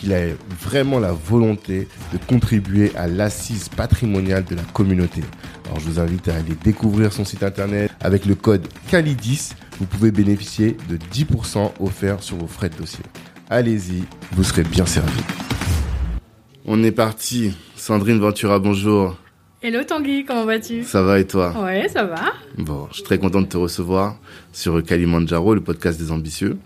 qu'il a vraiment la volonté de contribuer à l'assise patrimoniale de la communauté. Alors je vous invite à aller découvrir son site internet avec le code CALIDIS. Vous pouvez bénéficier de 10% offerts sur vos frais de dossier. Allez-y, vous serez bien servi. On est parti. Sandrine Ventura, bonjour. Hello Tanguy, comment vas-tu? Ça va et toi? Ouais, ça va. Bon, je suis très content de te recevoir sur Kalimandjaro, le podcast des ambitieux,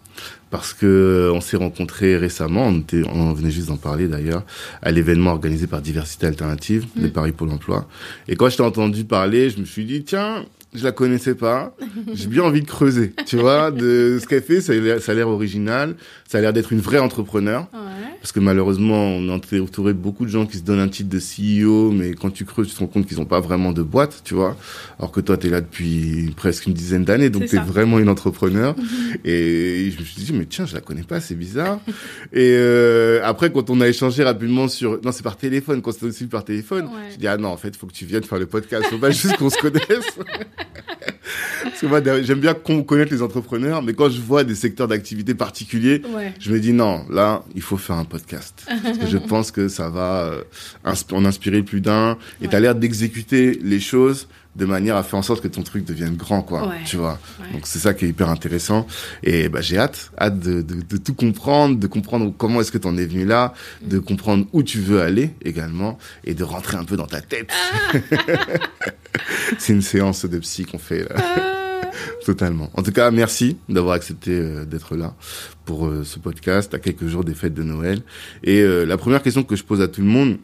parce que on s'est rencontrés récemment, on, était, on venait juste d'en parler d'ailleurs, à l'événement organisé par Diversité Alternative, de Paris Pôle Emploi. Et quand je t'ai entendu parler, je me suis dit, tiens, je la connaissais pas. J'ai bien envie de creuser, tu vois, de ce qu'elle fait. Ça a l'air- original. Ça a l'air d'être une vraie entrepreneur. Ouais. Parce que malheureusement, on est entouré de beaucoup de gens qui se donnent un titre de CEO, mais quand tu creuses, tu te rends compte qu'ils n'ont pas vraiment de boîte, tu vois. Alors que toi, tu es là depuis presque une dizaine d'années, donc tu es vraiment une entrepreneur. Et je me suis dit, mais tiens, je la connais pas, c'est bizarre. Et euh, après, quand on a échangé rapidement sur... Non, c'est par téléphone, quand c'était aussi par téléphone. Ouais. Je dis, ah non, en fait, faut que tu viennes faire le podcast. Faut pas juste qu'on se connaisse. Parce que moi, j'aime bien connaisse les entrepreneurs, mais quand je vois des secteurs d'activité particuliers, Ouais. je me dis non, là, il faut faire un podcast. Parce que je pense que ça va euh, en inspirer plus d'un. Et Ouais. tu as l'air d'exécuter les choses de manière à faire en sorte que ton truc devienne grand, quoi. Ouais. Tu vois. Ouais. Donc c'est ça qui est hyper intéressant. Et bah, j'ai hâte, hâte de, de, de tout comprendre, de comprendre comment est-ce que tu en es venu là, de comprendre où tu veux aller également, et de rentrer un peu dans ta tête. c'est une séance de psy qu'on fait là. Ah, Totalement. En tout cas, merci d'avoir accepté euh, d'être là pour euh, ce podcast à quelques jours des fêtes de Noël. Et euh, la première question que je pose à tout le monde,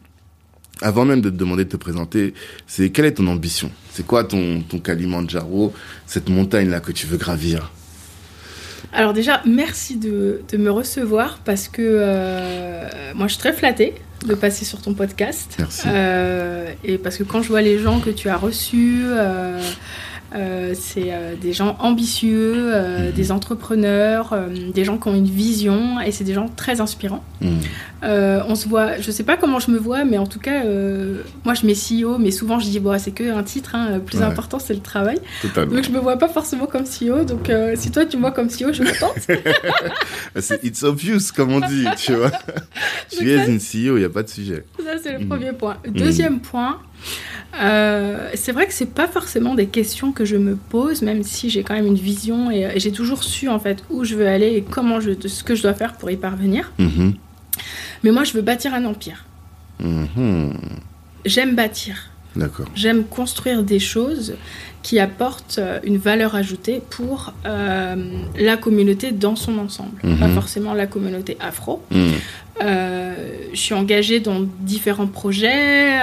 avant même de te demander de te présenter, c'est quelle est ton ambition? C'est quoi ton, ton Kalimandjaro, cette montagne-là que tu veux gravir? Alors déjà, merci de, de me recevoir parce que euh, moi je suis très flattée de passer sur ton podcast. Merci. Euh, et parce que quand je vois les gens que tu as reçus, euh, euh, c'est euh, des gens ambitieux, euh, Mhm. des entrepreneurs, des gens qui ont une vision et c'est des gens très inspirants. Euh, on se voit, je sais pas comment je me vois, mais en tout cas, moi je mets CEO, mais souvent je dis, bon, c'est que un titre, hein, le plus Ouais. important c'est le travail. Totalement. Donc je me vois pas forcément comme CEO, donc si toi tu me vois comme CEO, je suis contente. C'est it's obvious, comme on dit, tu vois. es ça- une CEO, il n'y a pas de sujet. Ça c'est le Mhm. premier point. Deuxième point, euh, c'est vrai que c'est pas forcément des questions que je me pose, même si j'ai quand même une vision et, j'ai toujours su en fait où je veux aller et comment je, ce que je dois faire pour y parvenir. Mhm. Mais moi je veux bâtir un empire. Mhm. J'aime bâtir. D'accord. J'aime construire des choses qui apportent euh, une valeur ajoutée pour euh, la communauté dans son ensemble, pas forcément la communauté afro. Euh, je suis engagée dans différents projets.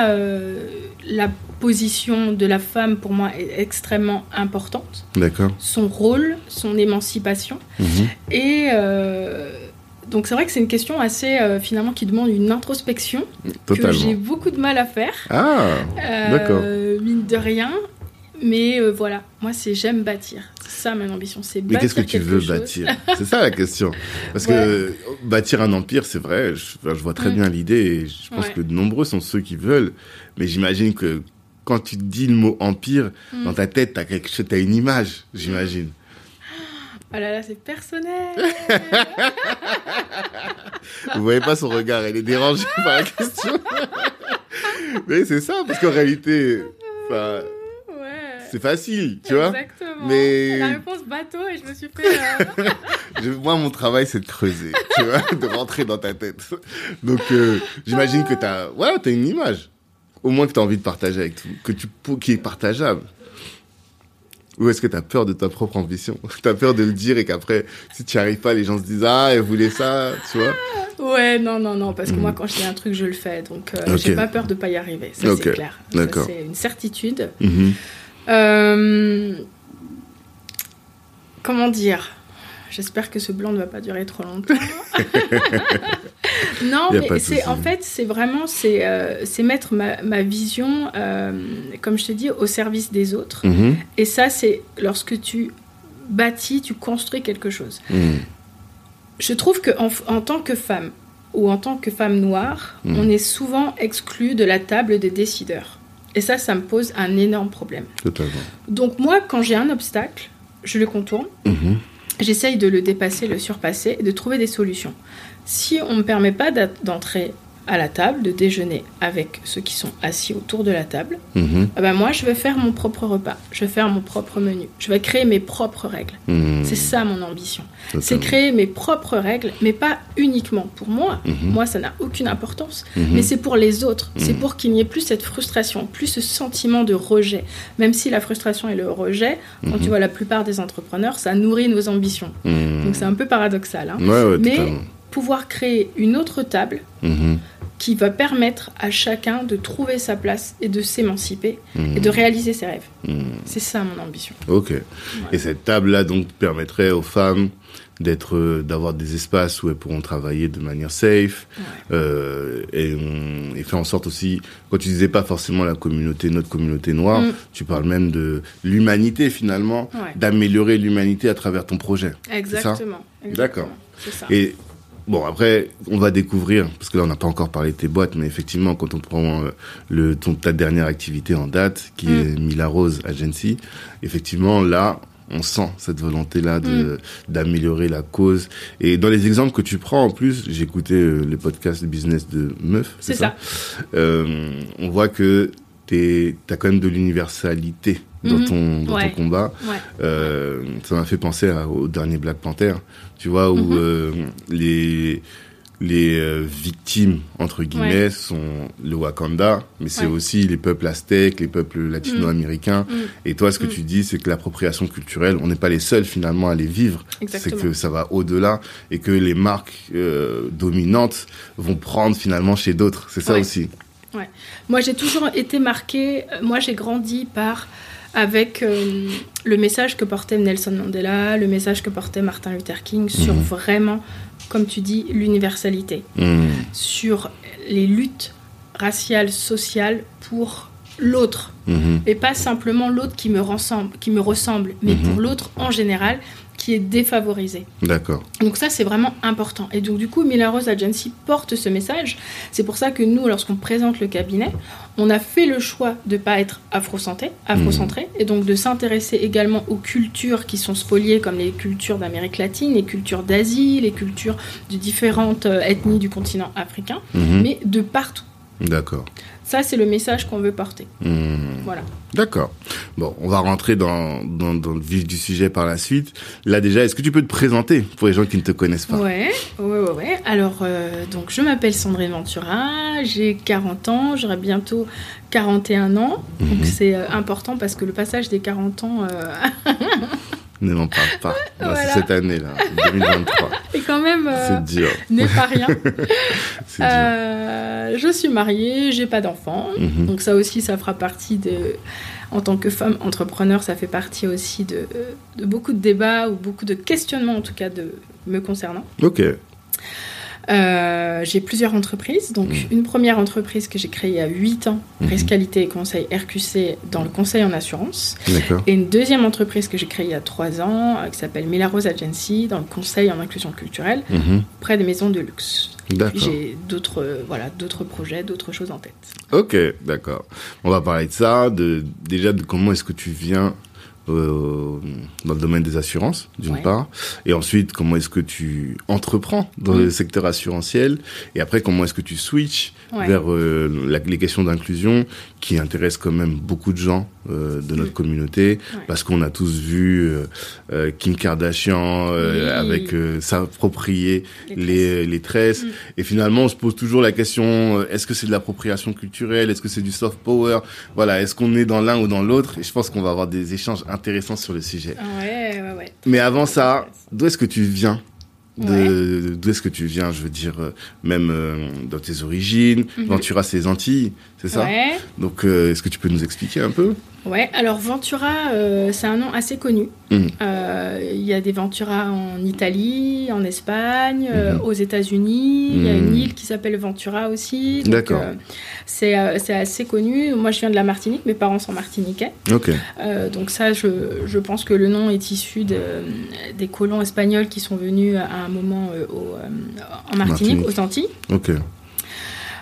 Euh, la position de la femme pour moi est extrêmement importante. D'accord. Son rôle, son émancipation. Mhm. Et euh, donc c'est vrai que c'est une question assez euh, finalement qui demande une introspection que j'ai Totalement. beaucoup de mal à faire. Ah, Euh, D'accord. Mine de rien. Mais euh, voilà, moi c'est j'aime bâtir. C'est ça mon ambition, c'est Mais bâtir qu'est-ce que tu veux chose. bâtir? C'est ça la question. Parce que Ouais. euh, bâtir un empire, c'est vrai, je, vois très Mm. bien l'idée et je pense Ouais. que de nombreux sont ceux qui veulent. Mais j'imagine que quand tu dis le mot empire, Mm. dans ta tête, t'as quelque chose, t'as une image, j'imagine. Ah là là, c'est personnel. Vous voyez pas son regard, elle est dérangée par la question. Mais c'est ça, parce qu'en réalité. C'est facile, tu vois. Exactement. Mais- La réponse bateau et je me suis fait. euh, moi, mon travail, c'est de creuser, tu vois, de rentrer dans ta tête. Donc, euh, j'imagine que t'as, ouais, t'as une image. au moins que tu as envie de partager avec tout, que tu, qui est partageable. Ou est-ce que tu as peur de ta propre ambition? Tu as peur de le dire et qu'après, si tu n'y arrives pas, les gens se disent Ah, elle voulait ça, tu vois Ouais, non, non, non, parce que moi, mm. quand je dis un truc, je le fais. Donc, euh, j'ai pas peur de pas y arriver. Ça, c'est clair. C'est une certitude. Mm-hmm. Euh, comment dire? J'espère que ce blanc ne va pas durer trop longtemps. non, mais c'est en fait, c'est vraiment c'est euh, mettre ma, ma vision, euh, comme je te dis, au service des autres. Mm-hmm. Et ça, c'est lorsque tu bâtis, tu construis quelque chose. Mm. Je trouve que en, tant que femme ou en tant que femme noire, mm. on est souvent exclu de la table des décideurs. Et ça, ça me pose un énorme problème. Totalement. Donc moi, quand j'ai un obstacle, je le contourne. Mm-hmm j'essaye de le dépasser, le surpasser et de trouver des solutions. Si on ne me permet pas d'entrer à la table, de déjeuner avec ceux qui sont assis autour de la table, mhm. eh ben moi, je vais faire mon propre repas, je vais faire mon propre menu, je vais créer mes propres règles. Mhm. C'est ça mon ambition. C'est créer mes propres règles, mais pas uniquement pour moi. Mhm. Moi, ça n'a aucune importance, mais c'est pour les autres. C'est pour qu'il n'y ait plus cette frustration, plus ce sentiment de rejet. Même si la frustration et le rejet, quand tu vois la plupart des entrepreneurs, ça nourrit nos ambitions. Donc c'est un peu paradoxal. Hein. mais pouvoir créer une autre table qui va permettre à chacun de trouver sa place et de s'émanciper et de hmm. réaliser ses rêves. Hmm. C'est ça mon ambition. Ok. Et cette table-là donc permettrait aux femmes d'être, euh, d'avoir des espaces où elles pourront travailler de manière safe euh, et, et, faire en sorte aussi, quand tu disais pas forcément la communauté, notre communauté noire, hmm. tu parles même de l'humanité finalement, d'améliorer l'humanité à travers ton projet. Exactement. D'accord. Et Bon, après, on va découvrir, parce que là, on n'a pas encore parlé de tes boîtes, mais effectivement, quand on prend euh, le, ton, ta dernière activité en date, qui est mm. Mila Rose Agency, effectivement, là, on sent cette volonté-là de mm. d'améliorer la cause. Et dans les exemples que tu prends, en plus, j'ai écouté euh, le podcast business de Meuf. C'est ça. Euh, on voit que tu as quand même de l'universalité dans, mhm. ton, dans ton combat. Euh, ça m'a fait penser au dernier Black Panther, tu vois, où mhm. euh, les les euh, victimes entre guillemets sont le Wakanda, mais c'est aussi les peuples aztèques, les peuples latino-américains. Mhm. Et toi, ce que tu dis, c'est que l'appropriation culturelle, on n'est pas les seuls finalement à les vivre. C'est que ça va au-delà et que les marques dominantes vont prendre finalement chez d'autres. C'est ça aussi. Ouais. Moi, j'ai toujours été marquée. Moi, j'ai grandi par avec euh, le message que portait Nelson Mandela, le message que portait Martin Luther King sur mhm. vraiment, comme tu dis, l'universalité, mhm. sur les luttes raciales, sociales pour l'autre, mhm. et pas simplement l'autre qui me ressemble, qui me ressemble, mais pour l'autre en général qui est défavorisé. D'accord. Donc ça, c'est vraiment important. Et donc du coup, Mila Rose Agency porte ce message. C'est pour ça que nous, lorsqu'on présente le cabinet, on a fait le choix de ne pas être afro-centré, afro-centré, mmh. et donc de s'intéresser également aux cultures qui sont spoliées, comme les cultures d'Amérique latine, les cultures d'Asie, les cultures de différentes euh, ethnies du continent africain, mmh. mais de partout. D'accord. Ça, c'est le message qu'on veut porter. Hmm. Voilà. D'accord. Bon, on va rentrer dans, dans, dans, le vif du sujet par la suite. Là, déjà, est-ce que tu peux te présenter pour les gens qui ne te connaissent pas? Ouais, ouais, ouais. ouais. Alors, euh, donc, je m'appelle Sandrine Ventura, j'ai 40 ans, j'aurai bientôt 41 ans. Donc, mhm. c'est euh, important parce que le passage des 40 ans... Euh, ne m'en parle pas. C'est cette année-là, 2023. Et quand même, euh, n'est pas rien. euh, je suis mariée, j'ai pas d'enfant. Mhm. Donc ça aussi, ça fera partie de... En tant que femme entrepreneur, ça fait partie aussi de, de beaucoup de débats ou beaucoup de questionnements, en tout cas, de me concernant. Ok. Euh, j'ai plusieurs entreprises. Donc, mmh. une première entreprise que j'ai créée il y a 8 ans, mmh. Risque Qualité et Conseil RQC, dans le conseil en assurance. Et une deuxième entreprise que j'ai créée il y a 3 ans, euh, qui s'appelle Mila Rose Agency, dans le conseil en inclusion culturelle, mmh. près des maisons de luxe. J'ai d'autres euh, voilà, d'autres projets, d'autres choses en tête. Ok, d'accord. On va parler de ça, de, déjà de comment est-ce que tu viens euh, dans le domaine des assurances, d'une Ouais. part, et ensuite comment est-ce que tu entreprends dans le secteur assurantiel, et après comment est-ce que tu switches Ouais. vers euh, la- les questions d'inclusion qui intéressent quand même beaucoup de gens euh, de notre Mm. communauté, Ouais. parce qu'on a tous vu Kim Kardashian Oui. avec s'approprier Les les, tresses. Mm. Et finalement, on se pose toujours la question est-ce que c'est de l'appropriation culturelle Est-ce que c'est du soft power Voilà, est-ce qu'on est dans l'un ou dans l'autre Et je pense qu'on va avoir des échanges intéressants sur le sujet. Ah Ouais, ouais, ouais. Mais avant ça, d'où est-ce que tu viens de, D'où est-ce que tu viens Je veux dire, euh, même euh, dans tes origines. Mhm. Ventura, c'est les Antilles, c'est ça Ouais. Donc, euh, est-ce que tu peux nous expliquer un peu? Ouais, alors Ventura, euh, c'est un nom assez connu. Mhm. Euh, Il y a des Ventura en Italie, en Espagne, euh, Mhm. aux États-Unis. Il y a une Mhm. île qui s'appelle Ventura aussi. D'accord. c'est assez connu. Moi, je viens de la Martinique. Mes parents sont martiniquais. Ok. Donc ça, je, je pense que le nom est issu de- des colons espagnols qui sont venus à un moment au, en Martinique, Martinique. aux Antilles. Ok.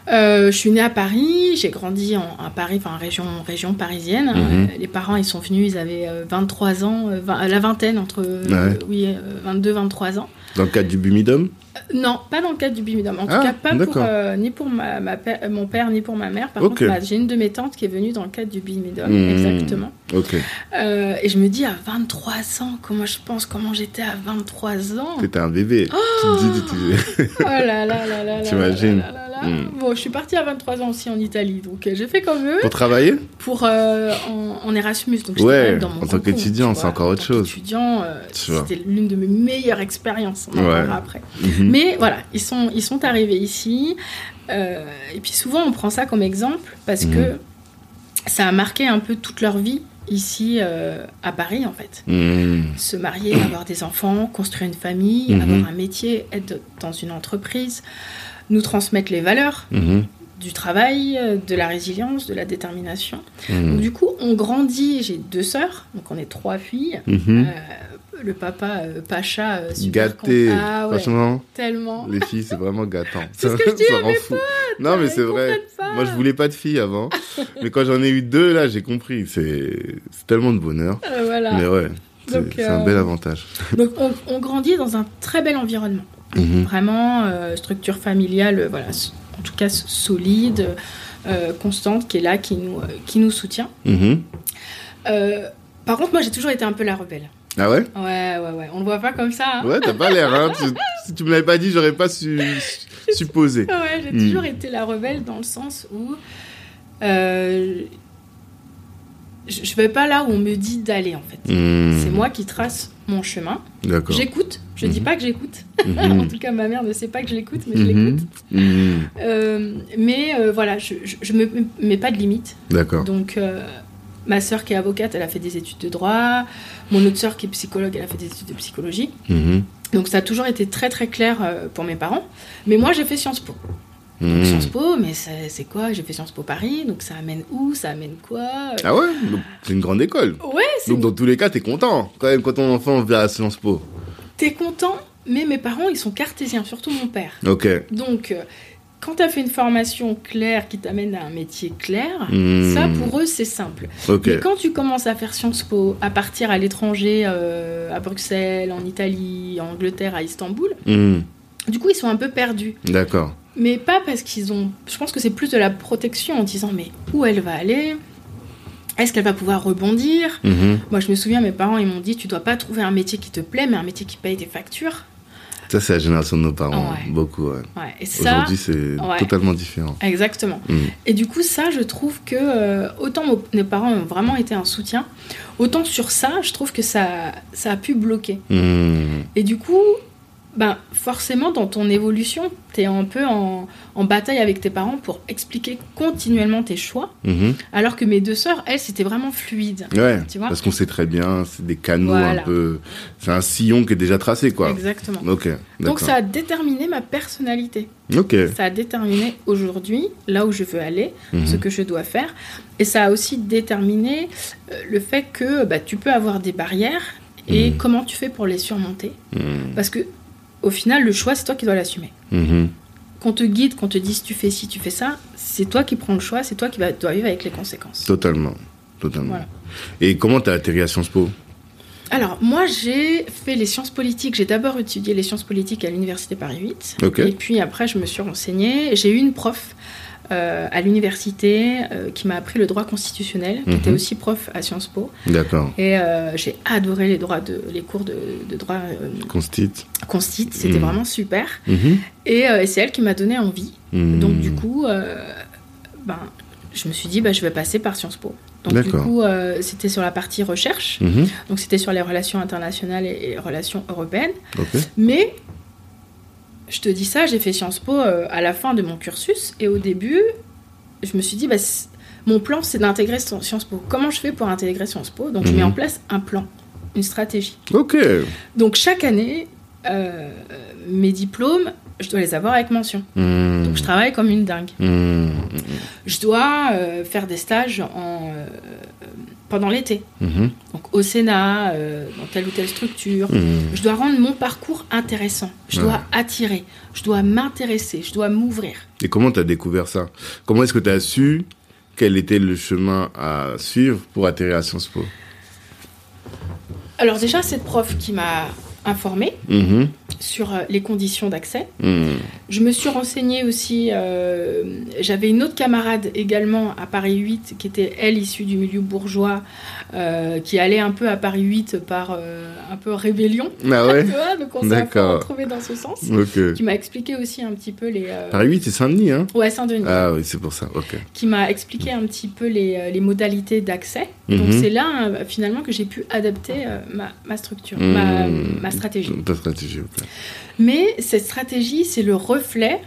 Euh, je suis née à Paris, j'ai grandi en, à Paris, enfin région, région parisienne. Mhm. Euh, les parents, ils sont venus, ils avaient euh, 23 ans, euh, vingt- la vingtaine, entre euh, Ouais. oui, 22-23 ans. Dans le cadre du Bumidum Euh, non, pas dans le cadre du bimidum. En Ah, tout cas, pas pour, euh, ni pour ma, ma père- euh, mon père, ni pour ma mère. Par Ok. contre, ma- j'ai une de mes tantes qui est venue dans le cadre du bimidum, Mhm. exactement. Ok. Euh, et je me dis, à 23 ans, comment je pense, comment j'étais à 23 ans? T'étais un bébé. Oh Tu te dis, tu- tu- Oh là là là là là T'imagines là là là là. Mm. Bon, je suis partie à 23 ans aussi en Italie, donc euh, j'ai fait comme eux Pour travailler pour euh, en, en Erasmus. Donc Ouais, dans mon en tant qu'étudiant, tu c'est encore autre En tant chose. qu'étudiant, euh, c'était l'une de mes meilleures expériences. On en Ouais. après. Mhm. Mais voilà, ils sont, ils sont arrivés ici. euh, et puis souvent, on prend ça comme exemple parce Mhm. que ça a marqué un peu toute leur vie ici euh, à Paris, en fait. Mhm. Se marier, avoir des enfants, construire une famille, avoir un métier, être dans une entreprise, nous transmettre les valeurs Mhm. du travail, de la résilience, de la détermination. Mhm. Donc, du coup, on grandit. J'ai deux sœurs, donc on est trois filles. Mhm. Euh, le papa, euh, Pacha, euh, super Gâté. Ah ouais, Franchement, tellement. les filles, c'est vraiment gâtant. C'est ce que je dis à mes. Non, mais c'est vrai. pas. Moi, je voulais pas de filles avant. mais quand j'en ai eu deux, là, j'ai compris. C'est tellement de bonheur. Euh, voilà. Mais ouais, c'est un bel avantage. Donc, on, on grandit dans un très bel environnement. Mhm. Vraiment, euh, structure familiale, euh, voilà, en tout cas solide, euh, constante, qui est là, qui nous, qui nous soutient. Mhm. Par contre, moi, j'ai toujours été un peu la rebelle. Ah ouais? Ouais, ouais, ouais. On le voit pas comme ça. hein. Ouais, t'as pas l'air, hein. Tu- si tu me l'avais pas dit, j'aurais pas su, supposé. Ouais, j'ai Hmm. toujours été la rebelle dans le sens où euh, je vais pas là où on me dit d'aller en fait. Mhm. C'est moi qui trace mon chemin. J'écoute. Je dis Mhm. pas que j'écoute. Mhm. en tout cas, ma mère ne sait pas que je l'écoute, mais je Mhm. l'écoute. Euh, mais euh, voilà, je, je, je me mets pas de limite. D'accord. Donc, euh, ma sœur qui est avocate, elle a fait des études de droit. Mon autre sœur qui est psychologue, elle a fait des études de psychologie. Donc, ça a toujours été très très clair pour mes parents. Mais moi, j'ai fait Sciences Po. Donc, Mhm. Sciences Po, mais c'est quoi? J'ai fait Sciences Po Paris, donc ça amène où? Ça amène quoi? Ah ouais? Donc, C'est une grande école. Ouais, Donc dans tous les cas, t'es content quand même quand ton enfant va à Sciences Po. t'es content, mais mes parents, ils sont cartésiens, surtout mon père. Ok. Donc, euh, quand tu as fait une formation claire qui t'amène à un métier clair, Mhm. ça pour eux, c'est simple. Ok. Mais quand tu commences à faire Sciences Po, à partir à l'étranger, euh, à Bruxelles, en Italie, en Angleterre, à Istanbul, Mhm. du coup, ils sont un peu perdus. D'accord. Mais pas parce qu'ils ont. Je pense que c'est plus de la protection en disant mais où elle va aller? Est-ce qu'elle va pouvoir rebondir? Mhm. Moi, je me souviens, mes parents, ils m'ont dit tu dois pas trouver un métier qui te plaît, mais un métier qui paye tes factures. Ça, c'est la génération de nos parents. Ouais. Beaucoup, ouais. Ouais, et ça. Aujourd'hui, c'est totalement différent. Exactement. Mhm. Et du coup, ça, je trouve que euh, autant mes parents ont vraiment été un soutien, autant sur ça, je trouve que ça, ça a pu bloquer. Mhm. Et du coup, ben, forcément, dans ton évolution, tu es un peu en, en bataille avec tes parents pour expliquer continuellement tes choix, Mhm. alors que mes deux sœurs, elles, c'était vraiment fluide. Ouais. Tu vois Parce qu'on sait très bien, c'est des canaux Voilà. un peu. C'est un sillon qui est déjà tracé, quoi. Exactement. Ok. Donc ça a déterminé ma personnalité. Ok. Ça a déterminé aujourd'hui là où je veux aller, Mhm. ce que je dois faire. Et ça a aussi déterminé euh, le fait que bah, tu peux avoir des barrières et Mhm. comment tu fais pour les surmonter. Parce que au final, le choix, c'est toi qui dois l'assumer. Mhm. Qu'on te guide, qu'on te dise tu fais ci, tu fais ça, c'est toi qui prends le choix, c'est toi qui va, dois vivre avec les conséquences. Totalement. totalement. Voilà. Et comment t'as atterri à Sciences Po? Alors, moi, j'ai fait les sciences politiques. J'ai d'abord étudié les sciences politiques à l'Université Paris 8. Ok. Et puis après, je me suis renseignée. J'ai eu une prof euh, à l'université euh, qui m'a appris le droit constitutionnel, qui Mhm. était aussi prof à Sciences Po. D'accord. Et euh, j'ai adoré les, droits de, les cours de, de droit Constit. constit. C'était Mhm. vraiment super. Mhm. Et, et c'est elle qui m'a donné envie. Mhm. Donc, du coup, ben, je me suis dit, bah, je vais passer par Sciences Po. Donc, du coup, euh, c'était sur la partie recherche. Mhm. Donc c'était sur les relations internationales et, et relations européennes. Ok. Mais je te dis ça, j'ai fait Sciences Po euh, à la fin de mon cursus et au début, je me suis dit, bah, mon plan c'est d'intégrer Sci- Sciences Po. Comment je fais pour intégrer Sciences Po? Donc je mets Mhm. en place un plan, une stratégie. Ok. Donc chaque année, euh, mes diplômes, je dois les avoir avec mention. Mhm. Donc je travaille comme une dingue. Mhm. Je dois euh, faire des stages en, euh, pendant l'été. Mhm. Donc au Sénat, euh, dans telle ou telle structure. Mhm. Je dois rendre mon parcours intéressant. Je dois attirer. Je dois m'intéresser. Je dois m'ouvrir. Et comment t'as découvert ça? Comment est-ce que t'as su quel était le chemin à suivre pour atterrir à Sciences Po? Alors déjà, cette prof qui m'a informée Mhm. Sur euh, les conditions d'accès. Mhm. Je me suis renseignée aussi. euh, J'avais une autre camarade également à Paris 8 qui était, elle, issue du milieu bourgeois, euh, qui allait un peu à Paris 8 par euh, un peu rébellion. Ah ouais donc on s'est retrouvés dans ce sens. Ok. Qui m'a expliqué aussi un petit peu les... Paris 8, c'est Saint-Denis, hein Ouais, Saint-Denis. Ah oui, c'est pour ça, ok. qui m'a expliqué un petit peu les, les modalités d'accès. Donc Mhm. c'est là finalement que j'ai pu adapter ma, ma structure, ma, Mhm. ma stratégie. Ta stratégie, ok. Mais cette stratégie, c'est le reflet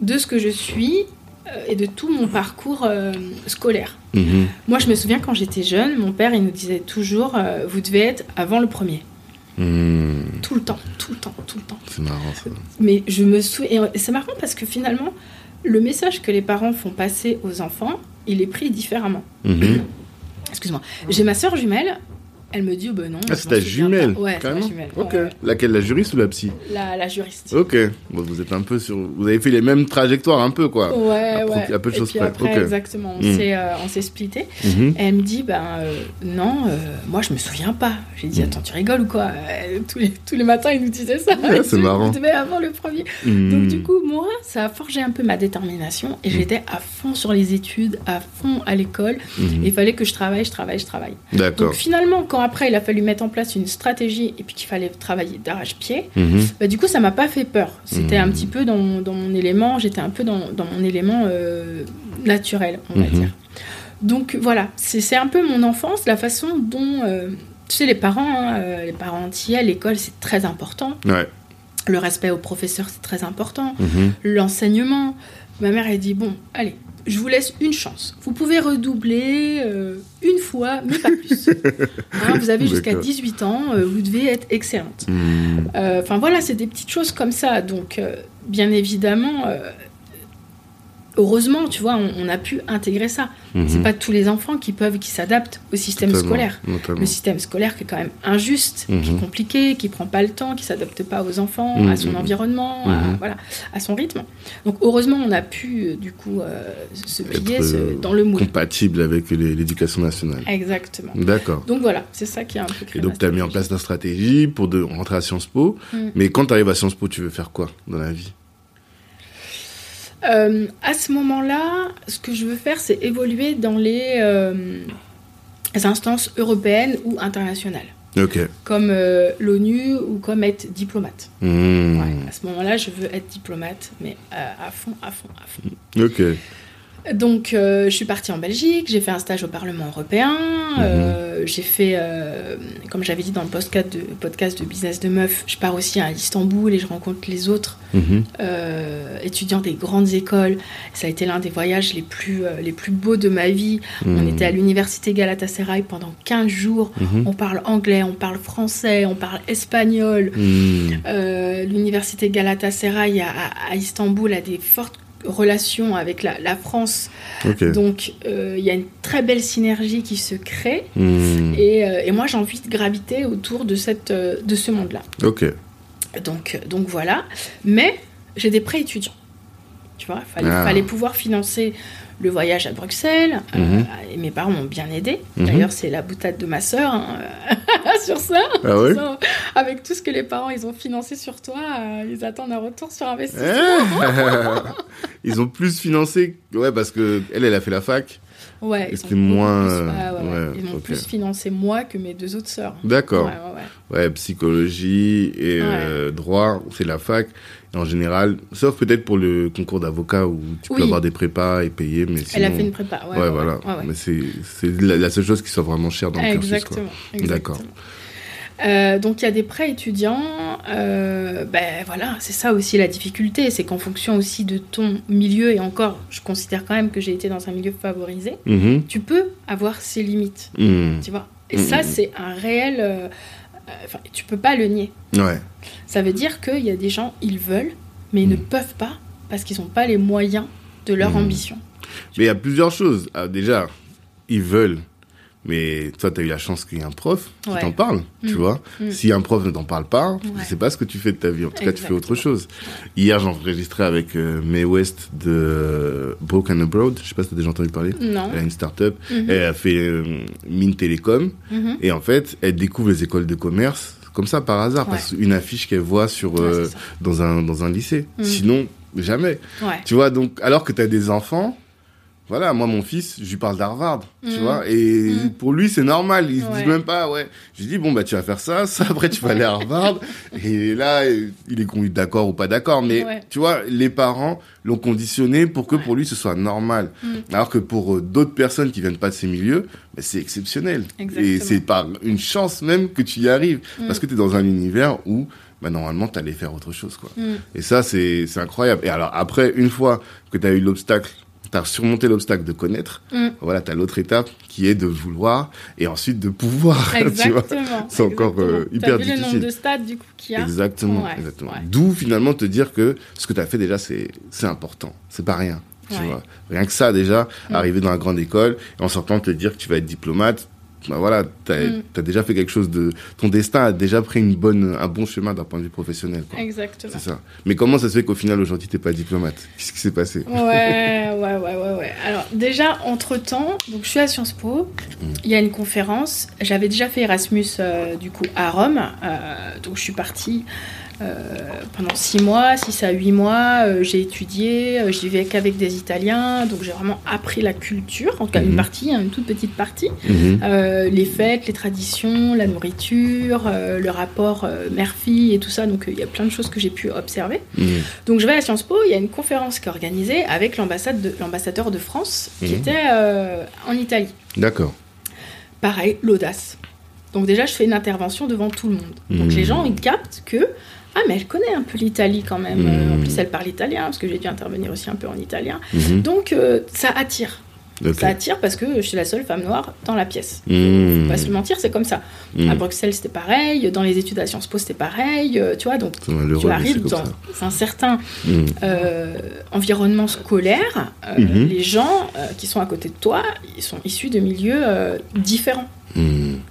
de ce que je suis euh, et de tout mon parcours euh, scolaire. Mhm. Moi, je me souviens quand j'étais jeune, mon père, il nous disait toujours, euh, vous devez être avant le premier. Mhm. Tout le temps, tout le temps, tout le temps. C'est marrant ça. Mais je me souviens, et c'est marrant parce que finalement, le message que les parents font passer aux enfants, il est pris différemment. Mhm. Excuse-moi. J'ai ma soeur jumelle. Elle me dit, oh ben non. Ah, c'est ta jumelle pas. Ouais, carrément jumelle. Ok. ouais, ouais. Laquelle, la juriste ou la psy? La, la juriste. Ok. Bon, vous êtes un peu sur. Vous avez fait les mêmes trajectoires un peu, quoi. Ouais, À pro- ouais. à peu de choses près. après, Ok. exactement, on Mm. s'est euh, on s'est splitté. Et elle me dit, ben euh, non, euh, moi je me souviens pas. J'ai dit, Mm. attends, tu rigoles ou quoi? Euh, tous, les, tous les matins, il nous disait ça. Ouais, c'est marrant. Devez avoir le premier. Mhm. Donc du coup, moi, ça a forgé un peu ma détermination et j'étais à fond sur les études, à fond à l'école. Il fallait que je travaille, je travaille, je travaille. D'accord. Donc finalement, quand après il a fallu mettre en place une stratégie et puis qu'il fallait travailler d'arrache-pied, Mhm. bah, du coup ça m'a pas fait peur. C'était Mhm. un petit peu dans, mon- dans mon élément, j'étais un peu dans, dans mon élément euh, naturel, on va Mhm. dire. Donc voilà, c'est un peu mon enfance, la façon dont, euh, tu sais, les parents, hein, euh, les parents entiers, l'école c'est très important. Ouais. Le respect aux professeurs c'est très important. Mhm. L'enseignement, ma mère elle dit bon, allez, je vous laisse une chance. Vous pouvez redoubler euh, une fois, mais pas plus. Hein, vous avez jusqu'à D'accord. 18 ans, euh, vous devez être excellente. Mhm. Euh, Enfin voilà, c'est des petites choses comme ça. Donc, bien évidemment, heureusement, tu vois, on, on a pu intégrer ça. C'est Mhm. pas tous les enfants qui peuvent, qui s'adaptent au système scolaire. Notamment. Le système scolaire qui est quand même injuste, qui Mhm. est compliqué, qui prend pas le temps, qui s'adapte pas aux enfants, Mhm. à son environnement, à, Mhm. voilà, à son rythme. Donc heureusement, on a pu euh, du coup euh, se plier Être, se- euh, dans le moule. Compatible avec l'éducation nationale. Exactement. D'accord. Donc voilà, c'est ça qui a un peu Et donc, tu as mis en place ta stratégie pour de rentrer à Sciences Po. Mm. Mais quand tu arrives à Sciences Po, tu veux faire quoi dans la vie? Euh, à ce moment-là, ce que je veux faire, c'est évoluer dans les, euh, les instances européennes ou internationales, comme euh, l'ONU ou comme être diplomate. Ouais, à ce moment-là, je veux être diplomate, mais à fond, à fond, à fond. Ok. Donc, euh, je suis partie en Belgique, j'ai fait un stage au Parlement européen, Mhm. euh, j'ai fait, euh, comme j'avais dit dans le podcast de, podcast de Business de Meuf, je pars aussi à Istanbul et je rencontre les autres Mhm. étudiants des grandes écoles. Ça a été l'un des voyages les plus, les plus beaux de ma vie. On Mhm. était à l'université Galatasaray pendant 15 jours. On parle anglais, on parle français, on parle espagnol. L'université Galatasaray à, à- à Istanbul a des fortes relations avec la, la France. Donc, euh, il y a une très belle synergie qui se crée. Mhm. Et, euh, et moi, j'ai envie de graviter autour de, cette, euh, de ce monde-là. Ok. Donc, donc voilà. Mais j'ai des prêts étudiants. Tu vois, il fallait, Ah. fallait pouvoir financer le voyage à Bruxelles. euh, Mhm. et mes parents m'ont bien aidé. Mhm. D'ailleurs, c'est la boutade de ma sœur hein, sur ça. Ah Ça, Avec tout ce que les parents ils ont financé sur toi, euh, ils attendent un retour sur investissement. Ah Ils ont plus financé. Ouais, parce que elle, elle a fait la fac. Ouais, ils ont moins, plus- euh, ouais, ouais, ouais. ouais, ils m'ont ok. plus financé moi que mes deux autres sœurs. D'accord. Ouais, psychologie et euh, droit, c'est la fac. En général, sauf peut-être pour le concours d'avocat où tu peux avoir des prépas et payer, mais Elle a sinon- fait une prépa. Ouais, Ouais, ouais, voilà. ouais. Mais c'est la, la seule chose qui soit vraiment chère dans le cursus. Exactement. D'accord. Euh, donc il y a des prêts étudiants. euh, ben voilà, c'est ça aussi la difficulté, c'est qu'en fonction aussi de ton milieu et encore, je considère quand même que j'ai été dans un milieu favorisé. Mhm. Tu peux avoir ses limites, Mhm. tu vois. Et Mhm. ça, c'est un réel. euh, Enfin, tu peux pas le nier. Ouais. Ça veut dire qu'il y a des gens, ils veulent, mais ils ne Mhm. peuvent pas parce qu'ils n'ont pas les moyens de leur Mhm. ambition. Mais il y a plusieurs choses. Ah, déjà, ils veulent. Mais toi, tu as eu la chance qu'il y ait un prof qui Ouais. t'en parle, tu Mm. vois. Mm. Si un prof ne t'en parle pas, Ouais. je sais pas ce que tu fais de ta vie. En tout cas, tu fais autre chose. Hier, j'enregistrais avec euh, May West de Broken Abroad. Je sais pas si tu as déjà entendu parler. Non. Elle a une start-up. Mhm. Elle a fait euh, Mine Télécom. Mhm. Et en fait, elle découvre les écoles de commerce comme ça par hasard, Ouais. parce qu'une affiche qu'elle voit sur, euh, dans, un, dans un lycée. Mm. Sinon, jamais. Tu vois, donc, alors que tu as des enfants, voilà, moi, mon fils, je lui parle d'Harvard, tu Mm. vois, et Mm. pour lui, c'est normal, il se Ouais. dit même pas, ouais. Je lui dis, bon, bah, tu vas faire ça, ça, après, tu vas aller à Harvard, et là, il est con- d'accord ou pas d'accord, mais, Ouais. tu vois, les parents l'ont conditionné pour que Ouais. pour lui, ce soit normal. Mm. Alors que pour euh, d'autres personnes qui viennent pas de ces milieux, bah, c'est exceptionnel. Et Exactement. c'est par une chance même que tu y arrives, parce que tu es dans un univers où, bah, normalement, tu allais faire autre chose, quoi. Et ça, c'est c'est incroyable. Et alors, après, une fois que tu as eu l'obstacle, tu as surmonté l'obstacle de connaître, Mm. voilà, tu as l'autre étape qui est de vouloir et ensuite de pouvoir. Exactement. C'est encore, euh, hyper T'as vu le nombre difficile. de stades du coup qu'il y a Exactement, Ouais, exactement. ouais. D'où finalement te dire que ce que tu as fait déjà, c'est c'est important. C'est pas rien. Tu Ouais. vois. Rien que ça, déjà, Mm. arriver dans la grande école et en sortant te dire que tu vas être diplomate, bah voilà, tu as, Mm. déjà fait quelque chose de. Ton destin a déjà pris une bonne, un bon chemin d'un point de vue professionnel. quoi. Exactement. C'est ça. Mais comment ça se fait qu'au final, aujourd'hui, t'es pas diplomate? Qu'est-ce qui s'est passé? Ouais, ouais, ouais, ouais, ouais. Alors déjà, entre-temps, donc je suis à Sciences Po, Mm. il y a une conférence, j'avais déjà fait Erasmus euh, du coup à Rome, euh, donc je suis partie pendant 6 mois, 6 à 8 mois, euh, j'ai étudié, euh, j'y vais qu'avec des Italiens, donc j'ai vraiment appris la culture, en tout cas Mhm. une partie, hein, une toute petite partie, Mhm. Euh, les fêtes, les traditions, la nourriture, euh, le rapport euh, mère-fille et tout ça, donc euh, il y a plein de choses que j'ai pu observer. Mhm. Donc je vais à Sciences Po, il y a une conférence qui est organisée avec l'ambassade de- l'ambassadeur de France qui Mhm. était euh, en Italie. D'accord. Pareil, l'audace. Donc déjà, je fais une intervention devant tout le monde. Donc Mhm. les gens, ils captent que ah mais elle connaît un peu l'Italie quand même. Euh, En plus, elle parle italien parce que j'ai dû intervenir aussi un peu en italien. Mhm. Donc euh, ça attire. Ça attire parce que je suis la seule femme noire dans la pièce. Mhm. Faut pas se mentir, c'est comme ça. Mhm. À Bruxelles, c'était pareil. Dans les études à Sciences Po, c'était pareil. Euh, tu vois, donc tu arrives dans un certain euh, environnement scolaire, les gens qui sont à côté de toi, ils sont issus de milieux différents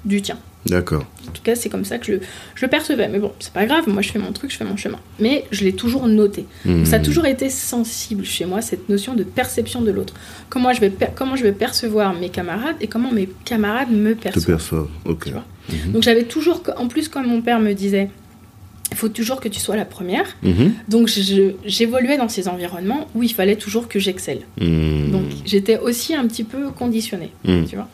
du tien. D'accord. En tout cas, c'est comme ça que je, je le percevais. Mais bon, c'est pas grave, moi je fais mon truc, je fais mon chemin. Mais je l'ai toujours noté. Donc, ça a toujours été sensible chez moi, cette notion de perception de l'autre. Comment, je vais comment je vais percevoir mes camarades et comment mes camarades me Te perçoivent. Ok. Mhm. Donc j'avais toujours, en plus, comme mon père me disait, il faut toujours que tu sois la première. Mhm. Donc j'évoluais dans ces environnements où il fallait toujours que j'excelle. Donc j'étais aussi un petit peu conditionnée, tu vois.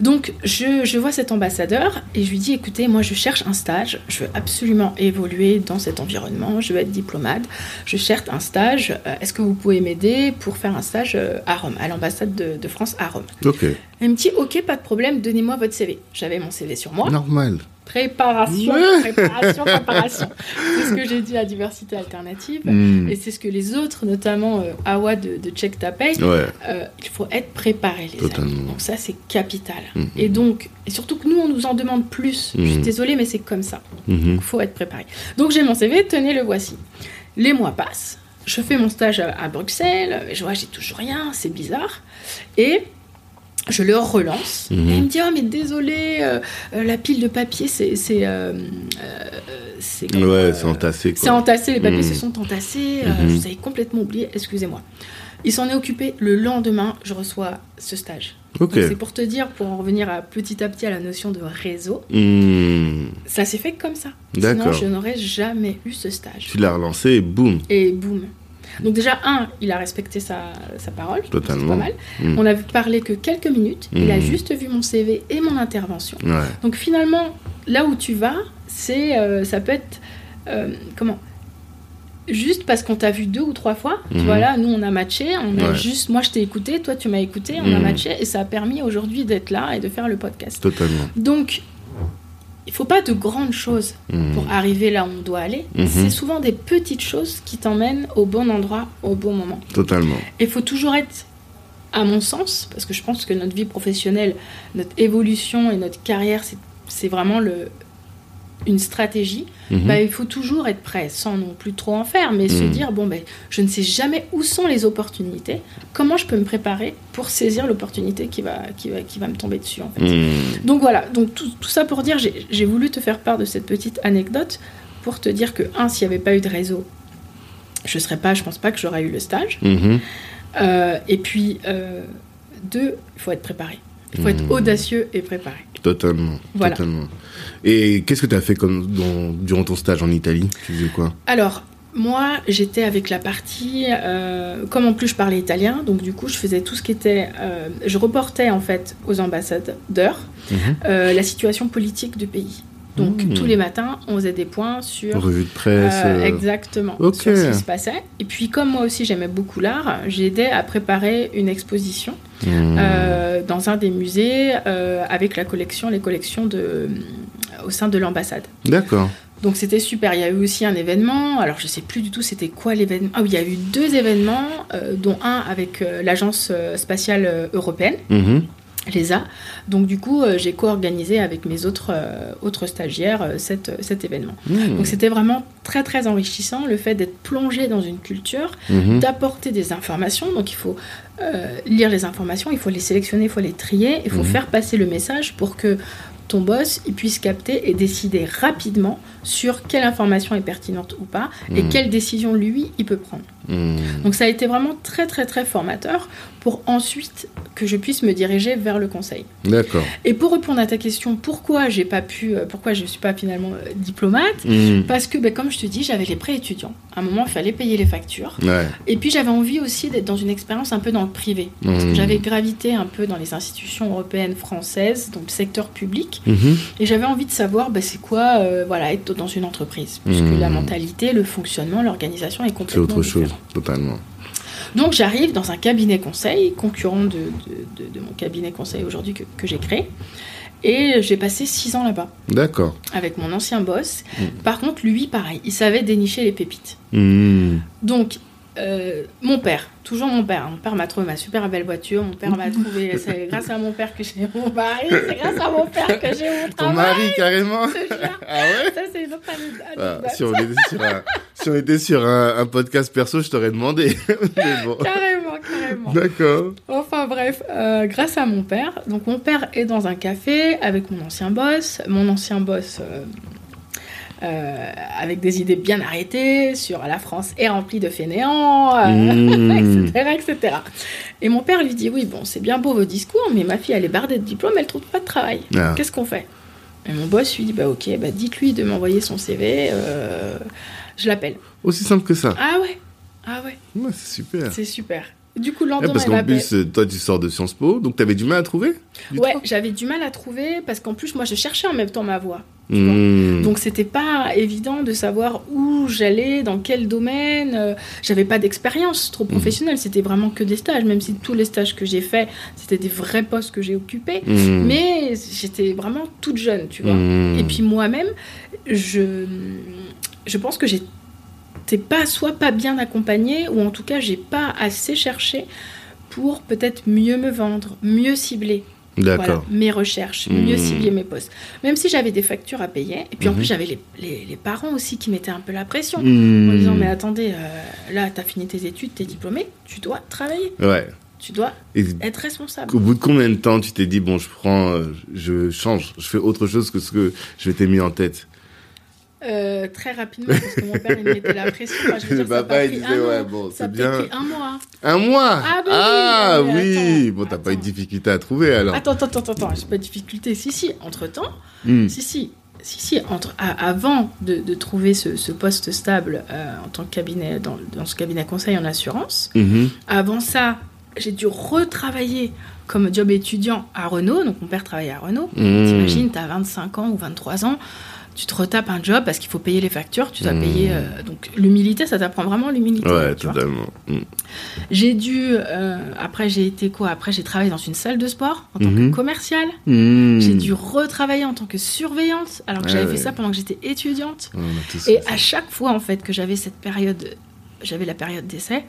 Donc je, je vois cet ambassadeur et je lui dis écoutez, moi je cherche un stage, je veux absolument évoluer dans cet environnement, je veux être diplomate, je cherche un stage, euh, est-ce que vous pouvez m'aider pour faire un stage euh, à Rome, à l'ambassade de, de France à Rome? Ok. Elle me dit ok, pas de problème, donnez-moi votre CV. J'avais mon CV sur moi. Normal. Préparation, préparation, préparation. C'est ce que j'ai dit à Diversité Alternative. Mhm. Et c'est ce que les autres, notamment euh, Awa de, de Check Ta Ouais. euh, il faut être préparé, les Totalement. amis. Donc ça, c'est capital. Mhm. Et donc, et surtout que nous, on nous en demande plus. Je suis désolée, mais c'est comme ça. Il faut être préparé. Donc j'ai mon CV, tenez, le voici. Les mois passent. Je fais mon stage à, à Bruxelles. Je vois, j'ai toujours rien. C'est bizarre. Et je le relance. Et il me dit, oh mais désolé, euh, euh, la pile de papier, c'est... c'est euh, euh, Ouais, c'est entassé. c'est entassé, les papiers Mhm. se sont entassés, Mhm. je vous avais complètement oublié, excusez-moi. Il s'en est occupé. Le lendemain, je reçois ce stage. C'est pour te dire, pour en revenir à, petit à petit à la notion de réseau, Hmm. ça s'est fait comme ça. Sinon, je n'aurais jamais eu ce stage. Tu l'as relancé et boum. Et boum. Donc déjà, un, il a respecté sa, sa parole. C'est Totalement. pas mal. Mm. On a parlé que quelques minutes. Il a Mm. juste vu mon CV et mon intervention. Ouais. Donc finalement, là où tu vas, c'est, euh, ça peut être, euh, comment? Juste parce qu'on t'a vu deux ou trois fois, tu Mhm. vois là, nous on a matché, on a Ouais. juste, moi je t'ai écouté, toi tu m'as écouté, on a Mhm. matché et ça a permis aujourd'hui d'être là et de faire le podcast. Totalement. Donc, il faut pas de grandes choses Hmm. pour arriver là où on doit aller. Mhm. C'est souvent des petites choses qui t'emmènent au bon endroit, au bon moment. Totalement. Et il faut toujours être, à mon sens, parce que je pense que notre vie professionnelle, notre évolution et notre carrière, c'est- c'est vraiment le, une stratégie. Mhm. Bah, il faut toujours être prêt, sans non plus trop en faire, mais se Mhm. dire bon, ben, je ne sais jamais où sont les opportunités, comment je peux me préparer pour saisir l'opportunité qui va, qui, va, qui va me tomber dessus. En fait. Hmm. Donc voilà, donc tout, tout ça pour dire, j'ai j'ai voulu te faire part de cette petite anecdote pour te dire que, un, s'il n'y avait pas eu de réseau, je serais pas, je pense pas que j'aurais eu le stage. Mhm. Euh, et puis, euh, deux, il faut être préparé. Il faut être Mhm. audacieux et préparé. Totalement. Voilà. Totalement. Et qu'est-ce que tu as fait comme dans- durant ton stage en Italie? Tu faisais quoi? Alors, moi, j'étais avec la partie, euh, comme en plus je parlais italien, donc du coup, je faisais tout ce qui était, euh, je reportais en fait aux ambassadeurs Mhm. euh, la situation politique du pays. Donc Mhm. tous les matins, on faisait des points sur Revue de presse Euh, euh, exactement. ok. Sur ce qui se passait. Et puis, comme moi aussi j'aimais beaucoup l'art, j'ai aidé à préparer une exposition hmm. euh, dans un des musées euh, avec la collection, les collections de, au sein de l'ambassade. D'accord. Donc c'était super. Il y a eu aussi un événement. Alors je sais plus du tout c'était quoi l'événement. Ah oui, il y a eu deux événements, dont un avec l'agence spatiale européenne. Mhm. l'ESA. Donc du coup, euh, j'ai co-organisé avec mes autres, euh, autres stagiaires euh, cet, cet événement. Hmm. Donc c'était vraiment très très enrichissant le fait d'être plongé dans une culture, Mhm. d'apporter des informations. Donc il faut euh, lire les informations, il faut les sélectionner, il faut les trier, il faut Mhm. faire passer le message pour que ton boss il puisse capter et décider rapidement sur quelle information est pertinente ou pas et Mhm. quelle décision lui il peut prendre. Hmm. Donc ça a été vraiment très très très formateur pour ensuite que je puisse me diriger vers le conseil. D'accord. Et pour répondre à ta question, pourquoi j'ai pas pu, euh, pourquoi je suis pas finalement euh, diplomate? Hmm. Parce que, ben, comme je te dis, j'avais les prêts étudiants. À un moment, il fallait payer les factures. Ouais. Et puis j'avais envie aussi d'être dans une expérience un peu dans le privé. Hmm. j'avais gravité un peu dans les institutions européennes françaises, donc le secteur public. Et j'avais envie de savoir ben, c'est quoi euh, voilà, être dans une entreprise. Puisque Hmm. la mentalité, le fonctionnement, l'organisation est C'est complètement autre chose, totalement. Donc j'arrive dans un cabinet conseil, concurrent de, de, de- de mon cabinet conseil aujourd'hui que, que j'ai créé. Et j'ai passé six ans là-bas D'accord. avec mon ancien boss. Mm. Par contre, lui, pareil, il savait dénicher les pépites. Hmm. Donc, euh, mon père, toujours mon père. Mon père m'a trouvé ma super belle voiture. Mon père m'a trouvé. C'est grâce à mon père que j'ai mon mari. C'est grâce à mon père que j'ai mon Ton travail. mari, carrément. Ah ouais Ça, c'est une autre anecdote. Ah, si, on était sur un, si on était sur un, un podcast perso, je t'aurais demandé. Mais bon. Carrément, carrément. D'accord. Enfin bref, euh, grâce à mon père. Donc mon père est dans un café avec mon ancien boss. Mon ancien boss euh, euh, avec des idées bien arrêtées sur la France est remplie de fainéants, euh, Mmh. etc., etc. Et mon père lui dit oui bon c'est bien beau vos discours, mais ma fille elle est bardée de diplômes, elle trouve pas de travail. Ah. Qu'est-ce qu'on fait? Et mon boss lui dit bah ok, bah dites-lui de m'envoyer son CV. euh, je l'appelle. Aussi simple que ça. Ah ouais, ah ouais, Ouais, c'est super. c'est super. Du coup le Ouais, parce qu'en plus, euh, toi, tu sors de Sciences Po, donc t'avais du mal à trouver Ouais, j'avais du mal à trouver parce qu'en plus, moi, je cherchais en même temps ma voie. Mmh. Donc, c'était pas évident de savoir où j'allais, dans quel domaine. euh, J'avais pas d'expérience trop professionnelle. C'était vraiment que des stages, même si tous les stages que j'ai faits, c'était des vrais postes que j'ai occupés. Mmh. Mais j'étais vraiment toute jeune, tu vois. Mmh. Et puis moi-même, je, je pense que j'étais pas soit pas bien accompagnée ou en tout cas j'ai pas assez cherché pour peut-être mieux me vendre, mieux cibler voilà, mes recherches, Mhm. mieux cibler mes postes. Même si j'avais des factures à payer, et puis en Mhm. plus j'avais les, les- les parents aussi qui mettaient un peu la pression. Mmh. En disant, mais attendez, euh, là, t'as fini tes études, t'es diplômé, tu dois travailler, Ouais. tu dois Et être responsable. au bout de combien de temps tu t'es dit, bon, je prends, euh, je change, je fais autre chose que ce que je m'étais mis en tête? Euh, très rapidement parce que mon père il me mettait la pression. Enfin, je veux ça a papa, pas il pris disait, un an, ouais, bon, c'est a bien. pris un mois. Un mois Ah, bah oui, Ah, oui. Bon, t'as pas eu de difficulté à trouver alors. Attends, attends, attends, attends, j'ai pas de difficulté. Si, si, entre temps, Hmm. si, si, si, si, entre, à- avant de, de trouver ce, ce poste stable euh, en tant que cabinet, dans, dans ce cabinet conseil en assurance, Mhm. avant ça, j'ai dû retravailler comme job étudiant à Renault. Donc, mon père travaillait à Renault. Hmm. T'imagines, t'as 25 ans ou 23 ans, tu te retapes un job parce qu'il faut payer les factures, tu dois Mmh. payer. euh, donc, l'humilité, ça t'apprend vraiment l'humilité. Ouais, totalement. Hmm. J'ai dû. euh, après, j'ai été quoi? Après, j'ai travaillé dans une salle de sport en tant Mhm. que commerciale. Hmm. J'ai dû retravailler en tant que surveillante, alors que Ah j'avais ouais. fait ça pendant que j'étais étudiante. Et à chaque fois, en fait, que j'avais cette période, j'avais la période d'essai.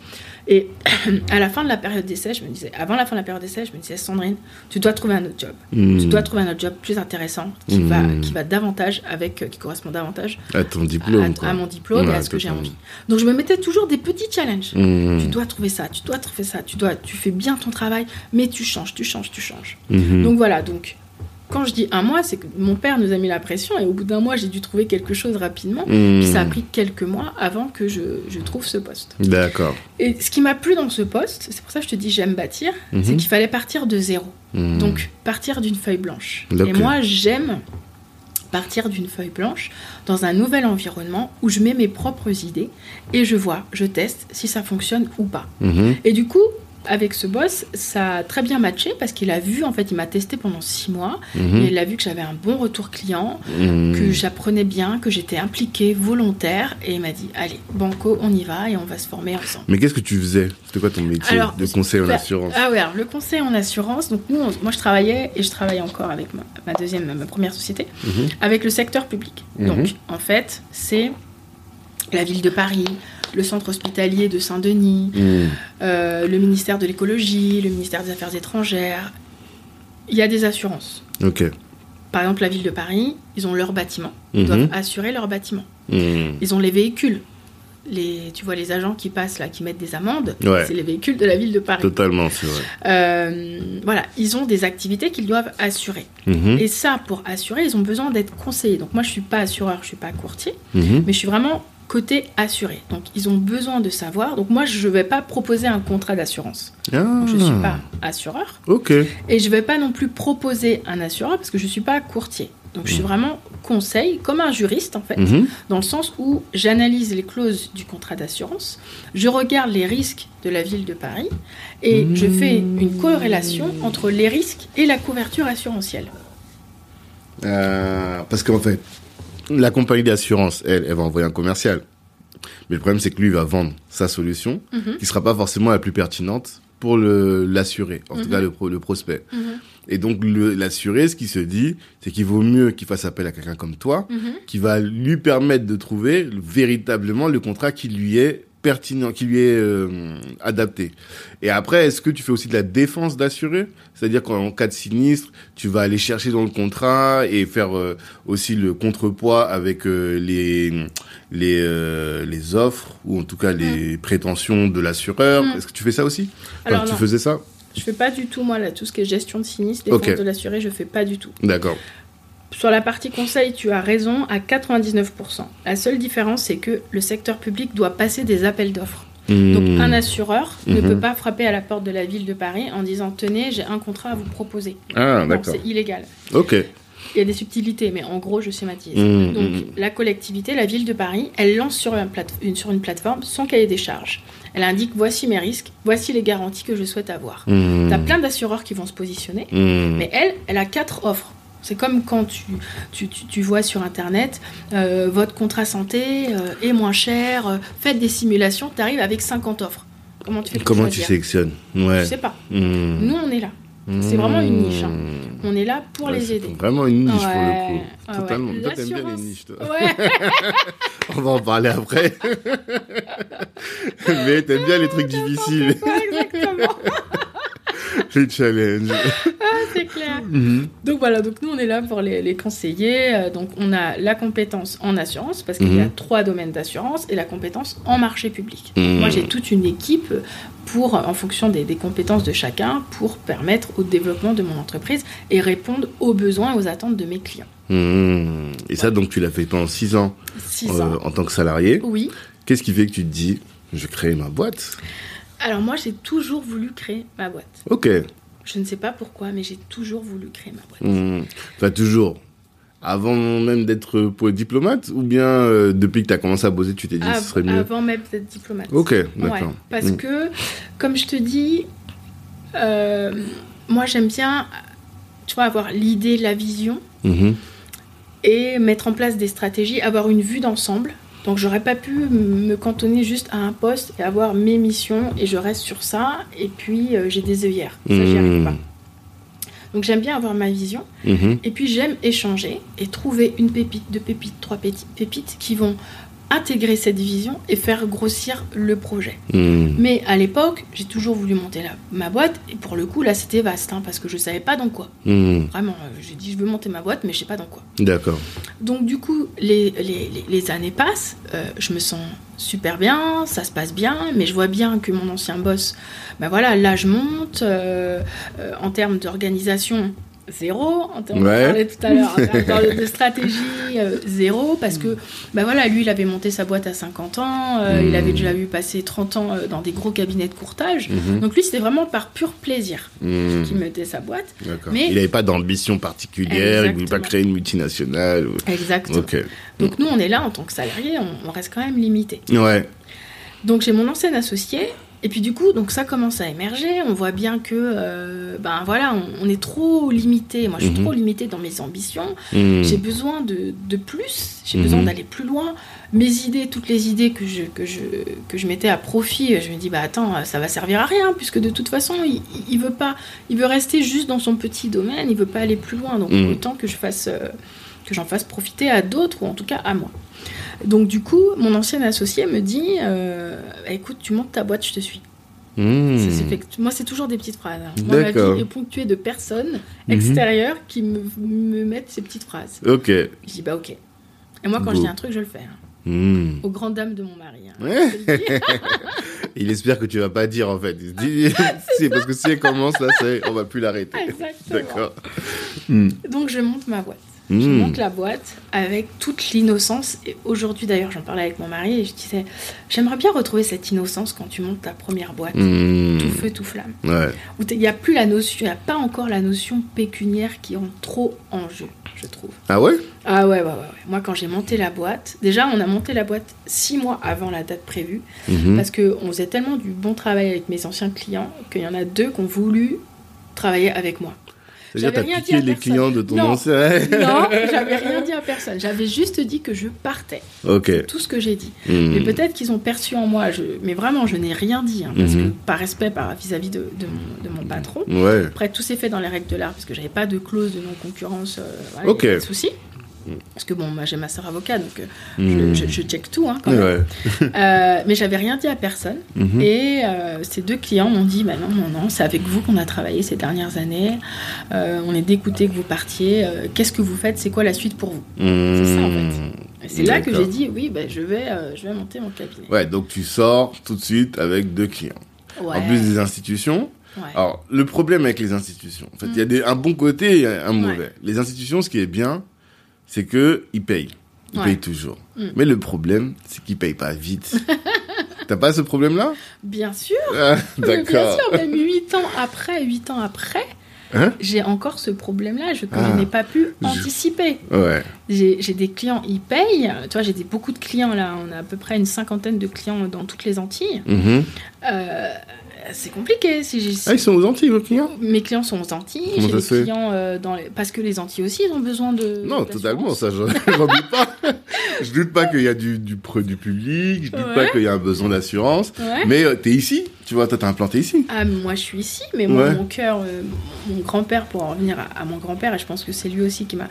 Et à la fin de la période d'essai, je me disais, avant la fin de la période d'essai, je me disais, Sandrine, tu dois trouver un autre job. Hmm. Tu dois trouver un autre job plus intéressant, qui, va, qui va davantage avec, euh, qui correspond davantage À ton diplôme, à mon diplôme et à ce que j'ai envie. Donc je me mettais toujours des petits challenges. Hmm. Tu dois trouver ça, tu dois trouver ça, tu dois, tu fais bien ton travail, mais tu changes, tu changes, tu changes. Donc voilà, donc quand je dis un mois, c'est que mon père nous a mis la pression et au bout d'un mois, j'ai dû trouver quelque chose rapidement. Hmm. Puis ça a pris quelques mois avant que je, je trouve ce poste. D'accord. Et ce qui m'a plu dans ce poste, c'est pour ça que je te dis j'aime bâtir, Mhm. c'est qu'il fallait partir de zéro. Hmm. Donc partir d'une feuille blanche. Et moi, j'aime partir d'une feuille blanche dans un nouvel environnement où je mets mes propres idées et je vois, je teste si ça fonctionne ou pas. Et du coup, avec ce boss, ça a très bien matché parce qu'il a vu, en fait, il m'a testé pendant six mois Mhm. et il a vu que j'avais un bon retour client, Hmm. que j'apprenais bien, que j'étais impliquée, volontaire et il m'a dit allez, banco, on y va et on va se former ensemble. Mais qu'est-ce que tu faisais? C'était quoi ton métier Alors, de conseil en bah, assurance? Ah ouais, alors le conseil en assurance, donc nous, on- moi je travaillais et je travaille encore avec ma, ma deuxième, ma première société, Mhm. avec le secteur public. Mhm. Donc en fait, c'est la ville de Paris, le centre hospitalier de Saint-Denis, Hmm. euh, le ministère de l'écologie, le ministère des Affaires étrangères. Il y a des assurances. Ok. Par exemple, la ville de Paris, ils ont leur bâtiment. Ils Mhm. doivent assurer leur bâtiment. Hmm. Ils ont les véhicules. Les, tu vois les agents qui passent là, qui mettent des amendes, Ouais. c'est les véhicules de la ville de Paris. Totalement, c'est vrai. Euh, voilà, ils ont des activités qu'ils doivent assurer. Mhm. Et ça, pour assurer, ils ont besoin d'être conseillés. Donc moi, je suis pas assureur, je suis pas courtier, Mhm. mais je suis vraiment côté assuré. Donc ils ont besoin de savoir. Donc moi, je vais pas proposer un contrat d'assurance. Ah. Je suis pas assureur Ok. et je vais pas non plus proposer un assureur parce que je suis pas courtier. Donc je suis vraiment conseil, comme un juriste en fait, Mhm. dans le sens où j'analyse les clauses du contrat d'assurance, je regarde les risques de la ville de Paris et je fais une corrélation entre les risques et la couverture assurantielle. Euh, parce qu'en fait, la compagnie d'assurance, elle, elle va envoyer un commercial. Mais le problème, c'est que lui, il va vendre sa solution, Mhm. qui sera pas forcément la plus pertinente pour l'assuré, en tout Mhm. cas le, le prospect. Mhm. Et donc, l'assuré, ce qui se dit, c'est qu'il vaut mieux qu'il fasse appel à quelqu'un comme toi, qui va lui permettre de trouver le- véritablement le contrat qui lui est pertinent, qui lui est euh, adapté. Et après, est-ce que tu fais aussi de la défense d'assuré? C'est-à-dire qu'en cas de sinistre, tu vas aller chercher dans le contrat et faire euh, aussi le contrepoids avec euh, les les les offres ou en tout cas les prétentions de l'assureur. Mm. Est-ce que tu fais ça aussi? Enfin, Alors tu non, faisais ça? Je fais pas du tout moi là tout ce qui est gestion de sinistre, défense Ok. de l'assuré, je fais pas du tout. D'accord. Sur la partie conseil, tu as raison à 99%. La seule différence, c'est que le secteur public doit passer des appels d'offres. Donc Hmm. un assureur ne Mhm. peut pas frapper à la porte de la ville de Paris en disant tenez, j'ai un contrat à vous proposer. Ah, d'accord. c'est illégal. Ok. Il y a des subtilités, mais en gros, je schématise. Mhm, Donc, mhm. la collectivité, la ville de Paris, elle lance sur, une, sur une plateforme son cahier des charges. Elle indique voici mes risques, voici les garanties que je souhaite avoir. Hmm. Tu as plein d'assureurs qui vont se positionner, Hmm. mais elle, elle a quatre offres. C'est comme quand tu, tu, tu- tu vois sur Internet, euh, votre contrat santé euh, est moins cher, euh, faites des simulations, tu arrives avec 50 offres. Comment tu fais Comment tu sélectionnes? Ouais. Je sais pas. Hmm. Nous, on est là. C'est vraiment une niche, hein. Hmm. On est là pour Ouais, les aider. Vraiment une niche Ouais. pour le coup. Ah ouais. Totalement. Toi, t'aimes bien les niches, toi. On va en parler après. Mais t'aimes bien les trucs difficiles, exactement. les challenges. Ah, c'est clair. Mhm. Donc voilà, donc nous on est là pour les, les conseiller. Euh, Donc on a la compétence en assurance parce qu'il y a Mhm. trois domaines d'assurance et la compétence en marché public. Mhm. Moi j'ai toute une équipe pour, en fonction des, des compétences de chacun, pour permettre au développement de mon entreprise et répondre aux besoins et aux attentes de mes clients. Et ça, donc, tu l'as fait pendant 6 ans, 6 euh, ans. en tant que salarié. Oui. Qu'est-ce qui fait que tu te dis, je créer ma boîte? Alors moi, j'ai toujours voulu créer ma boîte. Ok. Je ne sais pas pourquoi, mais j'ai toujours voulu créer ma boîte. Mmh. Enfin, toujours. Avant même d'être être diplomate ou bien euh, depuis que tu as commencé à bosser, tu t'es dit Av- ce serait mieux? Avant même d'être diplomate. Ok, Ouais, d'accord. parce Mm. que, comme je te dis, euh, moi j'aime bien, tu vois, avoir l'idée, la vision Mhm. et mettre en place des stratégies, avoir une vue d'ensemble. Donc j'aurais pas pu me cantonner juste à un poste et avoir mes missions et je reste sur ça et puis euh, j'ai des œillères. Ça j'y arrive Mm. pas. Donc j'aime bien avoir ma vision Mhm. et puis j'aime échanger et trouver une pépite, deux pépites, trois pépites qui vont intégrer cette vision et faire grossir le projet. Mhm. Mais à l'époque, j'ai toujours voulu monter la- ma boîte et pour le coup là c'était vaste hein, parce que je savais pas dans quoi. Mhm. Vraiment, euh, j'ai dit je veux monter ma boîte mais je sais pas dans quoi. D'accord. Donc du coup, les, les, les- années passent, euh, je me sens super bien, ça se passe bien, mais je vois bien que mon ancien boss, ben voilà, là je monte, euh, euh, en termes d'organisation, zéro, en termes Ouais. on parlait tout à l'heure, en de, stratégie, euh, zéro, parce que ben voilà, lui il avait monté sa boîte à 50 ans, euh, il avait Mm. déjà eu passé 30 ans euh, dans des gros cabinets de courtage, Mhm. donc lui c'était vraiment par pur plaisir Mhm. qu'il mettait sa boîte. Mais- Il n'avait pas d'ambition particulière, il voulait pas créer une multinationale. ou- Exactement. Donc nous on est là en tant que salarié, on- on reste quand même limité. Ouais. Donc j'ai mon ancien associé. Et puis du coup, donc ça commence à émerger. On voit bien que, euh, ben voilà, on, on est trop limité. Moi, je suis Mhm. trop limitée dans mes ambitions. Mhm. J'ai besoin de, de plus. J'ai Mhm. besoin d'aller plus loin. Mes idées, toutes les idées que je, que je, que je mettais à profit, je me dis, bah attends, ça va servir à rien, puisque de toute façon, il, il veut pas, il veut rester juste dans son petit domaine. Il veut pas aller plus loin. Donc Mhm. autant que je fasse, euh, que j'en fasse profiter à d'autres ou en tout cas à moi. Donc du coup, mon ancien associé me dit, euh, Bah, écoute, tu montes ta boîte, je te suis. Ça s'est fait que- Moi, c'est toujours des petites phrases. hein. Moi, ma vie est ponctuée de personnes Mhm. extérieures qui me, me mettent ces petites phrases. Ok. Je dis, bah ok. Et moi, quand je dis un truc, je le fais. hein. Mhm. Aux grandes dames de mon mari. hein. Ouais. Il espère que tu vas pas dire en fait. Il se dit, si, parce que si elle commence là, on va plus l'arrêter. D'accord. Donc, je monte ma boîte. Je Mhm. monte la boîte avec toute l'innocence. Et aujourd'hui, d'ailleurs, j'en parlais avec mon mari et je disais, j'aimerais bien retrouver cette innocence quand tu montes ta première boîte. Mhm. Tout feu, tout flamme. Ouais. Où il n'y a plus la notion, il n'y a pas encore la notion pécuniaire qui entre trop en jeu, je trouve. Ah ouais? Ah ouais, ouais, ouais. ouais. Moi, quand j'ai monté la boîte, déjà, on a monté la boîte six mois avant la date prévue, Mhm. parce qu'on faisait tellement du bon travail avec mes anciens clients qu'il y en a deux qui ont voulu travailler avec moi. C'est-à-dire, t'as piqué les personne. clients de ton Non. ancien. Non, j'avais rien dit à personne. J'avais juste dit que je partais. ok. Tout ce que j'ai dit. Mhm. Mais peut-être qu'ils ont perçu en moi, je... mais vraiment, je n'ai rien dit, hein, parce Mhm. que par respect par vis-à-vis de, de mon, de mon patron. Ouais. Après, tout s'est fait dans les règles de l'art, parce que j'avais pas de clause de non-concurrence. euh, voilà, Ok. pas de souci. Parce que bon, moi j'ai ma sœur avocat, donc euh, Mhm. je, je- je check tout hein, quand même. Ouais. Euh, mais j'avais rien dit à personne. Mhm. Et euh, ces deux clients m'ont dit bah non, non, non, c'est avec vous qu'on a travaillé ces dernières années. Euh, on est dégoûté que vous partiez. Qu'est-ce que vous faites? C'est quoi la suite pour vous? C'est ça, en fait. C'est là que j'ai dit oui, bah, je, vais, je vais monter mon cabinet. Ouais, donc tu sors tout de suite avec deux clients. Ouais, En plus des institutions. ouais. Alors, le problème avec les institutions, en fait, il y a des, un bon côté et un mauvais. Les institutions, ce qui est bien, c'est que ils payent. Ils Ouais. payent toujours. Mm. Mais le problème, c'est qu'ils payent pas vite. T'as pas ce problème-là? Bien sûr, Ah, mais bien D'accord. sûr, même 8 ans après, 8 ans après, Hein? j'ai encore ce problème-là je- que Ah. je n'ai pas pu Je- anticiper. Ouais. J'ai j'ai des clients, ils payent. Tu vois, j'ai des- beaucoup de clients là. On a à peu près une cinquantaine de clients dans toutes les Antilles. Mhm. Euh, c'est compliqué. Si Ah, ils sont aux Antilles, vos clients? Mes clients sont aux Antilles. J'ai des clients euh, dans les... parce que les Antilles aussi, ils ont besoin de. Non, totalement, ça, je j'en doute pas. je doute pas qu'il y a du, du, du public, je doute Ouais. pas qu'il y a un besoin d'assurance. Ouais. Mais euh, t'es ici, tu vois, toi, t'es implanté ici? Ah, moi, je suis ici, mais moi, Ouais. mon cœur, euh, mon grand-père, pour en revenir à, à mon grand-père, et je pense que c'est lui aussi qui m'a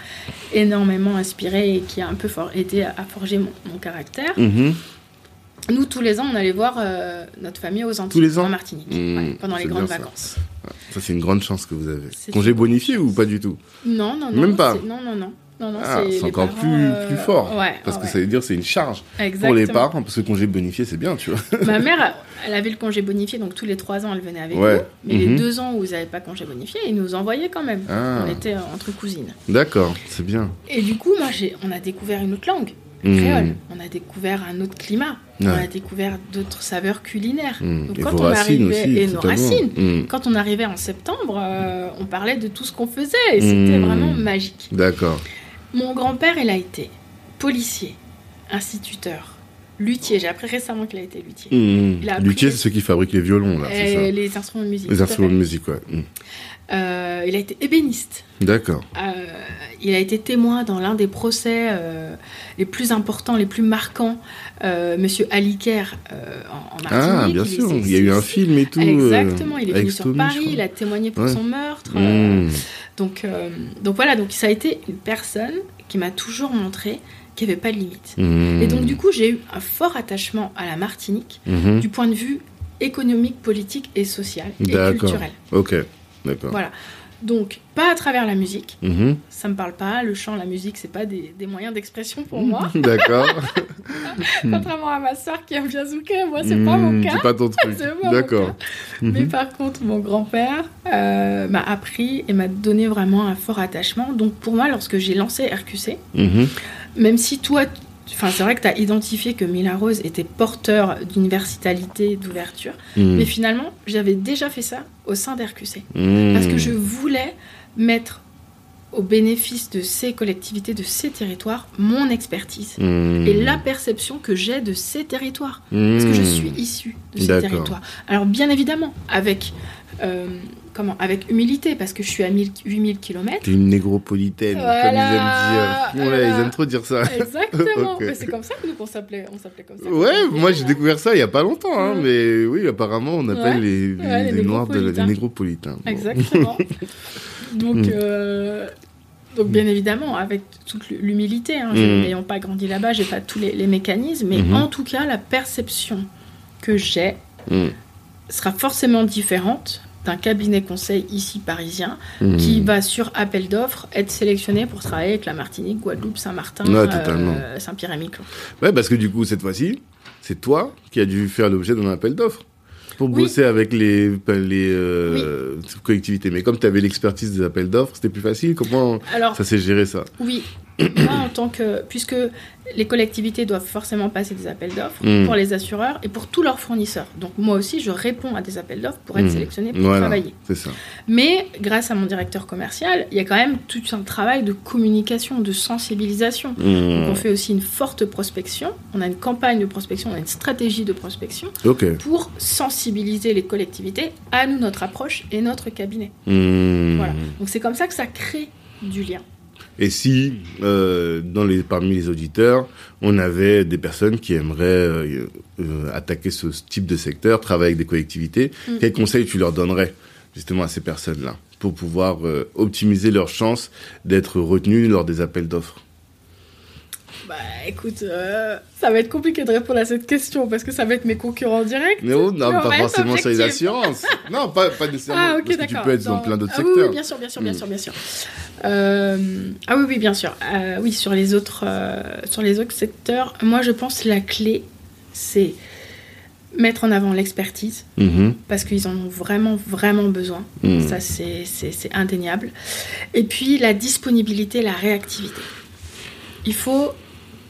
énormément inspiré et qui a un peu for- aidé à, à forger mon, mon caractère. Mhm. Nous, tous les ans, on allait voir euh, notre famille aux Antilles, Tous les ans en Martinique, Mmh, ouais, pendant les grandes ça. vacances. Ça, c'est une grande chance que vous avez. Congé bonifié ou pas du tout Non, non, non. Même pas Non, non, non. Non, non, Ah, c'est encore parents, plus, euh, plus fort. Ouais, Parce que ça veut dire que c'est une charge Exactement. pour les parents, parce que le congé bonifié, c'est bien, tu vois. Ma mère, elle avait le congé bonifié, donc tous les trois ans, elle venait avec Ouais. nous. Mais Mhm. les deux ans où ils n'avaient pas congé bonifié, ils nous envoyaient quand même. Ah. On était entre cousines. D'accord, c'est bien. Et du coup, moi, j'ai, on a découvert une autre langue, créole. On a découvert un autre climat. On a découvert d'autres saveurs culinaires. Mm. Donc, Et quand vos on racines arrivait, aussi. et nos racines. Mm. Quand on arrivait en septembre, euh, on parlait de tout ce qu'on faisait et c'était vraiment magique. D'accord. Mon grand-père, il a été policier, instituteur, luthier. J'ai appris récemment qu'il a été luthier. Mm. Luthier, c'est ceux qui fabriquent les violons, là, c'est ça. les instruments de musique. Les instruments de musique, ouais. Euh, il a été ébéniste. D'accord. Euh, il a été témoin dans l'un des procès euh, les plus importants, les plus marquants, Monsieur Aliker en, en Martinique. Ah, bien Il sûr. Il y a eu un film et tout. Exactement, il est venu sur Paris, il a témoigné pour Ouais. son meurtre. euh, Mm. donc, donc voilà, donc ça a été une personne qui m'a toujours montré qu'il n'y avait pas de limite. Mm. Et donc du coup, j'ai eu un fort attachement à la Martinique Mhm. du point de vue économique, politique et social et D'accord. culturel. Ok, d'accord. Voilà. Donc, pas à travers la musique, Mhm. ça me parle pas. Le chant, la musique, c'est pas des, des moyens d'expression pour moi. D'accord. Contrairement à ma soeur qui aime bien zouker, moi, c'est pas mon cas. C'est pas ton truc. C'est pas mon D'accord. Mais par contre, mon grand-père euh, m'a appris et m'a donné vraiment un fort attachement. Donc, pour moi, lorsque j'ai lancé RQC, Mhm. même si toi, enfin, c'est vrai que tu as identifié que Mila Rose était porteur d'universalité, d'ouverture, Mm. mais finalement, j'avais déjà fait ça au sein d'RQC. Mm. Parce que je voulais mettre au bénéfice de ces collectivités, de ces territoires, mon expertise Mm. et la perception que j'ai de ces territoires. Parce que je Mm. suis issue de ces territoires. Alors bien évidemment, avec, euh, comment, avec humilité, parce que je suis à 1000 8000 km. T'es une négropolitaine, Voilà, comme ils aiment dire. Ouais, voilà. ils aiment trop dire ça. Exactement. C'est comme ça que nous on s'appelait comme ça. Ouais, moi j'ai découvert ça il y a pas longtemps, hein, Ouais. mais oui, apparemment on appelle Ouais. les, Ouais, les les noirs de les négropolitains. négropolitains. Bon. Exactement. donc, Mm. euh, donc bien évidemment, avec toute l'humilité, hein, Mm. n'ayant pas grandi là-bas, j'ai pas tous les, les mécanismes, mais Mhm. en tout cas, la perception que j'ai Mm. sera forcément différente d'un cabinet conseil ici parisien qui va sur appel d'offres être sélectionné pour travailler avec la Martinique, Guadeloupe, Saint-Martin, Ouais, euh, Saint-Pierre-et-Miquelon. Ouais, parce que du coup, cette fois-ci, c'est toi qui as dû faire l'objet d'un appel d'offres pour Oui. bosser avec les, les euh, collectivités. Mais comme tu avais l'expertise des appels d'offres, c'était plus facile. Comment Alors, ça s'est géré ça? Oui, moi en tant que. Puisque les collectivités doivent forcément passer des appels d'offres Mm. pour les assureurs et pour tous leurs fournisseurs. Donc moi aussi, je réponds à des appels d'offres pour être Mm. sélectionné pour Voilà, travailler. ça. Mais grâce à mon directeur commercial, il y a quand même tout un travail de communication, de sensibilisation. Donc, Mm. on fait aussi une forte prospection. On a une campagne de prospection, on a une stratégie de prospection pour sensibiliser les collectivités à nous, notre approche et notre cabinet. Mm. Voilà. Donc c'est comme ça que ça crée du lien. Et si, euh, dans les, parmi les auditeurs, on avait des personnes qui aimeraient euh, euh, attaquer ce type de secteur, travailler avec des collectivités, Mm. quels conseils tu leur donnerais justement à ces personnes-là pour pouvoir optimiser leurs chances d'être retenues lors des appels d'offres? Bah écoute, euh, ça va être compliqué de répondre à cette question parce que ça va être mes concurrents directs. Non, non, pas forcément sur les assurances. non, pas, pas nécessairement. Ah ok parce que tu peux être dans Dans- plein d'autres ah, secteurs. Oui, bien sûr, bien sûr, bien Mm. sûr, bien sûr. Euh, ah oui, oui, bien sûr. Euh, oui, sur les autres, sur les autres secteurs, moi je pense que la clé, c'est mettre en avant l'expertise Mhm. parce qu'ils en ont vraiment, vraiment besoin. Mm. Ça, c'est indéniable. Et puis la disponibilité, la réactivité. Il faut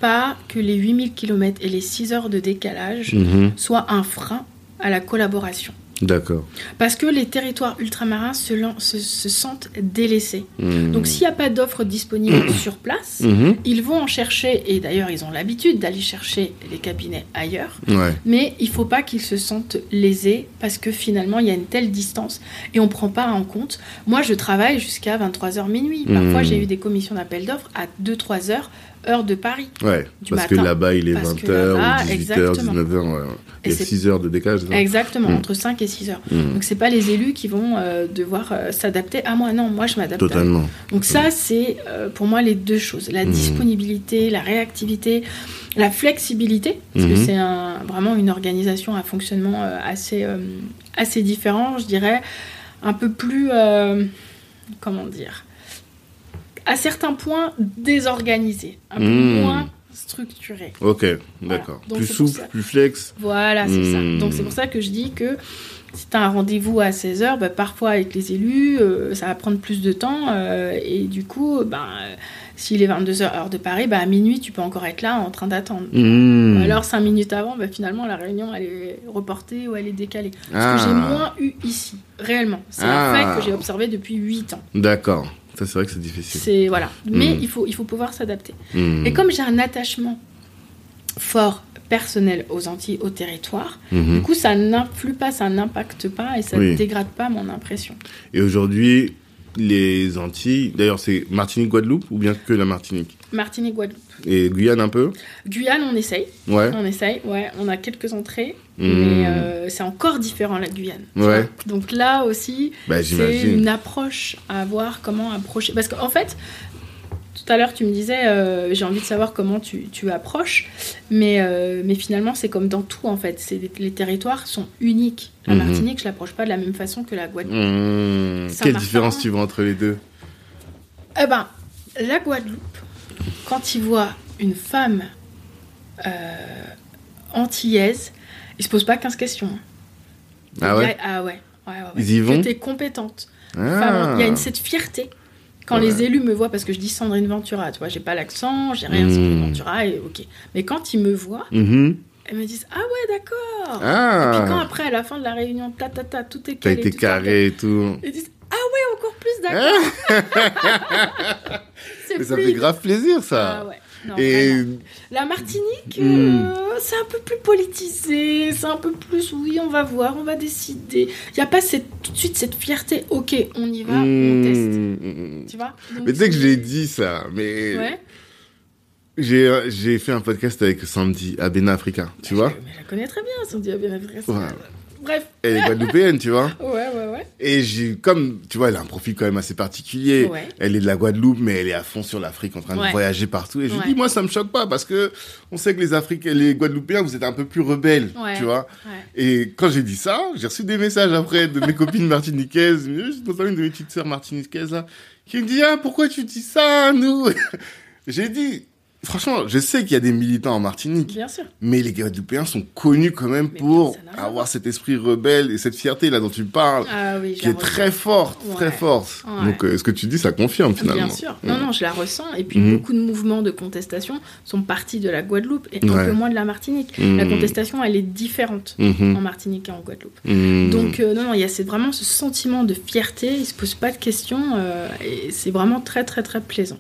pas que les 8000 km et les 6 heures de décalage Mhm. soient un frein à la collaboration. D'accord. Parce que les territoires ultramarins se, lan- se- se sentent délaissés. Mhm. Donc s'il n'y a pas d'offres disponibles sur place, Mhm. ils vont en chercher, et d'ailleurs ils ont l'habitude d'aller chercher les cabinets ailleurs, Ouais. mais il faut pas qu'ils se sentent lésés parce que finalement il y a une telle distance et on prend pas en compte. Moi je travaille jusqu'à 23h minuit. Parfois j'ai eu des commissions d'appel d'offres à 2-3 heures, heure de Paris. Ouais, du parce que là-bas, il est Parce que 20h là-bas, ou 18h, exactement. 19h. Ouais. Et Il y a c'est- 6 heures de décalage. ça Exactement, Mhm. entre 5 et 6 heures. Mhm. Donc c'est pas les élus qui vont euh, devoir euh, s'adapter à moi. Non, moi je m'adapte. à. Totalement. Donc ça, c'est euh, pour moi les deux choses. La Mhm. disponibilité, la réactivité, la flexibilité, parce que Mhm. c'est un- vraiment une organisation à fonctionnement assez, assez différent, je dirais, un peu plus, comment dire, à certains points désorganisé, un peu Mmh. moins structuré. Ok, d'accord. Plus souple, plus flex. Voilà, c'est ça. Mmh. Donc c'est pour ça que je dis que si tu as un rendez-vous à 16h, bah, parfois avec les élus, euh, ça va prendre plus de temps. euh, et du coup, ben, euh, s'il est 22h heure de Paris, bah, à minuit, tu peux encore être là en train d'attendre. Mmh. Ou alors 5 minutes avant, bah, finalement, la réunion, elle est reportée ou elle est décalée. Ce Ah. que j'ai moins eu ici, réellement. C'est Ah. un fait que j'ai observé depuis 8 ans. D'accord. Ça, c'est vrai que c'est difficile. C'est voilà. Mais Mm. il faut il faut pouvoir s'adapter. Mmh. Et comme j'ai un attachement fort personnel aux Antilles, au territoire, Mhm. du coup ça n'influe pas, ça n'impacte pas et ça Oui. ne dégrade pas mon impression. Et aujourd'hui, les Antilles, d'ailleurs, c'est Martinique, Guadeloupe ou bien que la Martinique? Martinique, Guadeloupe. Et Guyane un peu? Guyane, on essaye, Ouais. on essaye, ouais, on a quelques entrées, Mais euh, c'est encore différent la Guyane. Ouais. Donc là aussi, Bah, c'est une approche à voir comment approcher. Parce qu'en fait, tout à l'heure, tu me disais, euh, j'ai envie de savoir comment tu, tu approches, mais, euh, mais finalement, c'est comme dans tout, en fait. Des- les territoires sont uniques. La Mhm. Martinique, je l'approche pas de la même façon que la Guadeloupe. Mmh. Quelle différence tu vois entre les deux? Eh ben, la Guadeloupe, quand ils voient une femme euh, antillaise, ils se posent pas 15 questions. Ah Il y a- ouais Ah ouais. ouais, ouais, ouais. Ils y vont t'es compétente. Ah. Enfin, il y a une, cette fierté quand Ouais. les élus me voient, parce que je dis Sandrine Ventura, tu vois, j'ai pas l'accent, j'ai rien, Mm. Sandrine Ventura, et ok. Mais quand ils me voient, Mhm. elles me disent Ah ouais, d'accord. Ah. Et puis quand après, à la fin de la réunion, ta ta ta, tout est T'as calé. été tout est carré et tout. Ils disent Ah ouais, encore plus d'accord. C'est Mais ça fait grave plaisir, ça. Ah ouais. Non, et vraiment. La Martinique, Mm. euh, c'est un peu plus politisé, c'est un peu plus, oui, on va voir, on va décider. Il n'y a pas cette, tout de suite cette fierté, ok, on y va, on teste. Mmh. Tu vois Donc, Mais tu sais que l'ai dit ça, mais Ouais. j'ai j'ai fait un podcast avec Sandy à Bena Africa, tu vois Mais je la connais très bien, Sandy Abénavresse. Ouais. Bref. Elle est guadeloupéenne, tu vois Ouais, ouais, ouais. Et j'ai, comme, tu vois, elle a un profil quand même assez particulier. Ouais. Elle est de la Guadeloupe, mais elle est à fond sur l'Afrique, en train de voyager partout. Et je lui dis, moi, ça me choque pas, parce que on sait que les Africains, les Guadeloupéens, vous êtes un peu plus rebelles, tu vois. ouais. Et quand j'ai dit ça, j'ai reçu des messages après de mes copines martiniquaises, dans une de mes petites sœurs martiniquaises, là, qui me dit, ah, pourquoi tu dis ça, nous? j'ai dit, franchement, je sais qu'il y a des militants en Martinique, Bien sûr. mais les Guadeloupéens sont connus quand même Mais pour avoir voir. cet esprit rebelle et cette fierté là dont tu parles, Ah oui, qui est très forte, très forte. Ouais. Donc, euh, ce que tu dis, ça confirme finalement. Bien sûr. Non, non, je la ressens. Et puis, Mhm. beaucoup de mouvements de contestation sont partis de la Guadeloupe et un peu moins de la Martinique. La contestation, elle est différente Mhm. en Martinique et en Guadeloupe. Mhm. Donc, euh, non, non, il y a vraiment ce sentiment de fierté. Ils se posent pas de questions euh, et c'est vraiment très, très, très plaisant.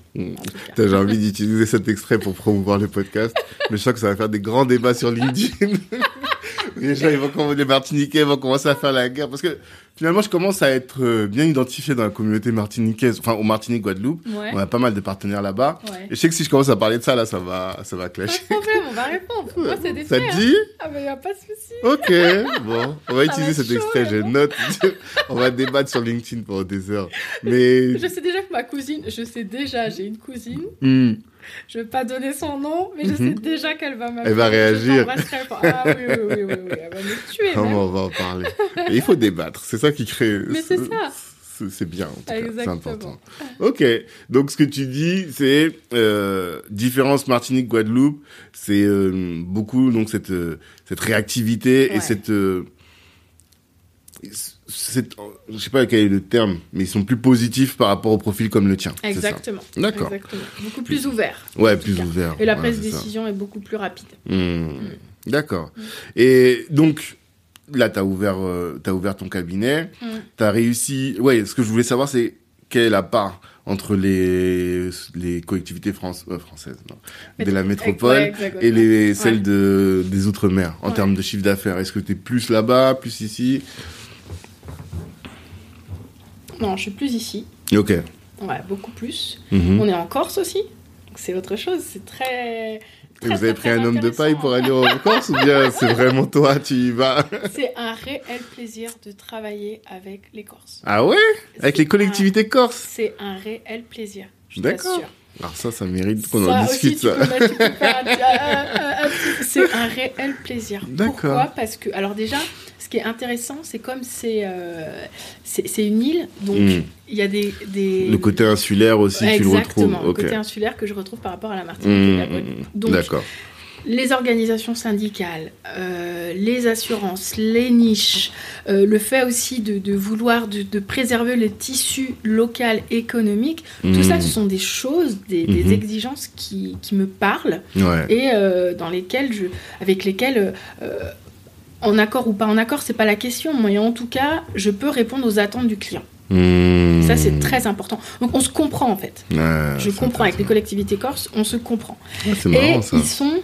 J'ai envie d'utiliser cet extrait pour promouvoir le podcast, mais je sens que ça va faire des grands débats sur LinkedIn. les gens, ils vont commencer, les Martiniquais vont commencer à faire la guerre parce que finalement, je commence à être euh, bien identifié dans la communauté martiniquaise, enfin au Martinique Guadeloupe. Ouais. On a pas mal de partenaires là-bas. Ouais. Et je sais que si je commence à parler de ça, là, ça va, ça va Pas clasher. de problème, on va répondre. Moi, c'est des Ça te dit? Ah, mais y a pas de souci. Ok, bon, on va Ça utiliser va cet être extrait, chaud, je note. on va débattre sur LinkedIn pendant des heures. Mais Je sais déjà que ma cousine, je sais déjà, j'ai une cousine. Hmm, Je vais pas donner son nom, mais je Mhm. sais déjà qu'elle va m'appeler. Elle va réagir. Ah oui, oui, oui, oui, elle va me tuer. comment on va en parler? Il faut débattre, c'est ça qui crée. Mais c'est ça. c'est- bien, c'est important. Ok, donc ce que tu dis, c'est euh, différence Martinique-Guadeloupe, c'est euh, beaucoup donc cette euh, cette réactivité et cette, je sais pas quel est le terme, mais ils sont plus positifs par rapport au profil comme le tien. Exactement. D'accord. Beaucoup plus ouvert. Ouais, plus cas. ouvert. Et la prise de ça. décision est beaucoup plus rapide. Hmm. D'accord. Et donc, là, tu as ouvert, euh, ouvert ton cabinet. Tu as réussi. Ouais, ce que je voulais savoir, c'est quelle est la part entre les, les collectivités France, euh, françaises, non, de la métropole et les, Ouais. celles de, des Outre-mer en termes de chiffre d'affaires. Est-ce que tu es plus là-bas, plus ici? Non, je suis plus ici. Ok. Ouais, beaucoup plus. Mhm. On est en Corse aussi. Donc c'est autre chose. C'est très. Et très, vous avez très, pris très un homme de paille pour aller en Corse ou bien c'est vraiment toi, tu y vas? C'est un réel plaisir de travailler avec les Corses. Ah ouais? Avec C'est les collectivités corses? C'est un réel plaisir. je D'accord. t'assure. Alors ça, ça mérite qu'on Ça en discute. ça. mettre- faire un- un- un- un C'est un réel plaisir. D'accord. Pourquoi? Parce que, alors déjà, ce qui est intéressant, c'est comme c'est euh, c'est une île, donc Mm. il y a des, des... Le côté insulaire aussi, tu le retrouves. Exactement, le côté insulaire que je retrouve par rapport à la Martinique Mmh, mmh, Donc, D'accord. les organisations syndicales, euh, les assurances, les niches, euh, le fait aussi de, de vouloir de, de préserver le tissu local économique, tout ça, ce sont des choses, des, des Mhm. exigences qui, qui me parlent Ouais. et euh, dans lesquelles je, avec lesquelles, en accord ou pas en accord, c'est pas la question, mais en tout cas, je peux répondre aux attentes du client. Mmh. Ça, c'est très important. Donc, on se comprend en fait. Je comprends avec les collectivités corses, on se comprend. Et ça. ils sont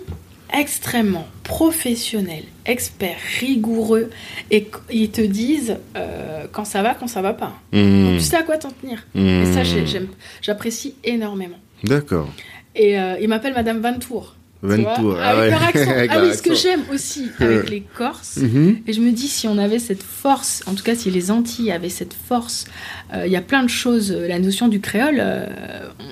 extrêmement professionnels, experts, rigoureux, et ils te disent euh, quand ça va, quand ça va pas. Mmh. Donc tu sais à quoi t'en tenir. Et ça, j'aime- j'apprécie énormément. D'accord. Et euh, il m'appelle Madame Vantour. tu vois, Ventour. Ah avec ouais. leur accent. Avec Ah leur oui, ce que j'aime aussi avec les Corses, Mhm. et je me dis, si on avait cette force, en tout cas si les Antilles avaient cette force, euh, il y a plein de choses, euh, la notion du créole, euh,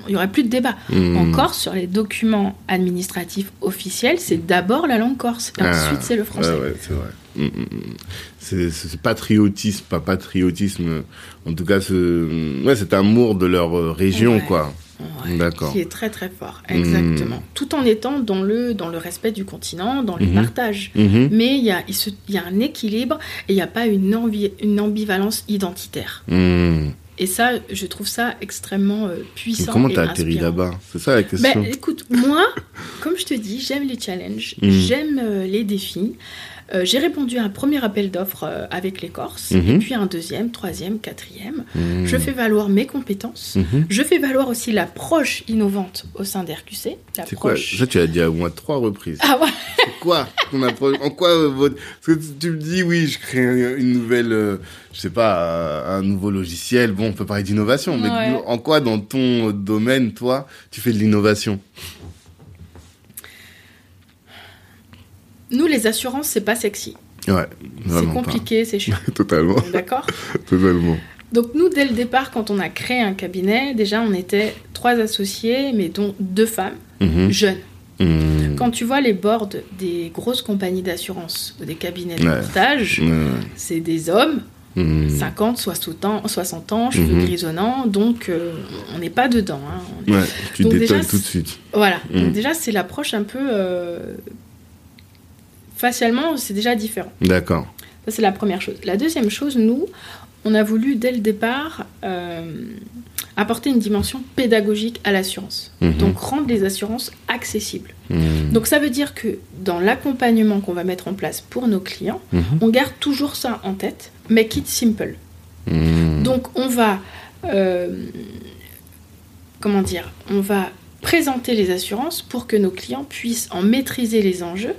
il y aurait plus de débat. Mmh. En Corse, sur les documents administratifs officiels, c'est d'abord la langue corse, et Ah, ensuite c'est le français. Ouais, ouais, c'est vrai. Mm, mm, mm. Patriotisme, pas patriotisme. En tout cas, ce, ouais, cet amour de leur euh, région, quoi. Qui est très très fort, Hmm. exactement. Tout en étant dans le, dans le respect du continent, dans le Mhm. partage. Mhm. Mais il y a, y a un équilibre et il n'y a pas une, ambi- une ambivalence identitaire. Mm. Et ça, je trouve ça extrêmement euh, Mais puissant. Comment t'as atterri là-bas? C'est ça la question. Ben, écoute, moi, comme je te dis, j'aime les challenges, Mhm. j'aime euh, les défis. Euh, j'ai répondu à un premier appel d'offres euh, avec les Corses, Mhm. et puis un deuxième, troisième, quatrième. Mm. Je fais valoir mes compétences. Mhm. Je fais valoir aussi l'approche innovante au sein d'RQC. C'est quoi Ça, tu l'as dit à moins trois reprises. Ah ouais C'est quoi ton approche En quoi euh, votre... Parce que tu- me dis, oui, je crée un- une nouvelle, euh, je sais pas, euh, un nouveau logiciel. Bon, on peut parler d'innovation, mais Ouais. en quoi dans ton domaine, toi, tu fais de l'innovation? Nous, les assurances, c'est pas sexy. Ouais, C'est compliqué, c'est chiant. Totalement, D'accord totalement. Donc, nous, dès le départ, quand on a créé un cabinet, déjà, on était trois associés, mais dont deux femmes, Mhm. jeunes. Mhm. Quand tu vois les boards des grosses compagnies d'assurance, ou des cabinets de portage, Ouais. c'est des hommes, Mhm. 50, 60 ans, 60 ans cheveux Mhm. grisonnants, donc euh, on n'est pas dedans. hein. Ouais, tu Donc déjà, tout de suite. Voilà, donc déjà, c'est l'approche un peu... euh, Facialement, c'est déjà différent. D'accord. Ça, c'est la première chose. La deuxième chose, nous, on a voulu, dès le départ, euh, apporter une dimension pédagogique à l'assurance. Mhm. Donc, rendre les assurances accessibles. Mhm. Donc, ça veut dire que dans l'accompagnement qu'on va mettre en place pour nos clients, Mhm. on garde toujours ça en tête, make it simple. Donc, on va... euh, comment dire On va présenter les assurances pour que nos clients puissent en maîtriser les enjeux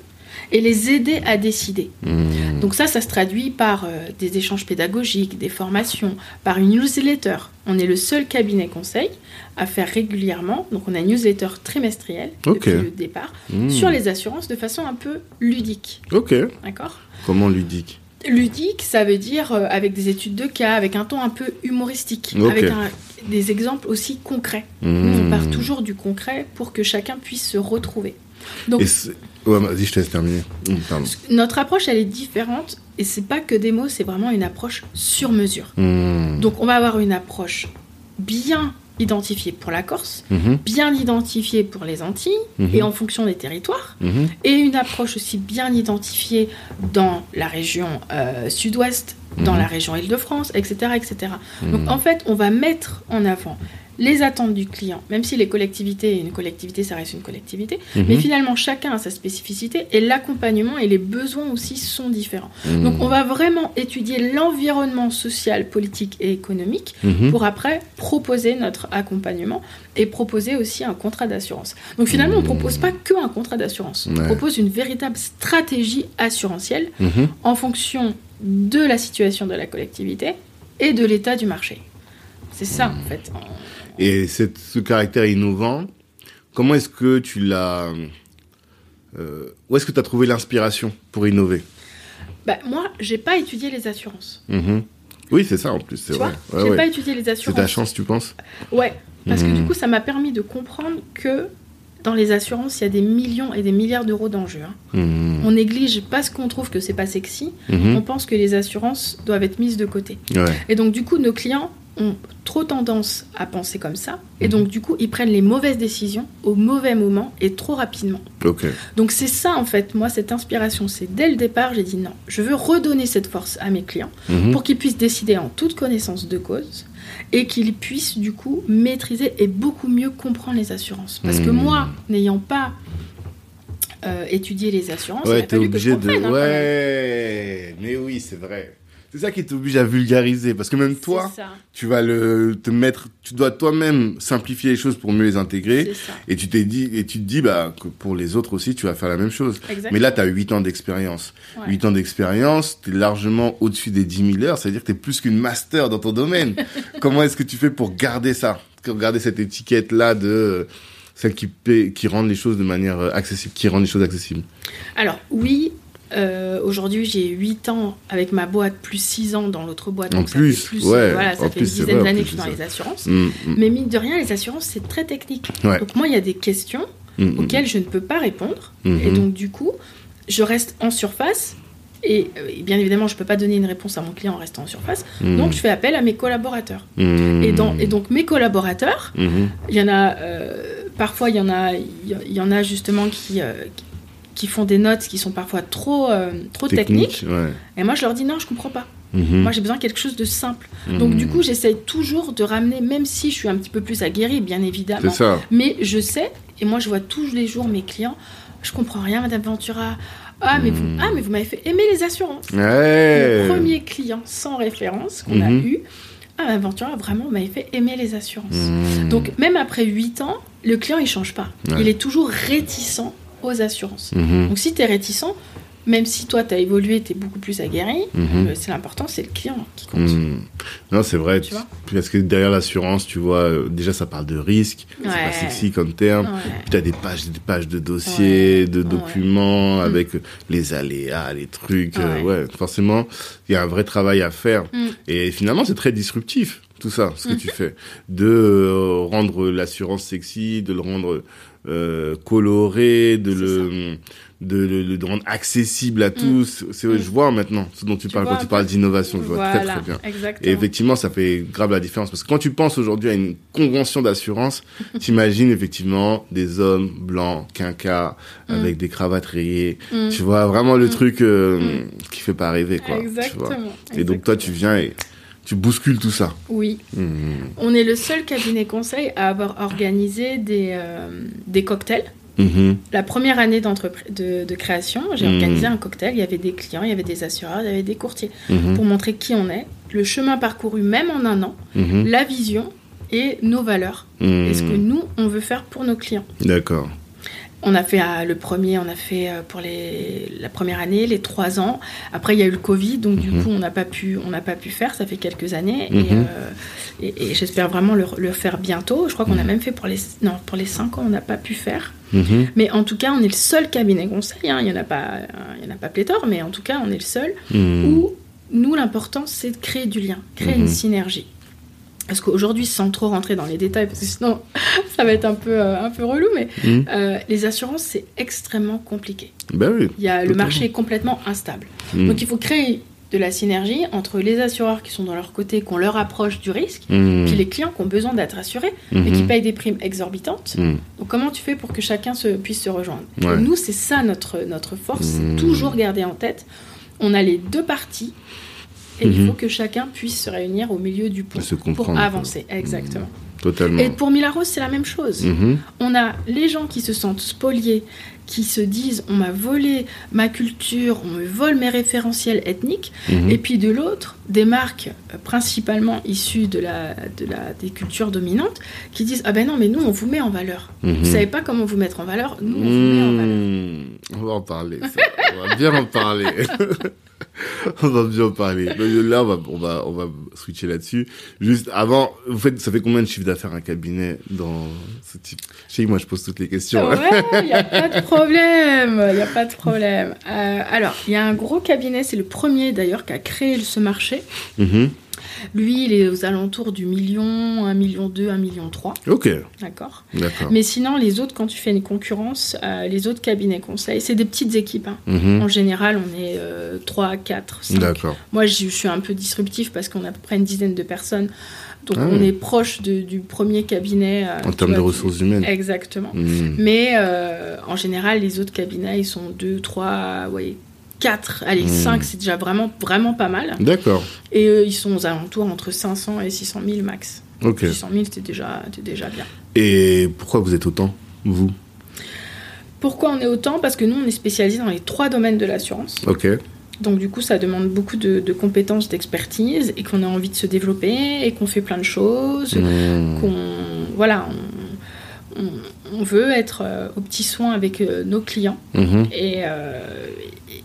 et les aider à décider. Mhm. Donc ça, ça se traduit par euh, des échanges pédagogiques, des formations, par une newsletter. On est le seul cabinet conseil à faire régulièrement, donc on a une newsletter trimestrielle Ok. depuis le départ, Mhm. sur les assurances de façon un peu ludique. Ok. D'accord? Comment ludique? Ludique, ça veut dire euh, avec des études de cas, avec un ton un peu humoristique, avec un- des exemples aussi concrets. Nous, Mhm. on part toujours du concret pour que chacun puisse se retrouver. Donc, ouais, vas-y, je te laisse terminer. Pardon. notre approche, elle est différente et c'est pas que des mots, c'est vraiment une approche sur mesure. Mhm. Donc, on va avoir une approche bien identifiée pour la Corse, Mhm. bien identifiée pour les Antilles Mhm. et en fonction des territoires, Mhm. et une approche aussi bien identifiée dans la région euh, sud-ouest, dans la région Île-de-France, etc., etc. Donc, en fait, on va mettre en avant les attentes du client, même si les collectivités, une collectivité, ça reste une collectivité, Mhm. mais finalement, chacun a sa spécificité et l'accompagnement et les besoins aussi sont différents. Mhm. Donc, on va vraiment étudier l'environnement social, politique et économique Mhm. pour après proposer notre accompagnement et proposer aussi un contrat d'assurance. Donc, finalement, on ne propose pas que un contrat d'assurance, on propose une véritable stratégie assurantielle en fonction de la situation de la collectivité et de l'état du marché. C'est ça, en fait. Et cette- ce caractère innovant, comment est-ce que tu l'as... euh, où est-ce que tu as trouvé l'inspiration pour innover? Bah, moi, j'ai pas étudié les assurances. Mhm. Oui, c'est ça en plus, c'est vrai. Ouais, J'ai ouais. pas étudié les C'est assurances. ta chance, tu penses? Ouais, Parce que du coup, ça m'a permis de comprendre que dans les assurances, il y a des millions et des milliards d'euros d'enjeux. hein. Mhm. On néglige parce qu'on trouve que c'est pas sexy. On pense que les assurances doivent être mises de côté. Ouais. Et donc, du coup, nos clients ont trop tendance à penser comme ça. Et donc, du coup, ils prennent les mauvaises décisions au mauvais moment et trop rapidement. Donc, c'est ça, en fait, moi, cette inspiration. C'est dès le départ, j'ai dit non, je veux redonner cette force à mes clients Mhm. pour qu'ils puissent décider en toute connaissance de cause et qu'ils puissent, du coup, maîtriser et beaucoup mieux comprendre les assurances. Parce que Mhm. moi, n'ayant pas euh, étudié les assurances, il Ouais, a t'es fallu que je de. hein. Ouais, mais oui, c'est vrai. C'est ça qui t'oblige à vulgariser. Parce que même toi, tu vas le te mettre. Tu dois toi-même simplifier les choses pour mieux les intégrer. Et tu t'es dit, et tu te dis, bah, que pour les autres aussi, tu vas faire la même chose. Exactement. Mais là, tu as 8 ans d'expérience. Ouais. 8 ans d'expérience, tu es largement au-dessus des 10 000 heures. Ça veut dire que tu es plus qu'une master dans ton domaine. Comment est-ce que tu fais pour garder ça? Pour garder cette étiquette-là de euh, celle qui, paie- qui rend les choses de manière euh, accessible, qui rend les choses accessibles? Alors, oui, euh, aujourd'hui, j'ai 8 ans avec ma boîte, plus 6 ans dans l'autre boîte. En ça plus, fait plus, ouais, Voilà, ça en fait plus, une dizaine d'années que je suis dans les assurances. Mm, mm. Mais mine de rien, les assurances, c'est très technique. Ouais. Donc, moi, il y a des questions Mm, auxquelles je ne peux pas répondre. Et donc, du coup, je reste en surface. Et, euh, et bien évidemment, je ne peux pas donner une réponse à mon client en restant en surface. Donc, je fais appel à mes collaborateurs. Et, dans, et donc, mes collaborateurs, Mhm. il y en a, euh, parfois, il y en a, il y en a justement qui, euh, qui font des notes qui sont parfois trop, euh, trop techniques. Technique, ouais. Et moi, je leur dis non, je comprends pas. Mhm. Moi, j'ai besoin de quelque chose de simple. Donc, Mhm. du coup, j'essaye toujours de ramener, même si je suis un petit peu plus aguerrie, bien évidemment. ça. Mais je sais, et moi, je vois tous les jours mes clients, je comprends rien, Madame Ventura. Ah, mais vous, Mhm. ah, mais vous m'avez fait aimer les assurances. Ouais. Le premier client sans référence qu'on a eu, ah, Madame Ventura, vraiment, vous m'avez fait aimer les assurances. Donc, même après 8 ans, le client, il change pas. Ouais. Il est toujours réticent aux assurances. Mhm. Donc, si tu es réticent, même si toi, tu as évolué, tu es beaucoup plus aguerri, Mhm. euh, c'est l'important, c'est le client qui compte. Mhm. Non, c'est vrai. Tu vois parce que derrière l'assurance, tu vois, euh, déjà, ça parle de risque. C'est pas sexy comme terme. Ouais. Puis t'as des pages, des pages de dossiers, Ouais, de documents Mm. avec les aléas, les trucs. euh, Ouais. forcément, il y a un vrai travail à faire. Mm. Et finalement, c'est très disruptif, tout ça, ce que Mhm. tu fais. De euh, rendre l'assurance sexy, de le rendre euh, coloré, de le, de le, de le rendre accessible à tous. C'est, Mm. Je vois maintenant ce dont tu, Tu parles vois quand tu parles d'innovation. Je vois voilà, très très bien. exactement. Et effectivement, ça fait grave la différence. Parce que quand tu penses aujourd'hui à une convention d'assurance, t'imagines effectivement des hommes blancs, quinquas, Mm. avec des cravates rayées. Mm. Tu vois, vraiment le Mm. truc euh, Mm. qui fait pas rêver, quoi. tu vois. Exactement. Et donc toi, tu viens et tu bouscules tout ça. Oui, Mhm. on est le seul cabinet conseil à avoir organisé des, euh, des cocktails. Mhm. La première année de, de création, j'ai Mhm. organisé un cocktail. Il y avait des clients, il y avait des assureurs, il y avait des courtiers pour montrer qui on est, le chemin parcouru même en un an, la vision et nos valeurs. Et ce que nous, on veut faire pour nos clients. D'accord. On a fait euh, le premier, on a fait euh, pour les, la première année, les trois ans. Après, il y a eu le Covid, donc du Mhm. coup, on n'a pas pu, on n'a pas pu faire. Ça fait quelques années, et, Mhm. euh, et, et j'espère vraiment le, le faire bientôt. Je crois qu'on a Mhm. même fait pour les, non, pour les cinq ans, on n'a pas pu faire. Mais en tout cas, on est le seul cabinet conseil. hein. Il y en a pas, il y en a pas pléthore, mais en tout cas, on est le seul où nous, l'important, c'est de créer du lien, créer une synergie. Parce qu'aujourd'hui, sans trop rentrer dans les détails, parce que sinon, ça va être un peu, euh, un peu relou, mais Mhm. euh, les assurances, c'est extrêmement compliqué. Ben oui. Il y a, le marché est complètement instable. Mhm. Donc il faut créer de la synergie entre les assureurs qui sont dans leur côté, qu'on leur approche du risque, Mhm. puis les clients qui ont besoin d'être assurés, mais qui Mhm. payent des primes exorbitantes. Donc comment tu fais pour que chacun se, puisse se rejoindre? Ouais. Nous, c'est ça notre, notre force, toujours garder en tête, on a les deux parties, et il Mhm. faut que chacun puisse se réunir au milieu du pont Se pour avancer. Exactement. Totalement. Et pour Milaros, c'est la même chose. Mhm. On a les gens qui se sentent spoliés, qui se disent on m'a volé ma culture, on me vole mes référentiels ethniques, Mhm. et puis de l'autre, des marques euh, principalement issues de la, de la, des cultures dominantes qui disent ah ben non mais nous on vous met en valeur. Mhm. Vous savez pas comment vous mettre en valeur, nous on vous met en valeur. Mmh. On va en parler. ça. On va bien en parler. on va bien en parler. Là, on va, on va, on va switcher là-dessus. Juste avant, vous faites, ça fait combien de chiffre d'affaires un cabinet dans ce type? Que moi, je pose toutes les questions. hein. Ouais, il n'y a pas de problème, il n'y a pas de problème. Euh, alors, il y a un gros cabinet, c'est le premier d'ailleurs qui a créé ce marché, Mhm. Lui, il est aux alentours du million, 1 million 2, 1 million 3. Ok, D'accord. Mais sinon, les autres, quand tu fais une concurrence, euh, les autres cabinets conseils, c'est des petites équipes. hein. Mhm. En général, on est euh, 3, 4, 5. D'accord. Moi, je suis un peu disruptif parce qu'on a à peu près une dizaine de personnes. Donc, Ah. on est proche de- du premier cabinet. euh, En termes de ressources humaines. Exactement. Mhm. Mais euh, en général, les autres cabinets, ils sont 2, 3, ouais, 4, allez, Hmm. 5, c'est déjà vraiment, vraiment pas mal. D'accord, Et eux, ils sont aux alentours entre 500 et 600 000 max. ok. 600 000, c'était déjà, déjà bien. Et pourquoi vous êtes autant, vous? Pourquoi on est autant? Parce que nous, on est spécialisé dans les trois domaines de l'assurance. Ok. Donc du coup, ça demande beaucoup de, de compétences, d'expertise, et qu'on a envie de se développer, et qu'on fait plein de choses, Mhm. qu'on... Voilà, on, on- on veut être euh, au petit soin avec euh, nos clients, Mhm. et, euh,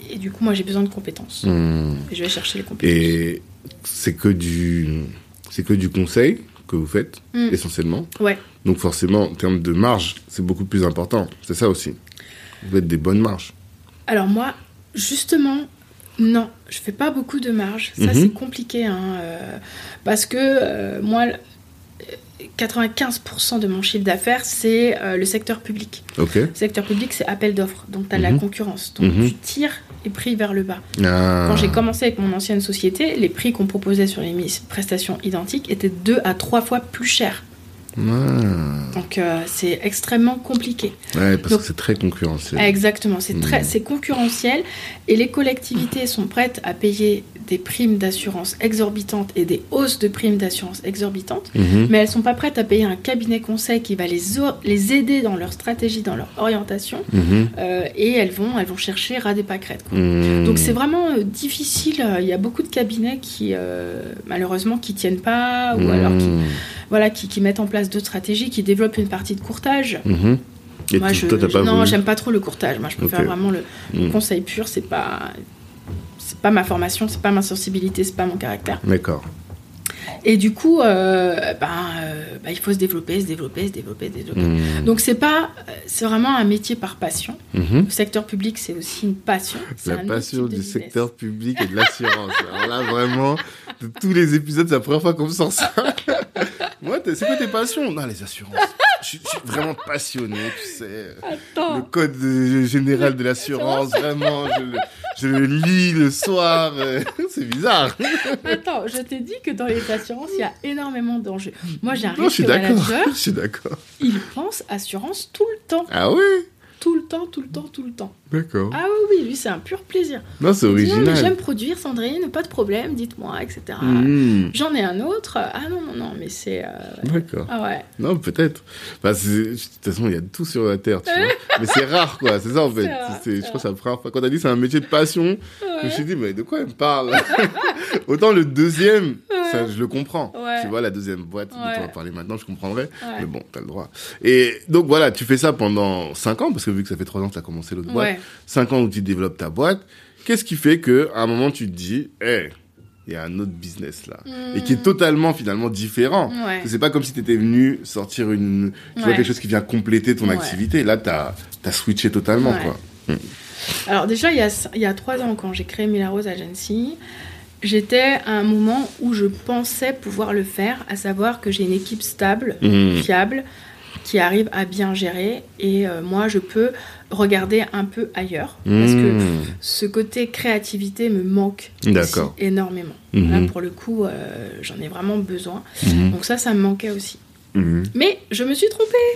et, et du coup, moi, j'ai besoin de compétences. Mhm. Et je vais chercher les compétences. Et c'est que du c'est que du conseil que vous faites Mm. essentiellement. Ouais. Donc forcément en termes de marge, c'est beaucoup plus important. C'est ça aussi. Vous faites des bonnes marges. Alors moi, justement, non, je fais pas beaucoup de marge. Ça, Mhm. c'est compliqué, hein, euh, parce que euh, moi, euh, 95% de mon chiffre d'affaires, c'est euh, le secteur public. Le secteur public, c'est appel d'offres, donc tu as de la Mhm. concurrence. Donc Mhm. tu tires les prix vers le bas. Ah. Quand j'ai commencé avec mon ancienne société, les prix qu'on proposait sur les prestations identiques étaient deux à trois fois plus chers. Ah. Donc euh, c'est extrêmement compliqué. Ouais, parce Donc- que c'est très concurrentiel. Exactement, c'est très, Mhm. c'est concurrentiel et les collectivités sont prêtes à payer des primes d'assurance exorbitantes et des hausses de primes d'assurance exorbitantes, Mhm. mais elles sont pas prêtes à payer un cabinet conseil qui va les, les aider dans leur stratégie, dans leur orientation, Mhm. euh, et elles vont, elles vont chercher ras des pâquerettes. quoi. Mhm. Donc c'est vraiment euh, difficile. euh, Il y a beaucoup de cabinets qui, malheureusement, qui tiennent pas ou alors qui, voilà, qui, qui mettent en place d'autres stratégies, qui développent une partie de courtage. Et Moi, je, toi, je- pas non, j'aime pas trop le courtage. Moi, je préfère vraiment le conseil pur. C'est pas, c'est pas ma formation, c'est pas ma sensibilité, c'est pas mon caractère. D'accord. Et du coup, euh, ben, euh, ben, il faut se développer, se développer, se développer, se développer. Mhm. Donc c'est pas, c'est vraiment un métier par passion. Mhm. Le secteur public, c'est aussi une passion. La passion du business. secteur public et de l'assurance. Alors là, vraiment, de tous les épisodes, c'est la première fois qu'on me sort ça. Moi, c'est quoi tes passions? Non, les assurances. Je suis, je suis vraiment passionné, tu sais. Le code général de l'assurance, vraiment, je, le- je le lis le soir. euh, c'est bizarre. attends, je t'ai dit que dans les assurances, il y a énormément d'enjeux. Moi, j'ai un Non, je suis risque d'accord. manager, Je suis d'accord. il pense assurance tout le temps. Ah ouais Tout le temps, tout le temps, tout le temps. D'accord. Ah oui, lui, c'est un pur plaisir. Non, c'est original. j'aime produire, Sandrine, pas de problème, dites-moi, etc. Mhm. J'en ai un autre. Ah non, non, non, mais c'est. euh, D'accord. Ah ouais. Non, peut-être. Enfin, de toute façon, il y a tout sur la terre, tu vois. Mais c'est rare, quoi. C'est ça, en fait. Rare, C'est- c'est je crois que c'est la première fois. Quand t'as dit c'est un métier de passion, je me suis dit, mais de quoi elle me parle? Autant le deuxième, ça, je le comprends. Ouais. Tu vois, la deuxième boîte dont on va parler maintenant, je comprendrais. Mais bon, t'as le droit. Et donc, voilà, tu fais ça pendant 5 ans, parce que vu que ça fait 3 ans que t'as commencé l'autre boîte, Ouais. 5 ans où tu développes ta boîte, qu'est-ce qui fait que à un moment, tu te dis, hé, il y a un autre business là. Et qui est totalement, finalement, différent. Hmm. Ouais. C'est pas comme si tu étais venu sortir une, tu vois, quelque chose qui vient compléter ton Ouais. activité. Là, t'as as switché totalement, quoi. Alors, déjà, il y a, il y a trois ans, quand j'ai créé Mila Rose Agency, j'étais à un moment où je pensais pouvoir le faire, à savoir que j'ai une équipe stable, Mhm. fiable, qui arrive à bien gérer. Et euh, moi, je peux regarder un peu ailleurs. Parce que Mhm. ce côté créativité me manque énormément. Mhm. Là, pour le coup, euh, j'en ai vraiment besoin. Mhm. Donc ça, ça me manquait aussi. Mais je me suis trompée.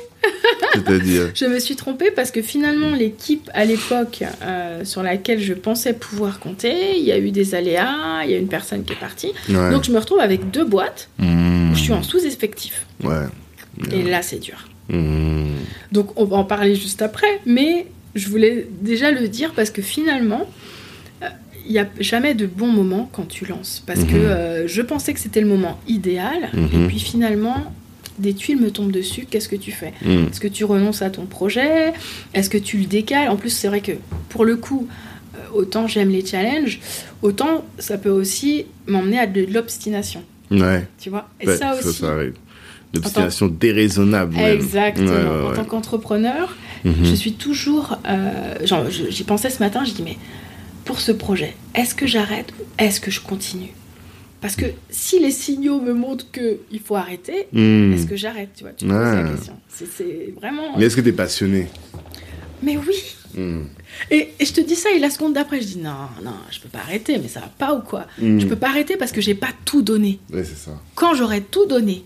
C'est-à-dire. Je me suis trompée parce que finalement, l'équipe à l'époque euh, sur laquelle je pensais pouvoir compter, il y a eu des aléas, il y a une personne qui est partie. Ouais. Donc je me retrouve avec deux boîtes où je suis en sous-effectif. Ouais. Et là, c'est dur. Mhm. Donc on va en parler juste après, mais je voulais déjà le dire parce que finalement, euh, il n'y a jamais de bon moment quand tu lances. Parce que Mhm. euh, je pensais que c'était le moment idéal, Mhm. et puis finalement, des tuiles me tombent dessus, qu'est-ce que tu fais? Mhm. Est-ce que tu renonces à ton projet? Est-ce que tu le décales? En plus, c'est vrai que pour le coup, euh, autant j'aime les challenges, autant ça peut aussi m'emmener à de l'obstination. Ouais. Tu vois? Et Ouais, ça aussi. ça arrive. L'obstination déraisonnable. même. Exactement. Ouais, ouais, En tant qu'entrepreneur, Mhm. je suis toujours. euh, genre, J'y pensais ce matin, je dis, mais pour ce projet, est-ce que j'arrête ou est-ce que je continue? Parce que si les signaux me montrent qu'il faut arrêter, Hmm. est-ce que j'arrête? Tu vois, tu te poses la Ouais. question. C'est- vraiment. Mais est-ce que t'es passionné? Mais oui Hmm. et, et je te dis ça, et la seconde d'après, je dis non, non, je peux pas arrêter, mais ça va pas ou quoi? Hmm. Je peux pas arrêter parce que j'ai pas tout donné. Ouais, c'est ça. Quand j'aurai tout donné.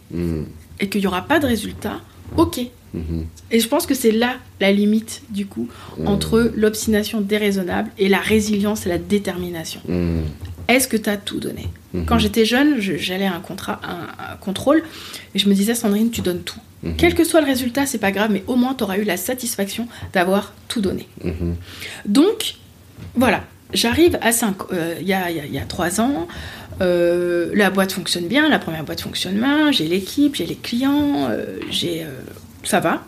Et qu'il y aura pas de résultat, ok. Mhm. Et je pense que c'est là la limite, du coup, Hmm. entre l'obstination déraisonnable et la résilience et la détermination. Hmm. Est-ce que tu as tout donné? Mhm. Quand j'étais jeune, je- j'allais à un, contrat, un, un contrôle et je me disais, Sandrine, tu donnes tout. Mhm. Quel que soit le résultat, c'est pas grave, mais au moins tu auras eu la satisfaction d'avoir tout donné. Mhm. Donc, voilà, j'arrive à 5, il y, a, il y a- il y a 3 ans, euh, la boîte fonctionne bien, la première boîte fonctionne bien, j'ai l'équipe, j'ai les clients, euh, j'ai, euh, ça va.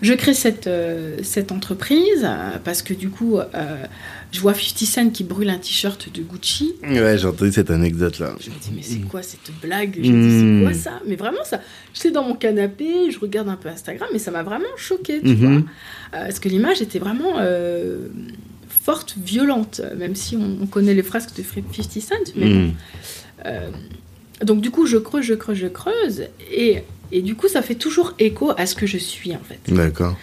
Je crée cette, cette entreprise parce que du coup, je vois 50 Cent qui brûle un t-shirt de Gucci. Ouais, j'ai entendu cette anecdote-là. Je me dis, mais c'est quoi cette blague? Je me dis, Mm. c'est quoi ça? Mais vraiment, ça. J'étais dans mon canapé, je regarde un peu Instagram, mais ça m'a vraiment choqué, tu Mhm. vois. Parce que l'image était vraiment forte, violente, même si on, on connaît les frasques de 50 Cent. Mais. Hmm. Euh, donc, du coup, je creuse, je creuse, je creuse. Et, et du coup, ça fait toujours écho à ce que je suis, en fait. D'accord.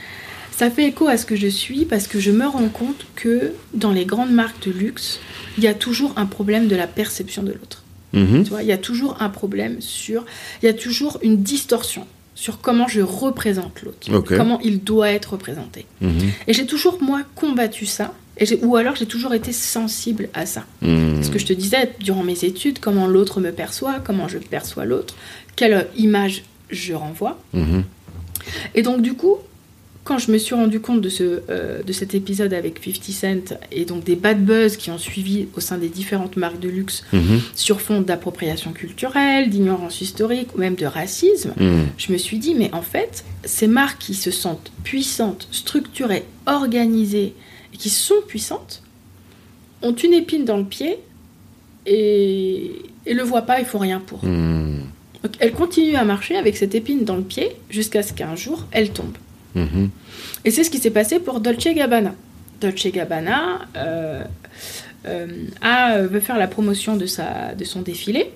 Ça fait écho à ce que je suis parce que je me rends compte que dans les grandes marques de luxe, il y a toujours un problème de la perception de l'autre. Mhm. Tu vois, il y a toujours un problème sur. Il y a toujours une distorsion sur comment je représente l'autre, comment il doit être représenté. Mhm. Et j'ai toujours, moi, combattu ça, et ou alors j'ai toujours été sensible à ça. Hmm. Ce que je te disais durant mes études, comment l'autre me perçoit, comment je perçois l'autre, quelle image je renvoie. Mhm. Et donc, du coup, quand je me suis rendu compte de, ce, euh, de cet épisode avec 50 Cent et donc des bad buzz qui ont suivi au sein des différentes marques de luxe Mhm. sur fond d'appropriation culturelle, d'ignorance historique ou même de racisme, Hmm. je me suis dit, mais en fait, ces marques qui se sentent puissantes, structurées, organisées et qui sont puissantes, ont une épine dans le pied et, et le voient pas, ils font rien pour. Hmm. Donc elles continuent à marcher avec cette épine dans le pied jusqu'à ce qu'un jour, elle tombe. Mhm. Et c'est ce qui s'est passé pour Dolce Gabbana. Dolce Gabbana euh, euh, a, veut faire la promotion de, sa, de son défilé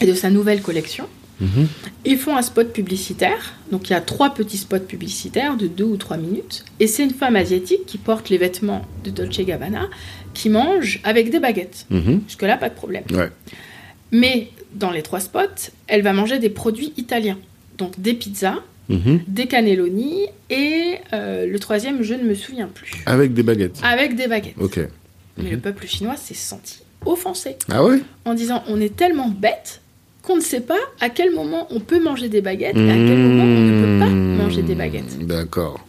et de sa nouvelle collection. Mhm. Ils font un spot publicitaire. Donc il y a trois petits spots publicitaires de deux ou trois minutes. Et c'est une femme asiatique qui porte les vêtements de Dolce Gabbana qui mange avec des baguettes. Mhm. Jusque-là, pas de problème. Ouais. Mais dans les trois spots, elle va manger des produits italiens. Donc des pizzas, Mhm. des cannelloni et euh, le troisième, je ne me souviens plus. Avec des baguettes. Avec des baguettes. Ok. Mais le peuple chinois s'est senti offensé Ah ouais? En disant on est tellement bête qu'on ne sait pas à quel moment on peut manger des baguettes et à quel moment on ne peut pas Hmm. manger des baguettes. D'accord.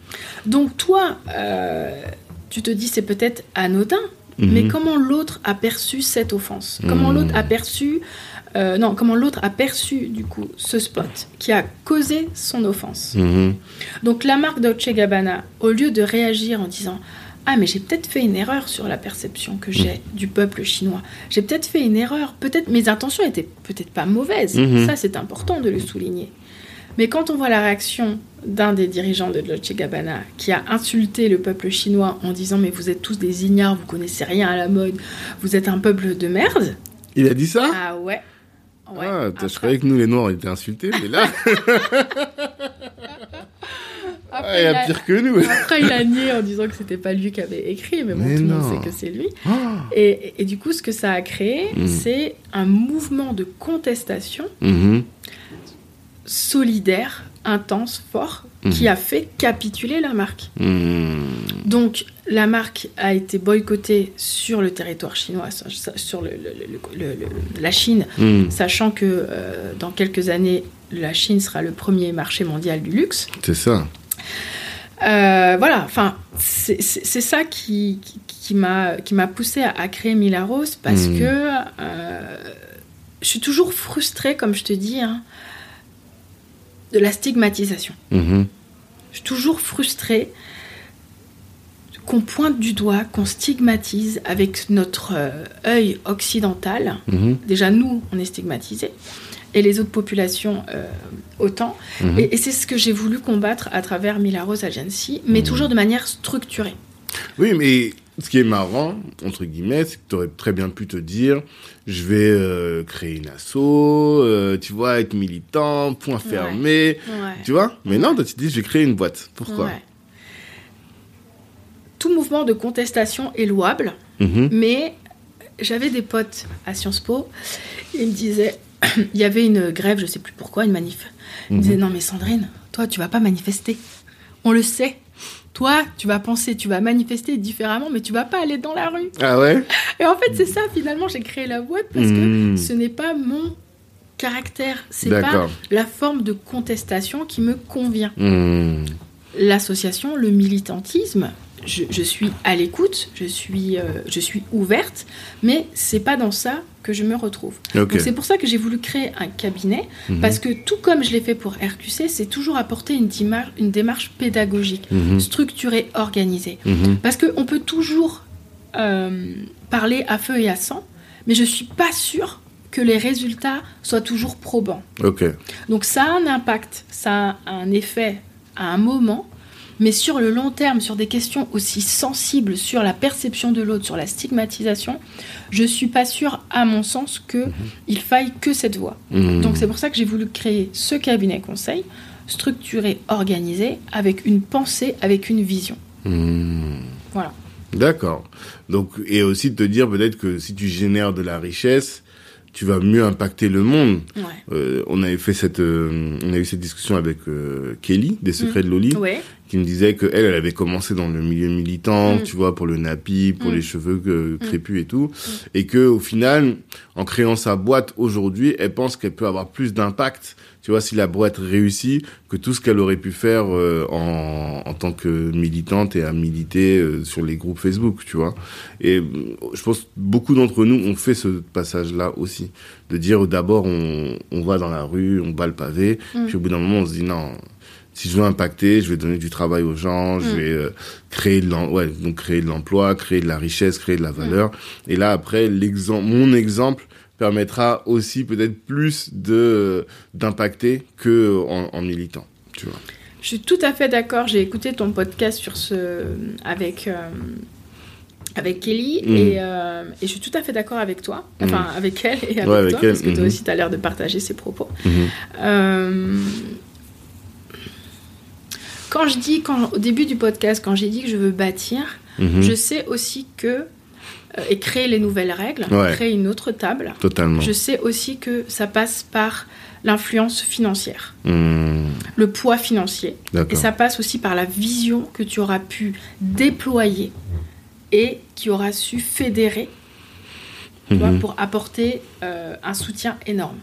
Donc toi, euh, tu te dis c'est peut-être anodin, Mhm. mais comment l'autre a perçu cette offense? Comment Mhm. l'autre a perçu euh, non, comment l'autre a perçu du coup ce spot qui a causé son offense? Donc la marque Dolce Gabbana, au lieu de réagir en disant ah mais j'ai peut-être fait une erreur sur la perception que j'ai du peuple chinois. J'ai peut-être fait une erreur. Peut-être mes intentions étaient peut-être pas mauvaises. Mhm. Ça c'est important de le souligner. Mais quand on voit la réaction d'un des dirigeants de Dolce Gabbana qui a insulté le peuple chinois en disant mais vous êtes tous des ignares, vous connaissez rien à la mode, vous êtes un peuple de merde. Il a dit ça? Ah ouais. Ouais. Ah, je croyais que nous les noirs on était insultés, mais là, après, il a a- pire que nous. Après, il a nié en disant que c'était pas lui qui avait écrit, mais bon, Mais tout le monde sait que c'est lui. Ah. Et, et du coup, ce que ça a créé, Mm. c'est un mouvement de contestation Mhm. solidaire, intense, fort, qui Mhm. a fait capituler la marque. Mhm. Donc, la marque a été boycottée sur le territoire chinois, sur- le- le- le- la Chine, Mhm. sachant que euh, dans quelques années, la Chine sera le premier marché mondial du luxe. C'est ça. Euh, voilà, enfin, c'est ça qui, qui, qui m'a poussé à, à créer Milaros parce Mm. que euh, je suis toujours frustrée, comme je te dis, hein, de la stigmatisation. Mhm. Je suis toujours frustrée qu'on pointe du doigt, qu'on stigmatise avec notre euh, œil occidental. Mhm. Déjà, nous, on est stigmatisés. Et les autres populations euh, autant. Mhm. Et, et c'est ce que j'ai voulu combattre à travers Milaros Agency, mais Mhm. toujours de manière structurée. Oui, mais ce qui est marrant, entre guillemets, c'est que tu aurais très bien pu te dire, je vais euh, créer une asso, euh, tu vois, être militant, point fermé, Ouais. tu vois? Mais non, toi, tu te dis, je vais créer une boîte. Pourquoi? Tout mouvement de contestation est louable, Mhm. mais j'avais des potes à Sciences Po, ils me disaient, il y avait une grève, je sais plus pourquoi, une manif. Ils me disaient, non mais Sandrine, toi tu vas pas manifester. On le sait. Toi, tu vas penser, tu vas manifester différemment, mais tu vas pas aller dans la rue. Ah ouais? Et en fait, c'est ça, finalement, j'ai créé la boîte parce Mhm. que ce n'est pas mon caractère, c'est pas la forme de contestation qui me convient. Hmm. L'association, le militantisme, je, je suis à l'écoute, je suis, euh, je suis ouverte, mais c'est pas dans ça que je me retrouve. Ok. Donc c'est pour ça que j'ai voulu créer un cabinet, Mhm. parce que tout comme je l'ai fait pour RQC, c'est toujours apporter une, démarche pédagogique, Mhm. structurée, organisée. Mhm. Parce qu'on peut toujours euh, parler à feu et à sang, mais je suis pas sûre que les résultats soient toujours probants. Donc ça a un impact, ça a un effet à un moment, mais sur le long terme, sur des questions aussi sensibles, sur la perception de l'autre, sur la stigmatisation, je suis pas sûre, à mon sens, que il faille que cette voie. Hmm. Donc c'est pour ça que j'ai voulu créer ce cabinet conseil, structuré, organisé, avec une pensée, avec une vision. Hmm. Voilà. D'accord. Donc, et aussi de te dire peut-être que si tu génères de la richesse, tu vas mieux impacter le monde. Ouais. Euh, on avait fait cette, euh, on a eu cette discussion avec euh, Kelly des Secrets de Loli, Ouais. qui me disait que elle, elle avait commencé dans le milieu militant, Mm. tu vois, pour le nappy, pour Mm. les cheveux euh, crépus et tout, et que au final, en créant sa boîte aujourd'hui, elle pense qu'elle peut avoir plus d'impact, tu vois, si la boîte réussit, que tout ce qu'elle aurait pu faire euh, en, en tant que militante et à militer euh, sur les groupes Facebook, tu vois. Et je pense que beaucoup d'entre nous ont fait ce passage-là aussi, de dire d'abord on, on va dans la rue, on bat le pavé, Mm. puis au bout d'un moment on se dit non si je veux impacter, je vais donner du travail aux gens, je Mm. vais euh, créer de l'em- ouais, donc créer de l'emploi, créer de la richesse, créer de la valeur. Et là après l'exemple mon exemple permettra aussi peut-être plus de d'impacter que en, en militant, tu vois. Je suis tout à fait d'accord. J'ai écouté ton podcast sur ce avec euh, avec Kelly Mhm. et, euh, et je suis tout à fait d'accord avec toi, enfin avec elle et avec Ouais, avec toi, elle, parce que toi mhm. aussi tu as l'air de partager ses propos. Mhm. Euh, quand je dis, quand, au début du podcast, quand j'ai dit que je veux bâtir, Mhm. je sais aussi que et créer les nouvelles règles, Ouais. créer une autre table. Totalement. Je sais aussi que ça passe par l'influence financière, Mhm. le poids financier. Et ça passe aussi par la vision que tu auras pu déployer et qui aura su fédérer vois, Mhm. pour apporter euh, un soutien énorme.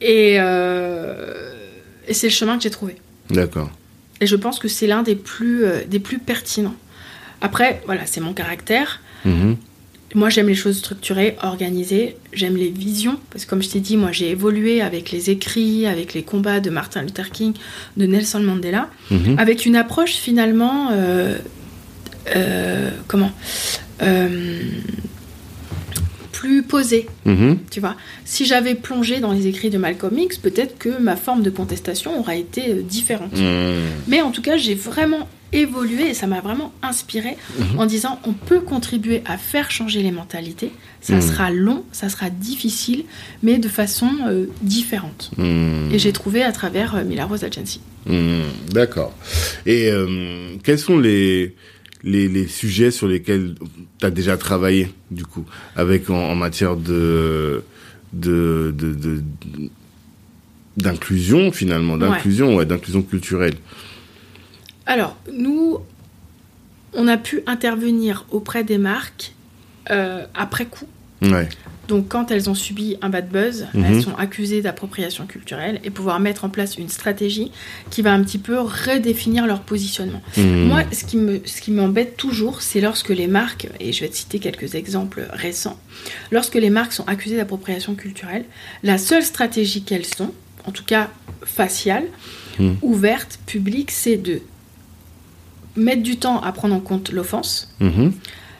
Et, euh, et c'est le chemin que j'ai trouvé. D'accord. Et je pense que c'est l'un des plus, euh, des plus pertinents. Après, voilà, c'est mon caractère. Mhm. Moi, j'aime les choses structurées, organisées. J'aime les visions. Parce que, comme je t'ai dit, moi, j'ai évolué avec les écrits, avec les combats de Martin Luther King, de Nelson Mandela, Mhm. avec une approche finalement. euh, euh, comment Euh, Plus posée, Mhm. tu vois. Si j'avais plongé dans les écrits de Malcolm X, peut-être que ma forme de contestation aurait été différente. Mais en tout cas, j'ai vraiment évolué et ça m'a vraiment inspiré Mhm. en disant on peut contribuer à faire changer les mentalités. Ça Mhm. sera long, ça sera difficile, mais de façon euh, différente. Mhm. Et j'ai trouvé à travers euh, Mila Rose Agency. D'accord. Et euh, quels sont les, les, les sujets sur lesquels tu as déjà travaillé, du coup, avec en, en matière de de de- de- d'inclusion finalement, Ouais. d'inclusion, ouais, d'inclusion culturelle? Alors, nous, on a pu intervenir auprès des marques euh, après coup. Ouais. Donc, quand elles ont subi un bad buzz, Mhm. elles sont accusées d'appropriation culturelle et pouvoir mettre en place une stratégie qui va un petit peu redéfinir leur positionnement. Hmm. Moi, ce qui me, ce qui m'embête toujours, c'est lorsque les marques, et je vais te citer quelques exemples récents, lorsque les marques sont accusées d'appropriation culturelle, la seule stratégie qu'elles ont, en tout cas faciale, Mm. ouverte, publique, c'est de mettre du temps à prendre en compte l'offense, Mhm.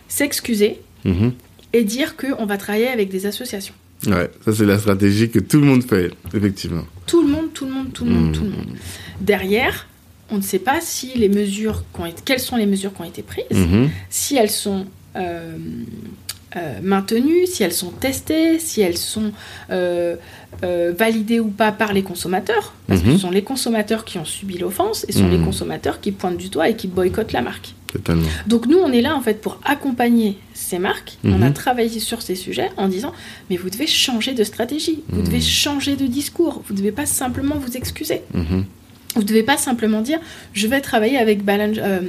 s'excuser Mhm. et dire qu'on va travailler avec des associations. Ouais, ça c'est la stratégie que tout le monde fait, effectivement. Tout le monde, tout le monde, tout le monde, tout le monde. Derrière, on ne sait pas si les mesures, été- quelles sont les mesures qui ont été prises, Mhm. si elles sont euh, euh, maintenues, si elles sont testées, si elles sont euh, euh, validées ou pas par les consommateurs, parce que Mhm. ce sont les consommateurs qui ont subi l'offense et ce sont les Mhm. consommateurs qui pointent du doigt et qui boycottent la marque. Totalement. Donc nous, on est là en fait pour accompagner ces marques. On a Mhm. travaillé sur ces sujets en disant, mais vous devez changer de stratégie, vous devez changer de discours, vous ne devez pas simplement vous excuser. Vous ne devez pas simplement dire je vais travailler avec Balan- euh,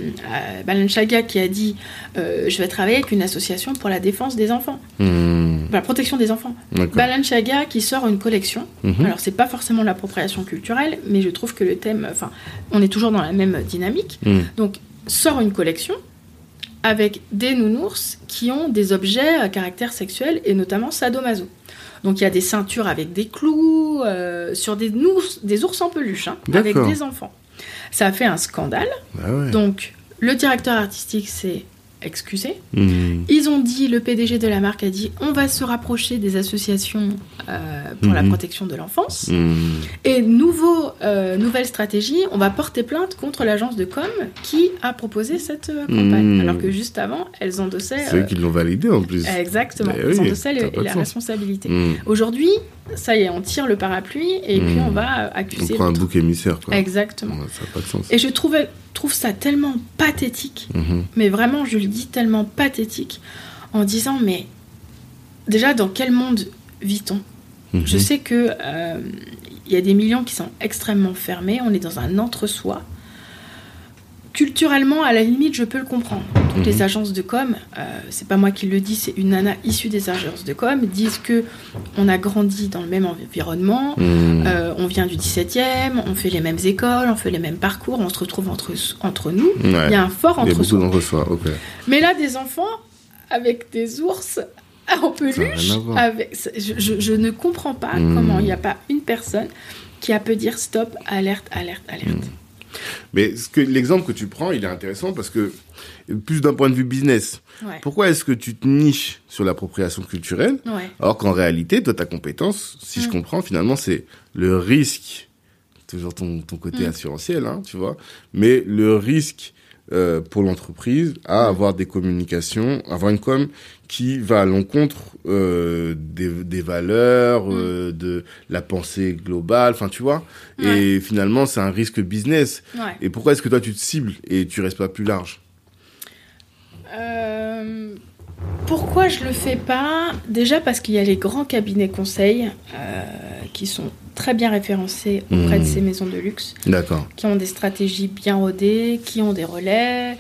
euh, qui a dit euh, je vais travailler avec une association pour la défense des enfants, Mhm. pour la protection des enfants. Balenciaga qui sort une collection. Mhm. Alors c'est pas forcément l'appropriation culturelle, mais je trouve que le thème, enfin, on est toujours dans la même dynamique. Mhm. Donc sort une collection avec des nounours qui ont des objets à caractère sexuel et notamment sadomaso. Donc il y a des ceintures avec des clous euh, sur des, ours, des ours en peluche hein, avec des enfants. Ça a fait un scandale. Ah ouais. Donc le directeur artistique s'est excusé. Mhm. Ils ont dit, le PDG de la marque a dit, on va se rapprocher des associations euh, pour la Mhm. protection de l'enfance. Mhm. Et nouveau, euh, nouvelle stratégie, on va porter plainte contre l'agence de com qui a proposé cette euh, campagne. Mhm. Alors que juste avant, elles endossaient. C'est eux qui l'ont validé en plus. exactement, elles oui, endossaient a la sens. responsabilité. Aujourd'hui, ça y est, on tire le parapluie et puis on va euh, On accuser. prend un bouc émissaire, quoi. Exactement. Ouais, ça n'a pas de sens. Et je trouvais, trouve ça tellement pathétique Mhm. mais vraiment, je le dis tellement pathétique, en disant, mais déjà, dans quel monde vit-on? Mhm. Je sais que euh, il y a des millions qui sont extrêmement fermés, on est dans un entre-soi. Culturellement, à la limite, je peux le comprendre. Toutes Mhm. les agences de com, euh, c'est pas moi qui le dis, c'est une nana issue des agences de com, disent que on a grandi dans le même environnement, Mhm. euh, on vient du 17e, on fait les mêmes écoles, on fait les mêmes parcours, on se retrouve entre, entre nous. Il Ouais. y a un fort Il y a beaucoup entre-soi. d'entre-soi, ok. Mais là, des enfants avec des ours en peluche, avec... je, je- je ne comprends pas Hmm. comment il n'y a pas une personne qui a pu dire stop, alerte, alerte, alerte. Mais l'exemple que tu prends, il est intéressant parce que plus d'un point de vue business, Ouais. pourquoi est-ce que tu te niches sur l'appropriation culturelle Ouais. alors qu'en réalité, toi, ta compétence, si je Mm. comprends, finalement, c'est le risque, toujours ton, ton côté Mm. assurantiel, hein, tu vois, mais le risque euh, pour l'entreprise à avoir des communications, avoir une com qui va à l'encontre euh, des, des valeurs, Mm. euh, de la pensée globale, enfin, tu vois, et finalement, c'est un risque business. Ouais. Et pourquoi est-ce que toi, tu te cibles et tu restes pas plus large? Pourquoi je le fais pas? Déjà parce qu'il y a les grands cabinets conseils qui sont très bien référencés auprès Hmm. de ces maisons de luxe, D'accord. qui ont des stratégies bien rodées, qui ont des relais.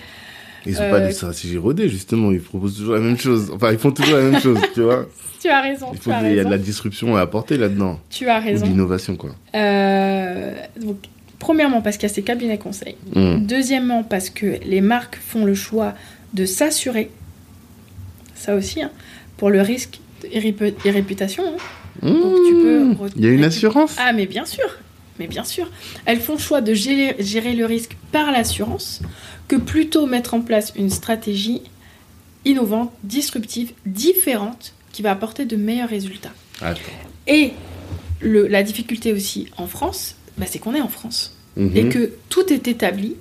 Ils Euh, pas des stratégies rodées, justement, ils proposent toujours la même chose. Enfin, ils font toujours la même chose, tu vois. Tu as raison, Il faut y a de la disruption à apporter là-dedans. Tu as raison. l'innovation, quoi. Euh, donc, premièrement, parce qu'il y a ces cabinets conseils. Mm. Deuxièmement, parce que les marques font le choix de s'assurer, ça aussi, hein, pour le risque et réputation. hein. Donc, tu peux Mmh. Il y a une assurance? Ah, mais bien sûr, mais bien sûr. Elles font le choix de gérer, gérer le risque par l'assurance que plutôt mettre en place une stratégie innovante, disruptive, différente, qui va apporter de meilleurs résultats. Attends. Et le- la difficulté aussi en France, bah, c'est qu'on est en France Mhm. et que tout est établi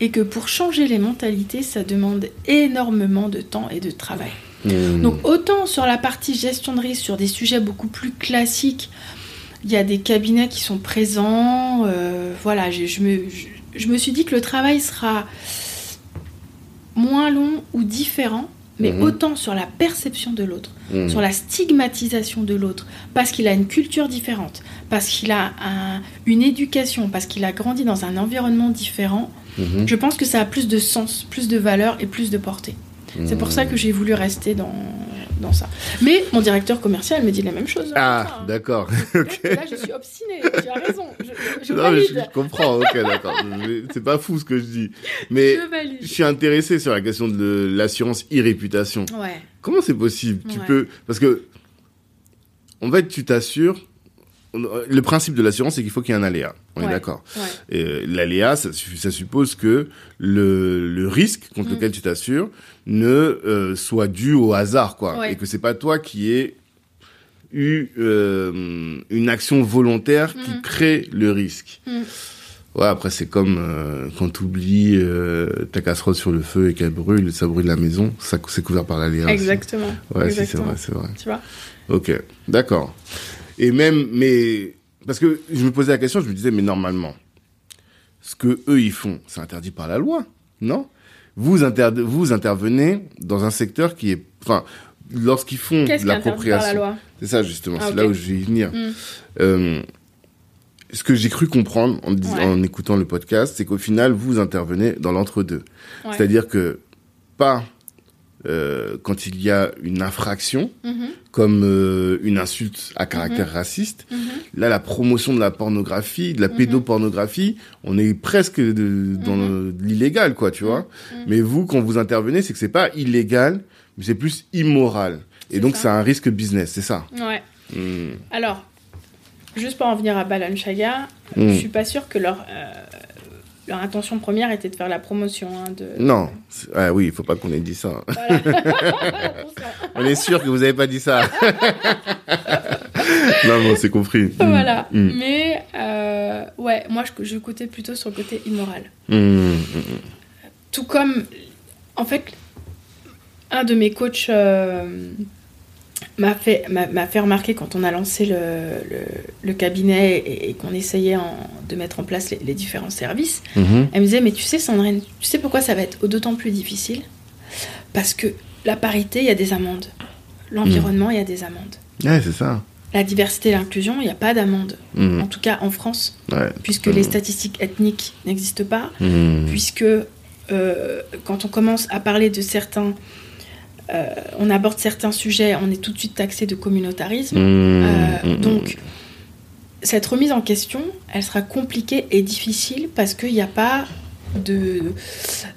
et que pour changer les mentalités, ça demande énormément de temps et de travail. Mhm. Donc autant sur la partie gestion de risque, sur des sujets beaucoup plus classiques, il y a des cabinets qui sont présents. euh, voilà, je, je me, je, je me suis dit que le travail sera moins long ou différent, mais Mhm. autant sur la perception de l'autre Mhm. sur la stigmatisation de l'autre, parce qu'il a une culture différente, parce qu'il a un- une éducation, parce qu'il a grandi dans un environnement différent, je pense que ça a plus de sens, plus de valeur et plus de portée. C'est pour ça que j'ai voulu rester dans, dans ça. Mais mon directeur commercial me dit la même chose. Ah, d'accord. Là, je suis obstinée, tu as raison. Je, je- mais comprends, ok, d'accord. C'est pas fou ce que je dis. Mais Je je suis intéressé sur la question de l'assurance e-réputation. Ouais. Comment c'est possible? Tu Ouais. peux parce que en fait tu t'assures. Le principe de l'assurance c'est qu'il faut qu'il y ait un aléa. On est d'accord. Ouais. Et, euh, L'aléa, ça, su- ça suppose que le, le risque contre Mm. lequel tu t'assures ne euh, soit dû au hasard, quoi, Ouais. et que c'est pas toi qui ait eu euh, une action volontaire qui Mhm. crée le risque. Mhm. Ouais, après, c'est comme euh, quand tu oublies euh, ta casserole sur le feu et qu'elle brûle, ça brûle la maison, ça c'est couvert par aussi. Exactement. Ouais, c'est vrai, c'est vrai. Tu vois Ok, d'accord. Et même, mais parce que je me posais la question, je me disais, mais normalement, ce que eux ils font, c'est interdit par la loi, non? Vous, inter vous intervenez dans un secteur qui est, enfin, lorsqu'ils font de l'appropriation. C'est ça justement, Ah, c'est là où je vais y venir. Mm. Euh, ce que j'ai cru comprendre en, Ouais. en écoutant le podcast, c'est qu'au final, vous intervenez dans l'entre-deux. Ouais. C'est-à-dire que pas euh, quand il y a une infraction, Mhm, comme euh, une insulte à caractère raciste. mhm. Là, la promotion de la pornographie, de la Mhm. pédopornographie, on est presque de, dans l'illégal, quoi, tu vois. Mhm. Mais vous, quand vous intervenez, c'est que c'est pas illégal, mais c'est plus immoral. Et donc, c'est un risque business, c'est ça. Ouais. Hmm. Alors, juste pour en venir à Balenciaga, Hmm. je suis pas sûre que leur, euh, leur intention première était de faire la promotion. hein, de... Non, ah oui, il faut pas qu'on ait dit ça. Voilà. On est sûr que vous avez pas dit ça. non, bon, c'est compris. Hmm. voilà. Hmm. Mais, euh, ouais, moi, je, je cotais plutôt sur le côté immoral. Hmm, Tout comme, en fait, un de mes coachs euh, m'a fait, m'a, fait remarquer quand on a lancé le, le, le cabinet et, et qu'on essayait en- de mettre en place les, les différents services. hmm. Elle me disait, mais tu sais, Sandrine, tu sais pourquoi ça va être d'autant plus difficile? Parce que la parité, il y a des amendes. L'environnement, il y a des amendes. Ouais, c'est ça. La diversité et l'inclusion, il n'y a pas d'amende. Hmm, En tout cas, en France, ouais. puisque les statistiques ethniques n'existent pas, puisque euh, quand on commence à parler de certains, euh, on aborde certains sujets, on est tout de suite taxé de communautarisme. Hmm, Euh, hmm, donc, cette remise en question, elle sera compliquée et difficile parce qu'il n'y a pas de,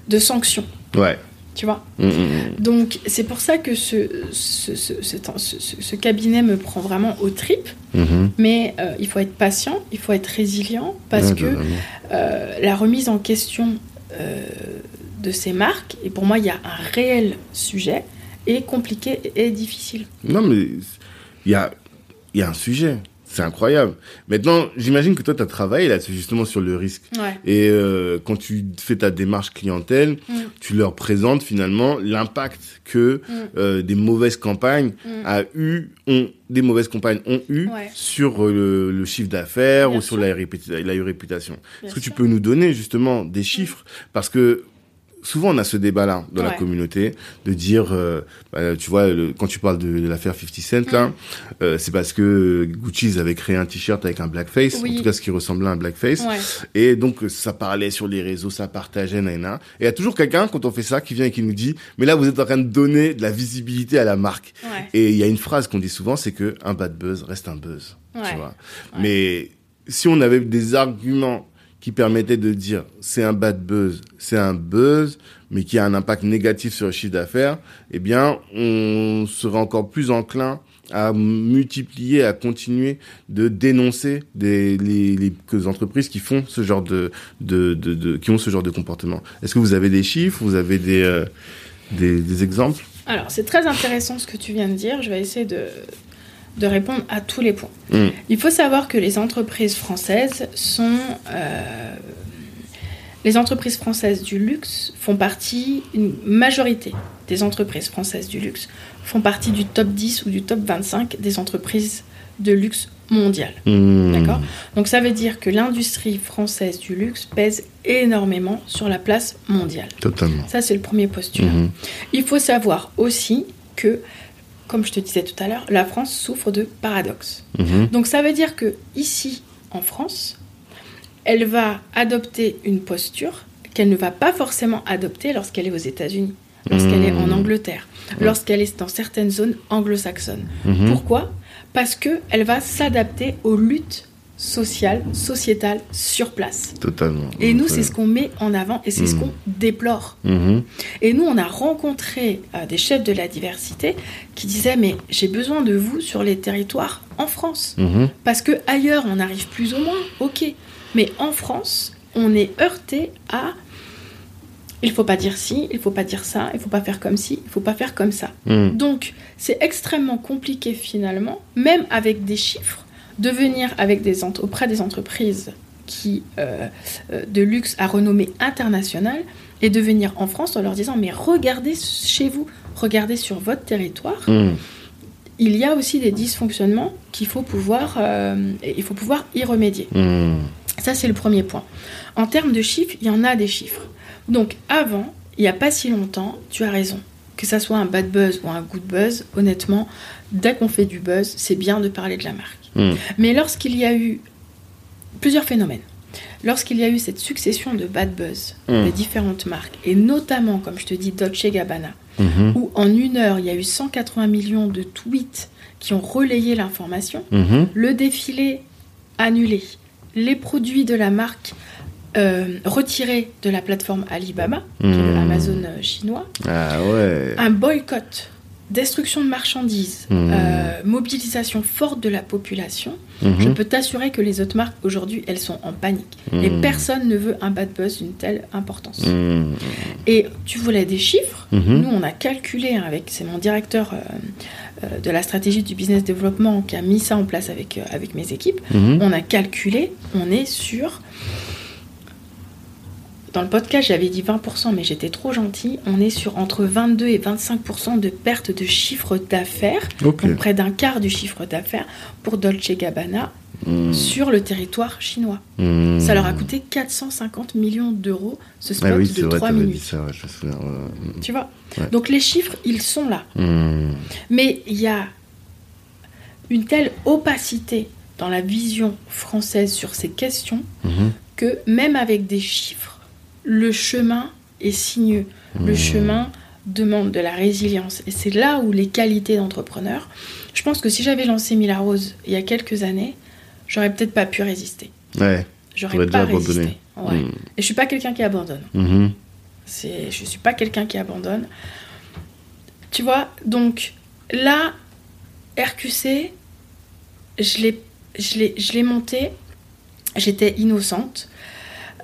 de sanctions, Ouais. tu vois. Donc, c'est pour ça que ce, ce, cabinet me prend vraiment aux tripes, mais euh, il faut être patient, il faut être résilient parce que totalement. euh, la remise en question de ces marques, et pour moi, il y a un réel sujet, est compliqué et difficile. Non, mais il y a, il y a un sujet. C'est incroyable. Maintenant, j'imagine que toi, tu as travaillé là justement sur le risque. Ouais. Et euh, quand tu fais ta démarche clientèle, Mm. tu leur présentes finalement l'impact que Mm. euh, des mauvaises campagnes Mm. a eu, ont, des mauvaises campagnes ont eu Ouais. sur euh, le, chiffre d'affaires ou sur sûr. la, réputa- la réputation. Est-ce que tu peux nous donner justement des chiffres? Parce que souvent on a ce débat-là dans la communauté de dire, euh, bah, tu vois, le- quand tu parles de, de l'affaire 50 Cent là, Mm. euh, c'est parce que Gucci ils avaient créé un t-shirt avec un blackface, Oui. en tout cas ce qui ressemblait à un blackface. Ouais. Et donc, ça parlait sur les réseaux, ça partageait, nanana. Et il y a toujours quelqu'un, quand on fait ça, qui vient et qui nous dit, mais là, vous êtes en train de donner de la visibilité à la marque. Ouais. Et il y a une phrase qu'on dit souvent, c'est que un bad buzz reste un buzz. Tu vois. Mais si on avait des arguments qui permettaient de dire, c'est un bad buzz, c'est un buzz, mais qui a un impact négatif sur le chiffre d'affaires, eh bien, on serait encore plus enclin à multiplier, à continuer de dénoncer des, les, entreprises qui font ce genre de, qui ont ce genre de comportement. Est-ce que vous avez des chiffres, vous avez des, euh, des exemples? Alors, c'est très intéressant ce que tu viens de dire. Je vais essayer de, de répondre à tous les points. Mm. Il faut savoir que les entreprises françaises sont. euh, les entreprises françaises du luxe font partie, une majorité des entreprises françaises du luxe font partie du top 10 ou du top 25 des entreprises de luxe mondiales. Hmm. D'accord? Donc ça veut dire que l'industrie française du luxe pèse énormément sur la place mondiale. Totalement. Ça, c'est le premier postulat. Mhm. Il faut savoir aussi que, comme je te disais tout à l'heure, la France souffre de paradoxes. Mhm. Donc ça veut dire que ici, en France, elle va adopter une posture qu'elle ne va pas forcément adopter lorsqu'elle est aux États-Unis, lorsqu'elle est en Mmh. Angleterre, lorsqu'elle est dans certaines zones anglo-saxonnes. Mhm. Pourquoi? Parce que elle va s'adapter aux luttes sociales, sociétales sur place. Totalement. Et nous, c'est ce qu'on met en avant et c'est ce Mmh. qu'on déplore. Mhm. Et nous, on a rencontré euh, des chefs de la diversité qui disaient mais j'ai besoin de vous sur les territoires en France Mhm. parce que ailleurs on arrive plus ou moins, ok, mais en France, on est heurté à il faut pas dire ci, il faut pas dire ça, il faut pas faire comme ci, il faut pas faire comme ça. Mhm. Donc, c'est extrêmement compliqué finalement, même avec des chiffres, de venir avec des ent- auprès des entreprises qui, euh, euh, de luxe à renommée internationale et de venir en France en leur disant mais regardez chez vous, regardez sur votre territoire. Mm. Il y a aussi des dysfonctionnements qu'il faut pouvoir, euh, il faut pouvoir y remédier. Mm. Ça, c'est le premier point. En termes de chiffres, il y en a des chiffres. Donc, avant, il n'y a pas si longtemps, tu as raison. Que ça soit un bad buzz ou un good buzz, honnêtement, dès qu'on fait du buzz, c'est bien de parler de la marque. Mm. Mais lorsqu'il y a eu plusieurs phénomènes, lorsqu'il y a eu cette succession de bad buzz Mm. de différentes marques, et notamment, comme je te dis, Dolce Gabbana, Mhm. où en une heure, il y a eu 180 millions de tweets qui ont relayé l'information, Mhm. le défilé annulé, les produits de la marque euh, retirés de la plateforme Alibaba, qui est Hmm. Amazon euh, chinois, Ah ouais. un boycott, destruction de marchandises, Hmm. euh, mobilisation forte de la population, Mhm. je peux t'assurer que les autres marques aujourd'hui, elles sont en panique. Et Hmm. personne ne veut un bad buzz d'une telle importance. Mm. Et tu voulais des chiffres? Mhm. Nous, on a calculé hein, avec, c'est mon directeur euh, euh, de la stratégie du business développement qui a mis ça en place avec, avec mes équipes. Mhm. On a calculé, on est sur. Dans le podcast, j'avais dit 20%, mais j'étais trop gentil. On est sur entre 22 et 25% de perte de chiffre d'affaires, donc près d'un quart du chiffre d'affaires pour Dolce Gabbana Mm. sur le territoire chinois. Mm. Ça leur a coûté 450 millions d'euros ce spot Ah oui, de vrai, 3 t'avais dit minutes. ça, ouais, je me souviens. ouais. Tu vois Ouais. Donc les chiffres, ils sont là. Mm. Mais il y a une telle opacité dans la vision française sur ces questions Mhm. que même avec des chiffres, le chemin est sinueux. Le Mmh. chemin demande de la résilience. Et c'est là où les qualités d'entrepreneur, je pense que si j'avais lancé Mila Rose il y a quelques années, j'aurais peut-être pas pu résister. Ouais. J'aurais pas résisté. Ouais. Mm. Et je suis pas quelqu'un qui abandonne. Mhm. C'est, je suis pas quelqu'un qui abandonne. Tu vois, donc là, RQC, je l'ai, je l'ai, je l'ai monté. J'étais innocente,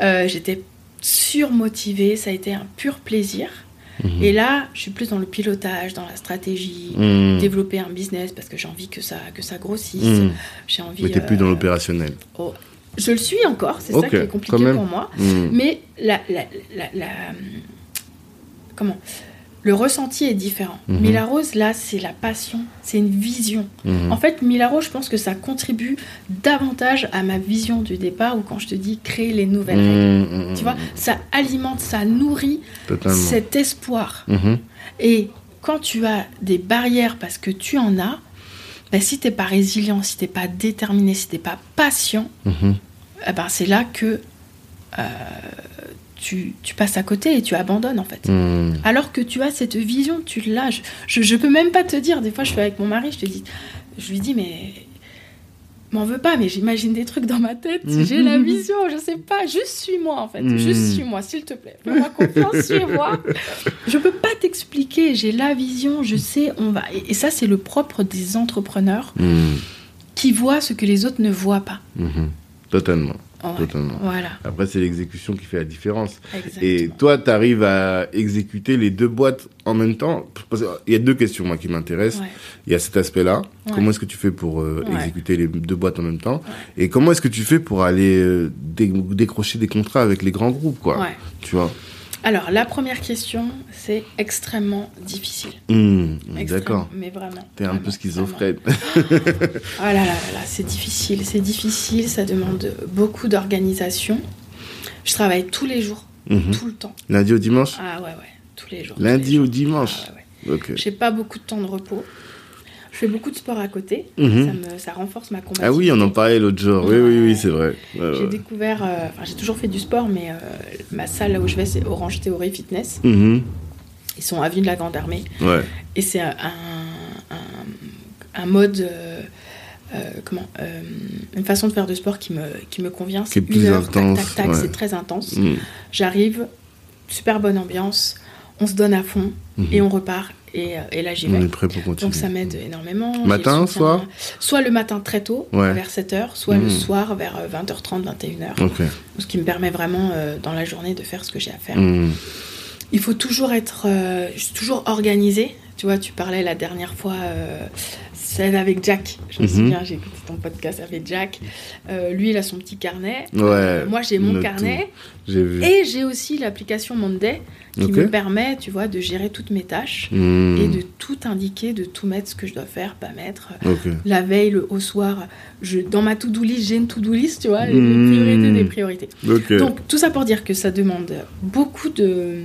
euh, j'étais surmotivée. Ça a été un pur plaisir. Mhm. Et là, je suis plus dans le pilotage, dans la stratégie, Mm. développer un business parce que j'ai envie que ça, que ça grossisse. Mm. J'ai envie. Mais t'es plus dans euh, l'opérationnel. oh, je le suis encore. C'est ça qui est compliqué pour moi. Mm. Mais la, la, la, la- comment? Le ressenti est différent. Mhm. Mila Rose, là, c'est la passion, c'est une vision. Mhm. En fait, Mila Rose, je pense que ça contribue davantage à ma vision du départ ou quand je te dis créer les nouvelles règles. Mm, mm, Tu vois, ça alimente, ça nourrit Totalement. cet espoir. Mhm. Et quand tu as des barrières parce que tu en as, ben, si t'es pas résilient, si t'es pas déterminé, si t'es pas patient, Mhm. eh ben, c'est là que euh, tu, tu passes à côté et tu abandonnes en fait. Mm. Alors que tu as cette vision, tu l'as. Je, je, je peux même pas te dire. Des fois, je suis avec mon mari, je te dis, je lui dis, mais m'en veux pas, mais j'imagine des trucs dans ma tête. J'ai la vision, je sais pas. Juste suis-moi en fait. Mhm. Juste suis-moi, s'il te plaît. Fais-moi confiance, suis-moi. Je peux pas t'expliquer. J'ai la vision, je sais, on va. Et, et ça, c'est le propre des entrepreneurs Mm. qui voient ce que les autres ne voient pas. Totalement. Ouais. Totalement. Voilà. Après, c'est l'exécution qui fait la différence. Exactement. Et toi, tu arrives à exécuter les deux boîtes en même temps? Qu'il y a deux questions, moi, qui m'intéressent. Ouais. Il y a cet aspect-là. Ouais. Comment est-ce que tu fais pour euh, exécuter les deux boîtes en même temps? Et comment est-ce que tu fais pour aller euh, dé- décrocher des contrats avec les grands groupes, quoi? Ouais. Tu vois? Alors, la première question, c'est extrêmement difficile. Extrêmement, D'accord. Mais vraiment. T'es un peu schizophrène. Ah là là là là, c'est difficile. C'est difficile, ça demande beaucoup d'organisation. Je travaille tous les jours, Mhm. tout le temps. Lundi au dimanche Ah ouais, ouais, tous les jours. Lundi les au jours. dimanche Ah ouais. J'ai pas beaucoup de temps de repos. Je fais beaucoup de sport à côté. Mhm. ça, me, ça renforce ma combativité. Ah oui, on en parlait l'autre jour. Oui, oui, oui, c'est vrai. Ouais, J'ai ouais. découvert, euh, enfin j'ai toujours fait du sport, mais euh, ma salle là où je vais, c'est Orange Théorie Fitness. Mhm. Ils sont à Avenue de la Grande Armée. Ouais. Et c'est un, un, un mode, euh, comment, euh, une façon de faire de sport qui me, qui me convient. C'est plus heure, intense, Tac, tac, tac, ouais. c'est très intense. Mhm. J'arrive, super bonne ambiance, on se donne à fond et on repart. Et, euh, et là, j'y On vais. est prêt pour continuer. Donc ça m'aide énormément. J'ai Matin, soutien- soir Soit le matin très tôt, Ouais. vers 7h, soit le Mhm. soir vers euh, 20h30, 21h. Ok. Ce qui me permet vraiment euh, dans la journée de faire ce que j'ai à faire. Mhm. Il faut toujours être euh, toujours organisé. Tu vois, tu parlais la dernière fois celle avec Jack. Je me Mhm. souviens, j'ai écouté ton podcast avec Jack. Euh, lui, il a son petit carnet. Ouais. Euh, moi, j'ai mon carnet. J'ai vu. Et j'ai aussi l'application Monday qui me permet, tu vois, de gérer toutes mes tâches Hmm. et de tout indiquer, de tout mettre ce que je dois faire, pas mettre. La veille, le, au soir, je, dans ma to-do list, j'ai une to-do list, tu vois, les Mhm. priorités des priorités. Donc, tout ça pour dire que ça demande beaucoup de,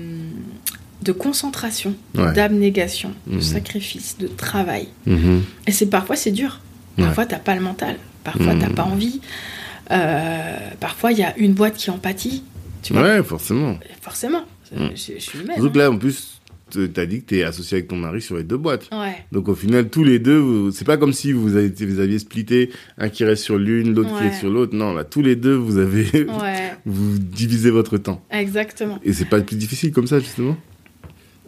de concentration, Ouais. d'abnégation, de Mhm. sacrifice, de travail. Mhm. Et c'est parfois c'est dur. Ouais. Parfois t'as pas le mental. Parfois Mhm. t'as pas envie. Euh, parfois il y a une boîte qui en pâtit. Tu vois. Ouais, forcément. Forcément. Mhm. Je, je suis humaine. Surtout que là, en plus, t'as dit que t'es associé avec ton mari sur les deux boîtes. hein. Ouais. Donc au final, tous les deux, c'est pas comme si vous, avez, vous aviez splitté un qui reste sur l'une, l'autre qui est sur l'autre. Non, là, tous les deux, vous avez, Ouais. vous divisez votre temps. Exactement. Et c'est pas plus difficile comme ça, justement?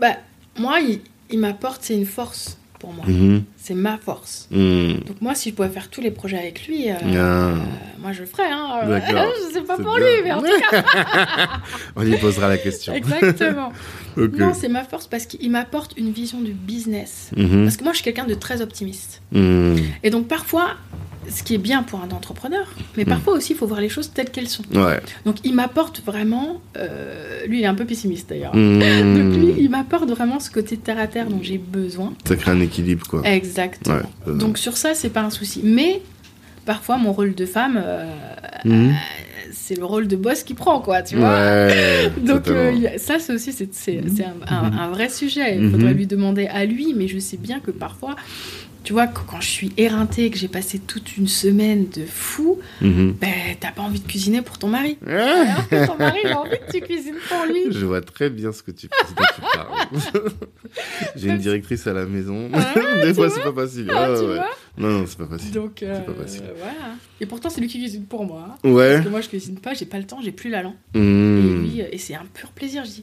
Bah moi il, il m'apporte c'est une force pour moi. Mhm. C'est ma force. Mhm. Donc moi si je pouvais faire tous les projets avec lui, euh, Ah. euh, moi je le ferais. Hein. D'accord. je sais pas pour bien. lui, mais en tout cas. On lui posera la question. Exactement. Non, c'est ma force parce qu'il m'apporte une vision du business. Mhm. Parce que moi, je suis quelqu'un de très optimiste. Mhm. Et donc, parfois, ce qui est bien pour un entrepreneur, mais Mm. parfois aussi, il faut voir les choses telles qu'elles sont. Ouais. Donc, il m'apporte vraiment. euh, lui, il est un peu pessimiste d'ailleurs. Donc, lui, il m'apporte vraiment ce côté terre à terre dont j'ai besoin. Ça crée un équilibre, quoi. Exactement. Ouais. euh, Donc, sur ça, c'est pas un souci. Mais parfois, mon rôle de femme, euh, mhm. c'est le rôle de boss qui prend, quoi, tu vois. Ouais. Donc euh, ça, c'est aussi c'est, un, un- Mhm. un vrai sujet. Il Mhm. faudrait lui demander à lui, mais je sais bien que parfois, tu vois, quand quand je suis éreintée, que j'ai passé toute une semaine de fou, Mhm. ben t'as pas envie de cuisiner pour ton mari. Ah, Alors que ton mari, il a envie que tu cuisines pour lui. Je vois très bien ce que tu, tu parles. J'ai une directrice à la maison. Ah, Des fois, c'est pas facile. Ah, Ouais, Non, non, c'est pas facile. Donc euh, pas facile. voilà. Et pourtant, c'est lui qui cuisine pour moi. hein. Ouais. Parce que moi, je cuisine pas, j'ai pas le temps, j'ai plus la langue. Et Mhm. lui, euh, et c'est un pur plaisir. Je dis.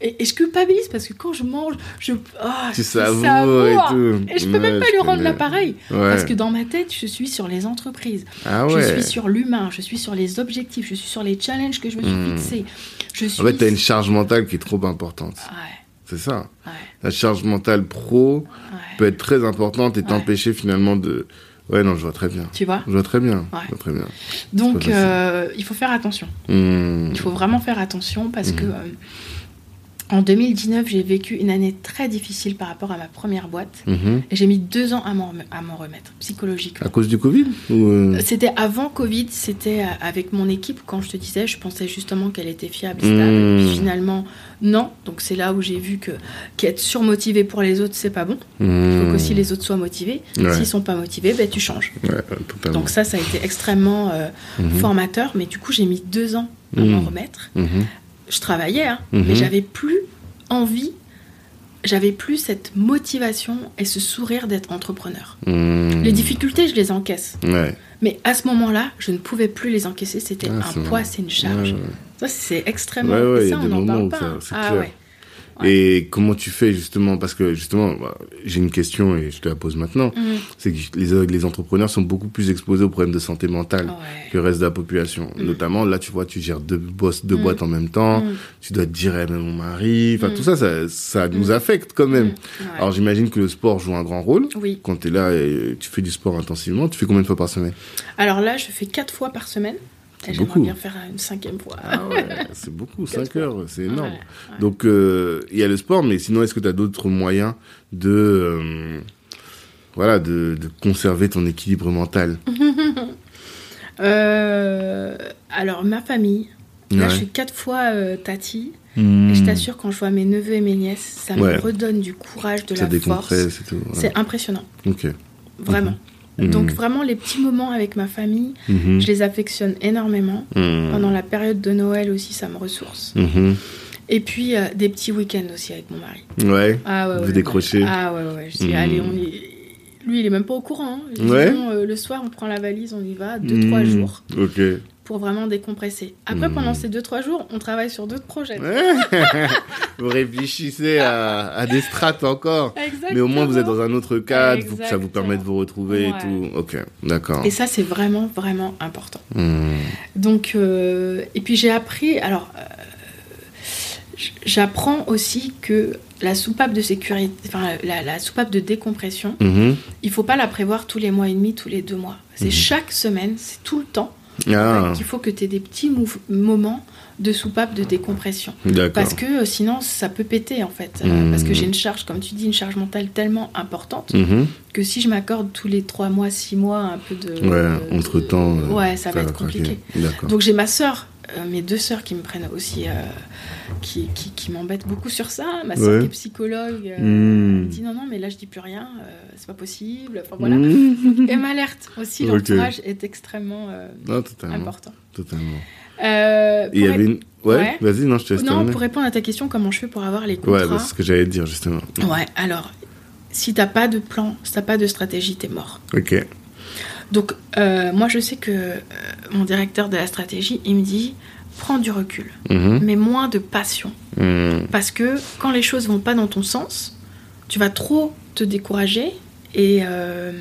Et, et je culpabilise parce que quand je mange, je. ah, Tu je savoures savoure. et tout. Et je peux même pas lui rendre l'appareil. Ouais. Parce que dans ma tête, je suis sur les entreprises, Ah je suis sur l'humain, je suis sur les objectifs, je suis sur les challenges que je me suis Hmm. fixés. Je suis. En fait, t'as une charge mentale qui est trop importante. C'est ça. La charge mentale pro peut être très importante et t'empêcher finalement de. Ouais, non, je vois très bien. Tu vois Je vois très bien. Ouais. Je vois très bien. Donc, euh, il faut faire attention. Mhm. Il faut vraiment faire attention parce Mhm. que. euh, en 2019, j'ai vécu une année très difficile par rapport à ma première boîte. Mhm. Et j'ai mis deux ans à m'en remettre, psychologiquement. À cause du Covid euh, C'était avant Covid, c'était euh, avec mon équipe, quand je te disais, je pensais justement qu'elle était fiable, stable. Mmh. Puis finalement, non. Donc c'est là où j'ai vu que qu'être surmotivé pour les autres, c'est pas bon. Il faut mhm. qu'aussi les autres soient motivés. Ouais. S'ils sont pas motivés, ben, tu changes. Ouais, totalement. Donc ça, ça a été extrêmement euh, Mhm. formateur. Mais du coup, j'ai mis deux ans à m'en Mhm. remettre. Mhm. Je travaillais, hein, Mhm. mais j'avais plus envie, j'avais plus cette motivation et ce sourire d'être entrepreneur. Mhm. Les difficultés, je les encaisse. Ouais. Mais à ce moment-là, je ne pouvais plus les encaisser. C'était Ah, un poids, c'est une charge. Ouais, ouais. Ça, c'est extrêmement. Ça, on n'en parle pas. hein. Ah clair. ouais. Et comment tu fais justement? Parce que justement, bah, j'ai une question et je te la pose maintenant. Mhm. C'est que les, les entrepreneurs sont beaucoup plus exposés aux problèmes de santé mentale Ouais. que le reste de la population. Mm. Notamment, là, tu vois, tu gères deux, bosses, deux Mm. boîtes en même temps. Mhm. Tu dois te dire, eh, mais mon mari. Enfin, tout ça, ça, ça nous affecte quand même. Mhm. Ouais. Alors, j'imagine que le sport joue un grand rôle. oui. Quand tu es là et tu fais du sport intensivement, tu fais combien de fois par semaine? Alors là, je fais quatre fois par semaine. J'aimerais beaucoup. bien faire une cinquième fois. Ah ouais, c'est beaucoup, 5 fois. heures, c'est énorme. Ouais, ouais. Donc, euh, il y a le sport, mais sinon, est-ce que tu as d'autres moyens de, euh, voilà, de, de conserver ton équilibre mental Euh, alors, ma famille. Là, je suis quatre fois tati. Hmm. Et je t'assure, quand je vois mes neveux et mes nièces, ça me redonne du courage, de Ça la force. tout. C'est impressionnant, Ok. vraiment. Donc, vraiment, les petits moments avec ma famille, Mhm. je les affectionne énormément. Mhm. Pendant la période de Noël aussi, ça me ressource. Mhm. Et puis, euh, des petits week-ends aussi avec mon mari. Ouais. Ah ouais, Vous ouais, décrochez. ouais. Ah ouais, ouais. Je dis, Mhm. allez, on y... Lui, il est même pas au courant. hein. Dis, Ouais. euh, le soir, on prend la valise, on y va, deux, trois jours, Ok. Pour vraiment décompresser. Après, pendant ces deux, trois jours, on travaille sur d'autres projets. vous réfléchissez à, à des strates encore. Exactement. Mais au moins, vous êtes dans un autre cadre, vous- ça vous permet de vous retrouver et tout. Ok, d'accord. Et ça, c'est vraiment, vraiment important. Hmm. Donc, euh, et puis j'ai appris, alors, euh, j'apprends aussi que la soupape de sécurité, enfin la, la soupape de décompression, Mhm. il faut pas la prévoir tous les mois et demi, tous les deux mois. C'est Mhm. chaque semaine, c'est tout le temps. Ah, qu'il faut que tu aies des petits moments de soupape de décompression. Parce que euh, sinon, ça peut péter en fait. Euh, Mhm. Parce que j'ai une charge, comme tu dis, une charge mentale tellement importante Mhm. que si je m'accorde tous les trois mois, six mois, un peu de. Ouais, de- entre temps. Ouais, ça va être compliqué. Donc j'ai ma sœur, euh, mes deux sœurs qui me prennent aussi, euh, qui, qui, qui m'embêtent beaucoup sur ça. Ma sœur Ouais. qui est psychologue euh, Hmm. me dit non, non, mais là je dis plus rien, euh, c'est pas possible. Enfin voilà. Mhm. Et m'alerte aussi, l'entourage est extrêmement euh, Non, totalement. important. Totalement. Et il y avait une. Ouais, Ouais. vas-y, non, je te laisse Non, terminer. pour répondre à ta question, comment je fais pour avoir les Ouais, contrats bah, c'est ce que j'allais dire, justement. Ouais, alors, si t'as pas de plan, si t'as pas de stratégie, t'es mort. Ok. Donc, euh, moi, je sais que euh, mon directeur de la stratégie, il me dit prends du recul, Mhm. mais moins de passion. Mhm. Parce que quand les choses vont pas dans ton sens, tu vas trop te décourager et. euh,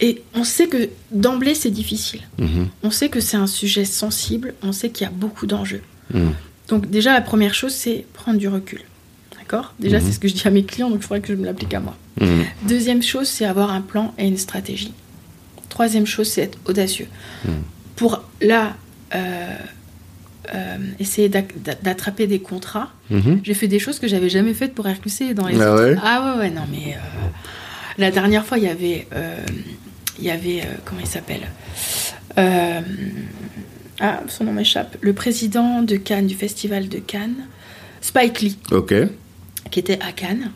et on sait que d'emblée c'est difficile. Mhm. On sait que c'est un sujet sensible, on sait qu'il y a beaucoup d'enjeux. Donc déjà, la première chose, c'est prendre du recul. D'accord? Déjà, c'est ce que je dis à mes clients, donc il faudrait que je me l'applique à moi. Deuxième chose, c'est avoir un plan et une stratégie. Troisième chose, c'est être audacieux. Mhm. Pour là, euh, euh, essayer d'attraper des contrats, Mhm. j'ai fait des choses que j'avais jamais faites pour RQC dans les Ah autres. ouais? Ah ouais, ouais, non, mais euh, la dernière fois, il y avait, il y avait, comment il s'appelle? Ah, son nom m'échappe. Le président de Cannes, du festival de Cannes, Spike Lee, Ok. qui était à Cannes.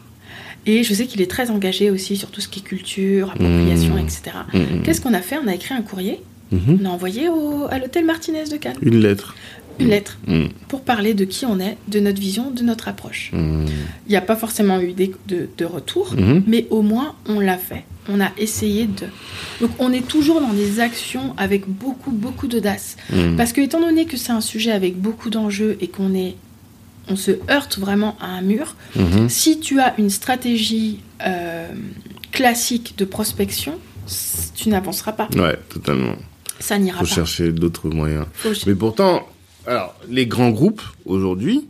Et je sais qu'il est très engagé aussi sur tout ce qui est culture, appropriation, Mmh. etc. Mhm. Qu'est-ce qu'on a fait? On a écrit un courrier. On a envoyé au- à l'hôtel Martinez de Cannes Une lettre. une lettre pour parler de qui on est, de notre vision, de notre approche. Il n'y a pas forcément eu de, de retour, mais au moins on l'a fait. On a essayé de. Donc on est toujours dans des actions avec beaucoup, beaucoup d'audace. Parce que étant donné que c'est un sujet avec beaucoup d'enjeux et qu'on est, on se heurte vraiment à un mur, Mhm. si tu as une stratégie euh, classique de prospection, tu n'avanceras pas. Ouais, totalement. Ça n'ira Faut pas. chercher d'autres moyens. Faut- Mais pourtant, alors, les grands groupes, aujourd'hui,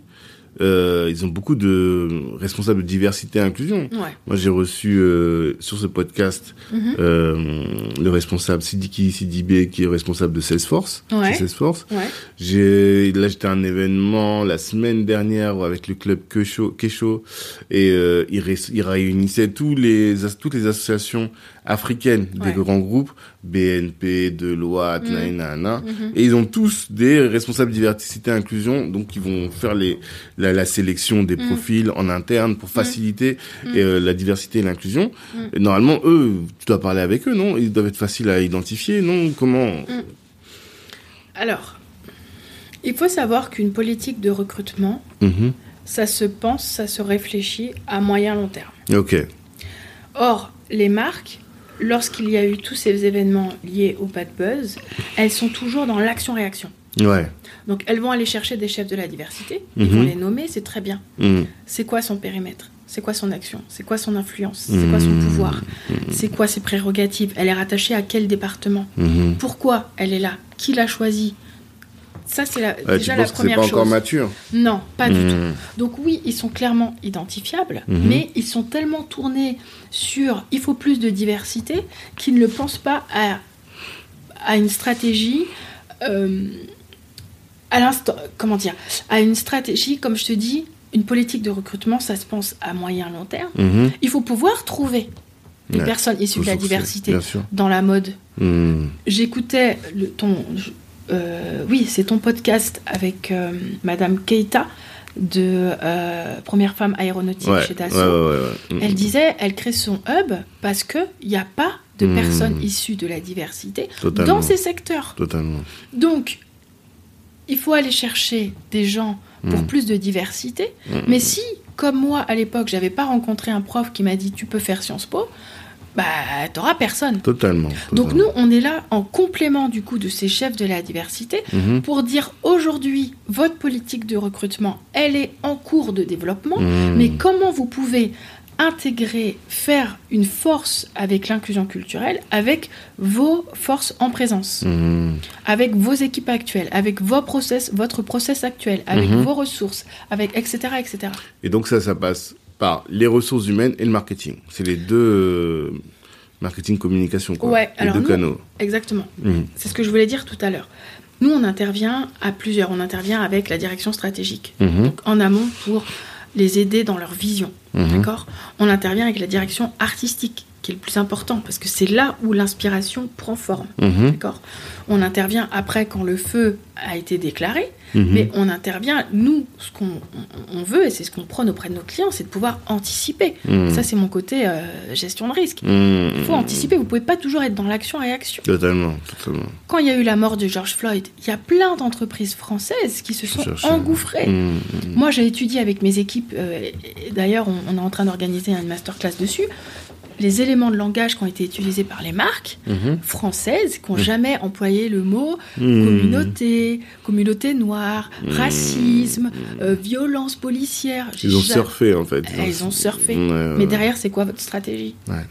euh, ils ont beaucoup de responsables de diversité et inclusion. Ouais. Moi, j'ai reçu euh, sur ce podcast Mhm. euh, le responsable Sidiki Sidibé, qui est responsable de Salesforce. Ouais. Salesforce. Ouais. J'ai là j'étais à un événement la semaine dernière avec le club Kesho, Kesho et euh, il, ré- il réunissait tous les toutes les associations africaines des Ouais. grands groupes BNP, Deloitte, nanana, nanana. Mhm. et ils ont tous des responsables diversité et inclusion donc ils vont faire les la, la sélection des Mhm. profils en interne pour faciliter Mhm. euh, la diversité et l'inclusion. Normalement eux tu dois parler avec eux non? Ils doivent être faciles à identifier non? Comment? Alors, il faut savoir qu'une politique de recrutement, Mhm. ça se pense, ça se réfléchit à moyen long terme. Ok. Or, les marques, lorsqu'il y a eu tous ces événements liés au bad buzz, elles sont toujours dans l'action-réaction. Ouais. Donc, elles vont aller chercher des chefs de la diversité, ils Mhm. vont les nommer, c'est très bien. Mhm. C'est quoi son périmètre? C'est quoi son action? C'est quoi son influence? C'est quoi son Mhm. pouvoir? C'est quoi ses prérogatives? Elle est rattachée à quel département? Mhm. Pourquoi elle est là? Qui l'a choisie Ça, c'est la, tu déjà la penses que c'est première pas chose. encore mature Non, pas du tout. Mhm. Donc oui, ils sont clairement identifiables, Mhm. mais ils sont tellement tournés sur il faut plus de diversité qu'ils ne pensent pas à, à une stratégie. euh, à l'instant, comment dire, à une stratégie, comme je te dis, une politique de recrutement, ça se pense à moyen long terme. Mhm. Il faut pouvoir trouver des Ouais, personnes issues de la diversité dans la mode. J'écoutais le ton, euh, oui, c'est ton podcast avec euh, Madame Keita de euh, Première Femme Aéronautique Ouais, chez Dassault. ouais, ouais, ouais. Elle disait, elle crée son hub parce que il n'y a pas de Mhm. personnes issues de la diversité Totalement. dans ces secteurs. Totalement. Donc, il faut aller chercher des gens pour Mhm. plus de diversité. Mhm. Mais si, comme moi à l'époque, j'avais pas rencontré un prof qui m'a dit tu peux faire Sciences Po, bah t'auras personne. Totalement. Donc nous, on est là en complément du coup de ces chefs de la diversité Mhm. pour dire aujourd'hui, votre politique de recrutement, elle est en cours de développement, Mhm. mais comment vous pouvez intégrer, faire une force avec l'inclusion culturelle, avec vos forces en présence, Mhm. avec vos équipes actuelles, avec vos process, votre process actuel, avec vos ressources, avec etc. etc. Et donc ça, ça passe par les ressources humaines et le marketing. C'est les deux euh, marketing communication quoi. Ouais, les alors deux nous- canaux. Exactement. Mhm. C'est ce que je voulais dire tout à l'heure. Nous, on intervient à plusieurs. On intervient avec la direction stratégique, Mhm. donc en amont pour les aider dans leur vision. Mhm. D'accord? On intervient avec la direction artistique, qui est le plus important, parce que c'est là où l'inspiration prend forme. Mhm. D'accord? On intervient après quand le feu a été déclaré, Mhm. mais on intervient, nous, ce qu'on on- on veut, et c'est ce qu'on prône auprès de nos clients, c'est de pouvoir anticiper. Mhm. Ça, c'est mon côté euh, gestion de risque. Il faut anticiper, vous pouvez pas toujours être dans l'action-réaction. Totalement, totalement. Quand il y a eu la mort de George Floyd, il y a plein d'entreprises françaises qui se sont engouffrées. Moi, j'ai étudié avec mes équipes, euh, d'ailleurs, on, on est en train d'organiser une masterclass dessus, les éléments de langage qui ont été utilisés par les marques Mhm. françaises qui n'ont jamais employé le mot Mhm. communauté, communauté noire, racisme, euh, violence policière. J'ai Ils ont surfé en fait. Elles ont surfé. Ouais, ouais, Mais derrière, c'est quoi votre stratégie Ouais.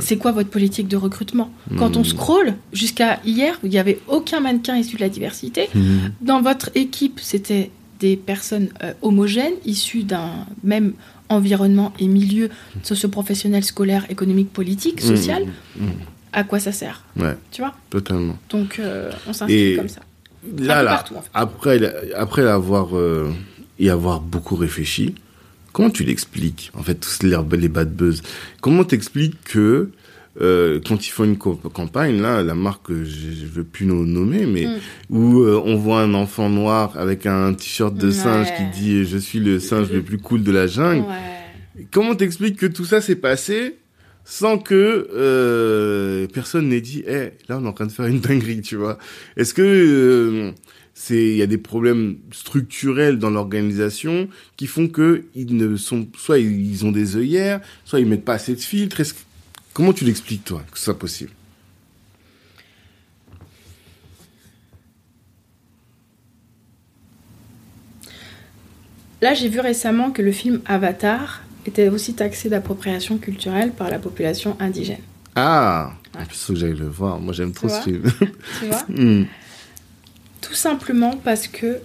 C'est quoi votre politique de recrutement Quand on Mhm. scrolle, jusqu'à hier, il n'y avait aucun mannequin issu de la diversité. Mhm. Dans votre équipe, c'était des personnes euh, homogènes, issues d'un même environnement et milieu socio-professionnel, scolaire, économique, politique, social. Mhm. À quoi ça sert Ouais, Tu vois totalement. Donc, euh, on s'inscrit comme ça. Là, là, partout, en fait. après, après avoir, euh, y avoir beaucoup réfléchi, comment tu l'expliques, en fait, tous les, les bad buzz? Comment t'expliques que euh, quand ils font une campagne, là, la marque, je, je veux plus no- nommer, mais Mm. où euh, on voit un enfant noir avec un t-shirt de Ouais. singe qui dit « Je suis le singe le plus cool de la jungle Ouais. Comment t'expliques que tout ça s'est passé sans que euh, personne n'ait dit Eh, là on est en train de faire une dinguerie, tu vois? Est-ce que euh, c'est il y a des problèmes structurels dans l'organisation qui font que ils ne sont soit ils ont des œillères, soit ils mettent pas assez de filtres? Est-ce comment tu l'expliques toi que ce soit possible? Là, j'ai vu récemment que le film Avatar était aussi taxé d'appropriation culturelle par la population indigène. Ah, Ouais. il faut que j'aille le voir. Moi j'aime trop ce film. Tu vois Hmm. Tout simplement parce que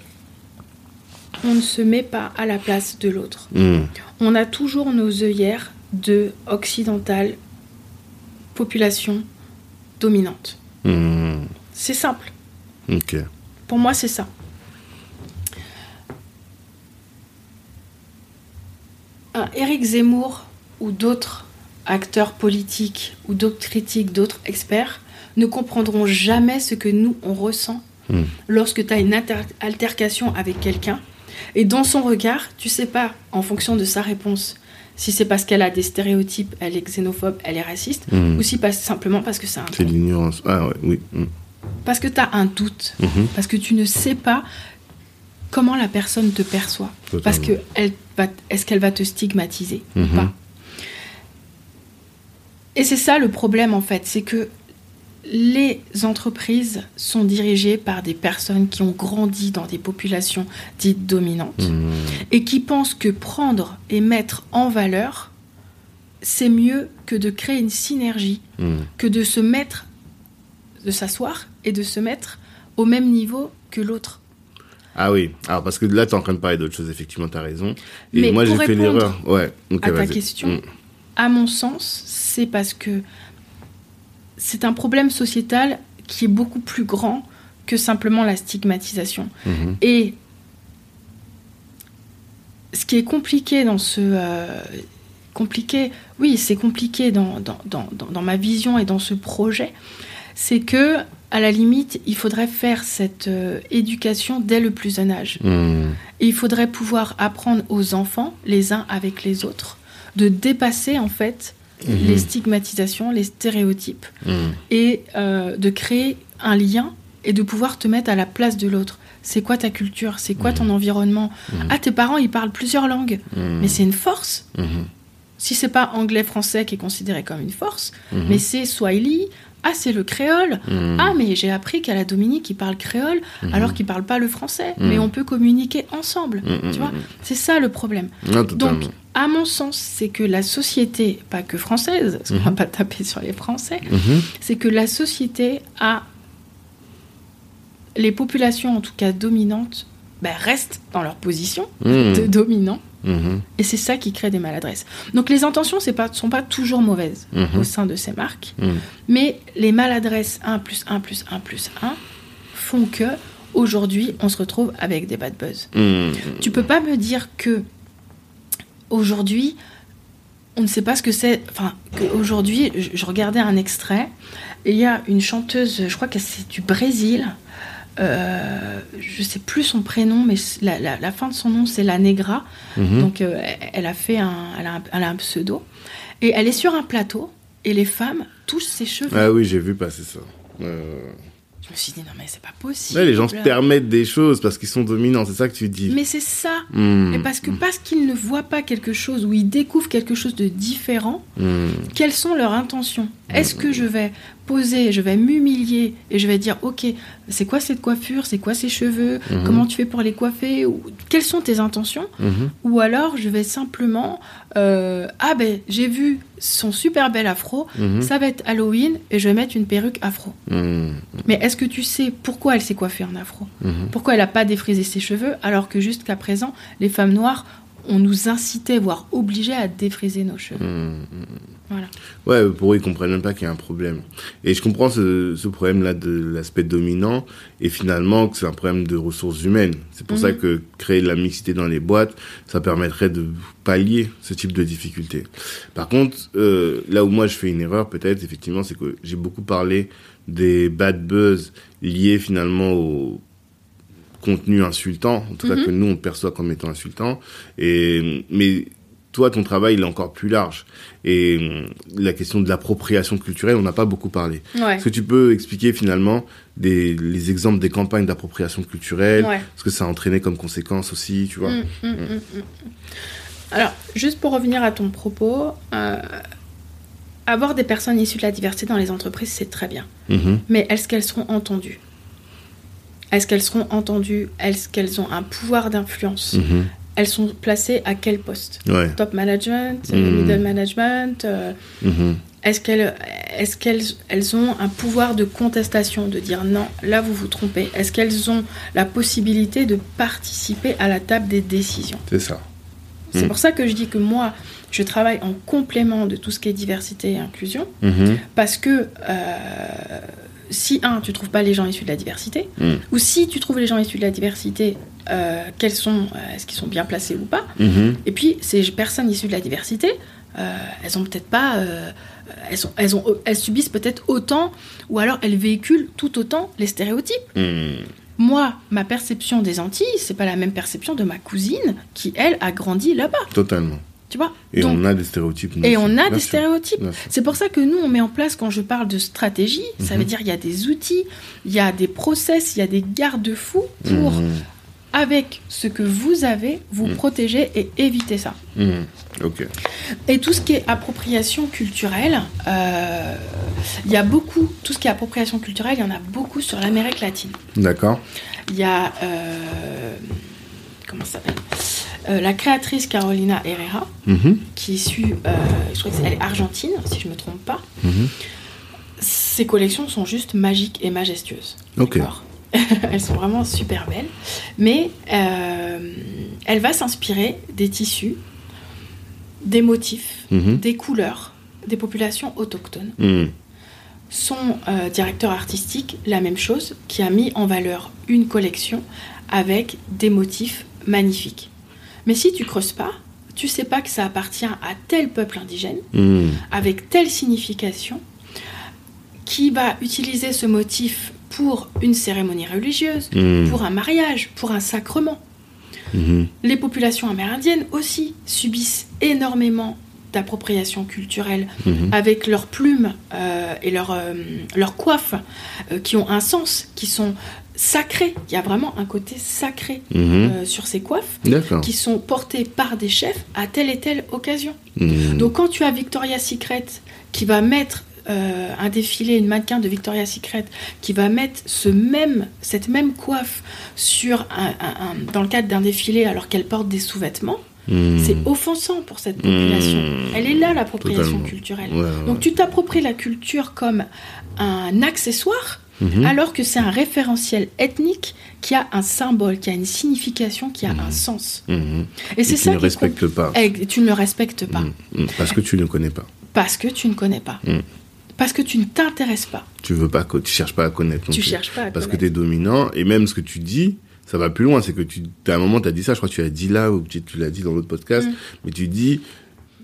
on ne se met pas à la place de l'autre. Hmm. On a toujours nos œillères de occidentale population dominante. Hmm. C'est simple. Pour moi, c'est ça. Un Éric Zemmour ou d'autres acteurs politiques ou d'autres critiques, d'autres experts ne comprendront jamais ce que nous, on ressent Hmm. lorsque tu as une altercation avec quelqu'un. Et dans son regard, tu sais pas, en fonction de sa réponse, si c'est parce qu'elle a des stéréotypes, elle est xénophobe, elle est raciste, Hmm. ou si pas simplement parce que c'est un C'est l'ignorance. Ah ouais, oui. Hmm. parce que tu as un doute, Mhm. parce que tu ne sais pas comment la personne te perçoit, Totalement. parce que elle va, est-ce qu'elle va te stigmatiser ou Mhm. pas? Et c'est ça le problème en fait, c'est que les entreprises sont dirigées par des personnes qui ont grandi dans des populations dites dominantes Hmm. et qui pensent que prendre et mettre en valeur, c'est mieux que de créer une synergie Hmm. que de se mettre, de s'asseoir et de se mettre au même niveau que l'autre. Ah oui, alors parce que là, tu es en train de parler d'autre chose, effectivement, tu as raison. Et Mais moi, j'ai fait l'erreur. Ouais, à ta question, Mm. À mon sens, c'est parce que c'est un problème sociétal qui est beaucoup plus grand que simplement la stigmatisation. Mhm. Et ce qui est compliqué dans ce... euh, compliqué, oui, c'est compliqué dans, dans, dans, dans- ma vision et dans ce projet, c'est que, à la limite, il faudrait faire cette euh, éducation dès le plus jeune âge. Et il faudrait pouvoir apprendre aux enfants, les uns avec les autres, de dépasser en fait Mhm. les stigmatisations, les stéréotypes, Mm. et euh, de créer un lien et de pouvoir te mettre à la place de l'autre. C'est quoi ta culture? C'est quoi ton environnement? Mhm. Ah, tes parents, ils parlent plusieurs langues. Mais c'est une force. Mhm. Si c'est pas anglais-français qui est considéré comme une force, Mhm. mais c'est swahili, Ah, c'est le créole. Mhm. Ah, mais j'ai appris qu'à la Dominique, ils parlent créole Mhm. alors qu'ils parlent pas le français. Mhm. Mais on peut communiquer ensemble. Mhm, Tu vois. C'est ça le problème. Totalement. Donc, à mon sens, c'est que la société, pas que française, parce qu'on va pas taper sur les Français, c'est que la société a les populations, en tout cas dominantes, ben, restent dans leur position de dominant, Mhm. et c'est ça qui crée des maladresses. Donc les intentions ne pas, sont pas toujours mauvaises Mhm. au sein de ces marques, Mhm. mais les maladresses 1 plus 1 plus 1 plus 1 font que aujourd'hui on se retrouve avec des bad buzz. Tu peux pas me dire que aujourd'hui on ne sait pas ce que c'est. Enfin, qu'aujourd'hui, je, je regardais un extrait et il y a une chanteuse, je crois que c'est du Brésil. Euh, je sais plus son prénom, mais la, la- la fin de son nom c'est la Negra. Mhm. Donc euh, elle a fait un, elle a un, elle a un pseudo et elle est sur un plateau et les femmes touchent ses cheveux. Ah oui, j'ai vu passer ça. Euh, Je me suis dit non mais c'est pas possible. ouais, les gens se permettent des choses parce qu'ils sont dominants, c'est ça que tu dis. Mais c'est ça. Mhm. Et parce que parce qu'ils ne voient pas quelque chose ou ils découvrent quelque chose de différent, Mhm. quelles sont leurs intentions? Est-ce que je vais poser, je vais m'humilier et je vais dire ok, c'est quoi cette coiffure, c'est quoi ces cheveux, Mhm. comment tu fais pour les coiffer, ou quelles sont tes intentions Mhm. Ou alors je vais simplement euh, ah ben j'ai vu son super bel afro, Mhm. ça va être Halloween et je vais mettre une perruque afro. Mais est-ce que tu sais pourquoi elle s'est coiffée en afro? Pourquoi elle n'a pas défrisé ses cheveux alors que jusqu'à présent les femmes noires on nous incitait, voire obligait à défriser nos cheveux? Mhm. Voilà. Ouais, pour eux, ils comprennent même pas qu'il y a un problème. Et je comprends ce, ce problème-là de l'aspect dominant, et finalement que c'est un problème de ressources humaines. C'est pour Mhm. ça que créer de la mixité dans les boîtes, ça permettrait de pallier ce type de difficultés. Par contre, euh, là où moi je fais une erreur, peut-être, effectivement, c'est que j'ai beaucoup parlé des bad buzz liés finalement au contenu insultant, en tout cas Mhm. que nous on perçoit comme étant insultant. Et mais toi, ton travail il est encore plus large. Et hum, la question de l'appropriation culturelle, on n'a pas beaucoup parlé. Ouais. Est-ce que tu peux expliquer finalement des, les exemples des campagnes d'appropriation culturelle, Ouais. ce que ça a entraîné comme conséquence aussi, tu vois? Mm, mm. Alors, juste pour revenir à ton propos, euh, avoir des personnes issues de la diversité dans les entreprises, c'est très bien. Mais est-ce qu'elles seront entendues? Est-ce qu'elles seront entendues? Est-ce qu'elles ont un pouvoir d'influence? Elles sont placées à quel poste Ouais. Top management, Mhm. middle management euh, Mhm. Est-ce qu'elles est qu'elles elles ont un pouvoir de contestation, de dire non, là vous vous trompez? Est-ce qu'elles ont la possibilité de participer à la table des décisions? C'est ça. C'est Mm. pour ça que je dis que moi, je travaille en complément de tout ce qui est diversité et inclusion, Mhm. parce que euh, si, un, tu trouves pas les gens issus de la diversité, Mm. ou si tu trouves les gens issus de la diversité, euh, quels sont, euh, est-ce qu'ils sont bien placés ou pas Mhm. Et puis, ces personnes issues de la diversité, euh, elles ont peut-être pas... elles, sont- elles, ont, elles subissent peut-être autant, ou alors elles véhiculent tout autant les stéréotypes. Mhm. Moi, ma perception des Antilles, c'est pas la même perception de ma cousine qui, elle, a grandi là-bas. Totalement. Tu vois Et Donc, on a des stéréotypes. nous et aussi. on a Bien des sûr. stéréotypes. C'est pour ça que nous, on met en place, quand je parle de stratégie, ça Mhm. veut dire il y a des outils, il y a des process, il y a des garde-fous pour, Mhm. avec ce que vous avez, vous Mhm. protéger et éviter ça. Mhm. Ok. Et tout ce qui est appropriation culturelle, euh, il y a beaucoup, tout ce qui est appropriation culturelle, il y en a beaucoup sur l'Amérique latine. D'accord. Il y a, euh, comment ça s'appelle? Euh, La créatrice Carolina Herrera, Mhm. qui est issue, euh, je crois que c'est elle est argentine, si je me trompe pas. Mhm. Ces collections sont juste magiques et majestueuses. Ok. Elles sont vraiment super belles. Mais euh, elle va s'inspirer des tissus, des motifs, Mhm. des couleurs des populations autochtones. Son euh, directeur artistique, la même chose, qui a mis en valeur une collection avec des motifs magnifiques. Mais si tu creuses pas, tu sais pas que ça appartient à tel peuple indigène, Mhm. avec telle signification, qui va utiliser ce motif pour une cérémonie religieuse, Mhm. pour un mariage, pour un sacrement. Mhm. Les populations amérindiennes aussi subissent énormément d'appropriation culturelle avec leurs plumes euh, et leurs euh, coiffes euh, qui ont un sens, qui sont sacrés. Il y a vraiment un côté sacré Mhm. euh, sur ces coiffes qui sont portées par des chefs à telle et telle occasion. Mhm. Donc quand tu as Victoria's Secret qui va mettre euh, un défilé, une mannequin de Victoria's Secret qui va mettre ce même, cette même coiffe sur un, un- un- dans le cadre d'un défilé alors qu'elle porte des sous-vêtements, Hmm. c'est offensant pour cette population. Mmh. Elle est là l'appropriation culturelle. Ouais, ouais. Donc tu t'appropries la culture comme un accessoire Mhm. alors que c'est un référentiel ethnique qui a un symbole, qui a une signification, qui a un sens. Mhm. Et c'est tu ça ne respectes pas. Et tu ne le respectes pas Mhm. Mhm. Parce que tu ne connais pas. parce que tu ne connais pas. Parce que tu ne t'intéresses pas. Tu veux pas, tu cherches pas à connaître. Tu plus. cherches pas à Parce que tu es dominant et même ce que tu dis, ça va plus loin. C'est que tu, à un moment, tu as dit ça, je crois que tu as dit là, ou peut-être tu l'as dit dans l'autre podcast, Mm. mais tu dis,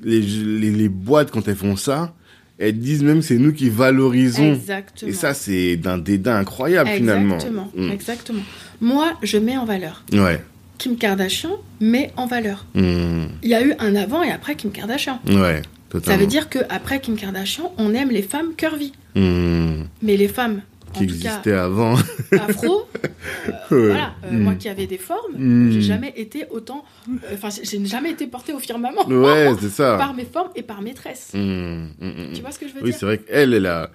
les, les, les boîtes, quand elles font ça, elles disent même c'est nous qui valorisons. Exactement. Et ça, c'est d'un dédain incroyable finalement. Exactement. Mm. Exactement. Moi, je mets en valeur. Ouais. Kim Kardashian met en valeur. Mm. Il y a eu un avant et après Kim Kardashian. Ouais. Totalement. Ça veut dire que après Kim Kardashian, on aime les femmes curvy. Mm. Mais les femmes, Qui cas existait avant. afro, euh, voilà, euh, Mm. moi qui avais des formes, Mm. j'ai jamais été autant. euh, Enfin, j'ai jamais été portée au firmament ouais, c'est ça. par mes formes et par mes tresses. Mm, mm, mm, Tu vois ce que je veux Oui, dire c'est vrai qu'elle, elle a.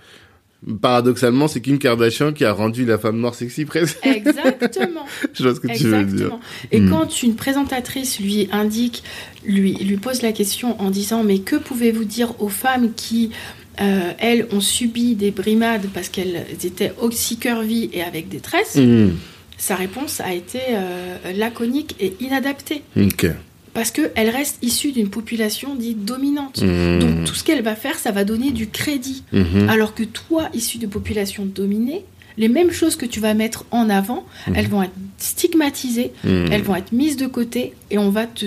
Paradoxalement, c'est Kim Kardashian qui a rendu la femme noire sexy presque. Exactement. Je vois ce que tu veux dire. Exactement. Et quand une présentatrice lui indique, lui, lui pose la question en disant Mais que pouvez-vous dire aux femmes qui, euh, elles, ont subi des brimades parce qu'elles étaient aussi curvy et avec des tresses Mm. Sa réponse a été euh, laconique et inadaptée. Ok. Parce qu'elle reste issue d'une population dite dominante. Mm. Donc tout ce qu'elle va faire, ça va donner du crédit. Mhm. Alors que toi, issu de populations dominées, les mêmes choses que tu vas mettre en avant, elles vont être stigmatisées, elles vont être mises de côté et on va te,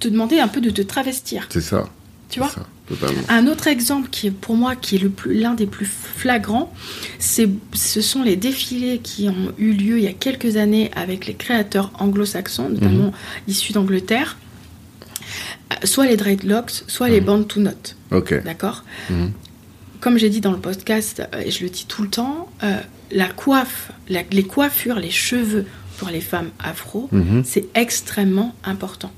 te demander un peu de te travestir. C'est ça. Tu vois ça, totalement. Un autre exemple qui est pour moi qui est l'un des plus flagrants, c'est ce sont les défilés qui ont eu lieu il y a quelques années avec les créateurs anglo-saxons, notamment Mhm. issus d'Angleterre. Soit les dreadlocks, soit les Mhm. bandes to notes. Ok. D'accord Mhm. Comme j'ai dit dans le podcast, euh, et je le dis tout le temps, euh, la coiffe, la- les coiffures, les cheveux pour les femmes afro, c'est extrêmement important.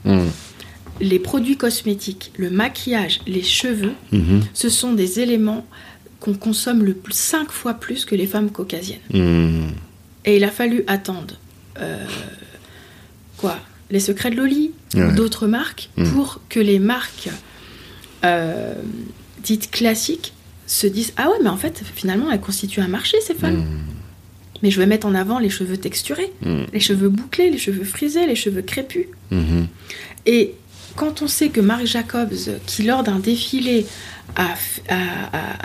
Les produits cosmétiques, le maquillage, les cheveux, Mhm. ce sont des éléments qu'on consomme le plus, cinq fois plus que les femmes caucasiennes. Mm. Et il a fallu attendre euh, quoi Les secrets de Loli Ouais. ou d'autres marques Mhm. pour que les marques euh, dites classiques se disent ah ouais mais en fait finalement elles constituent un marché ces femmes. Mm. Mais je vais mettre en avant les cheveux texturés, les cheveux bouclés, les cheveux frisés, les cheveux crépus. Mhm. Et quand on sait que Marc Jacobs, qui lors d'un défilé a,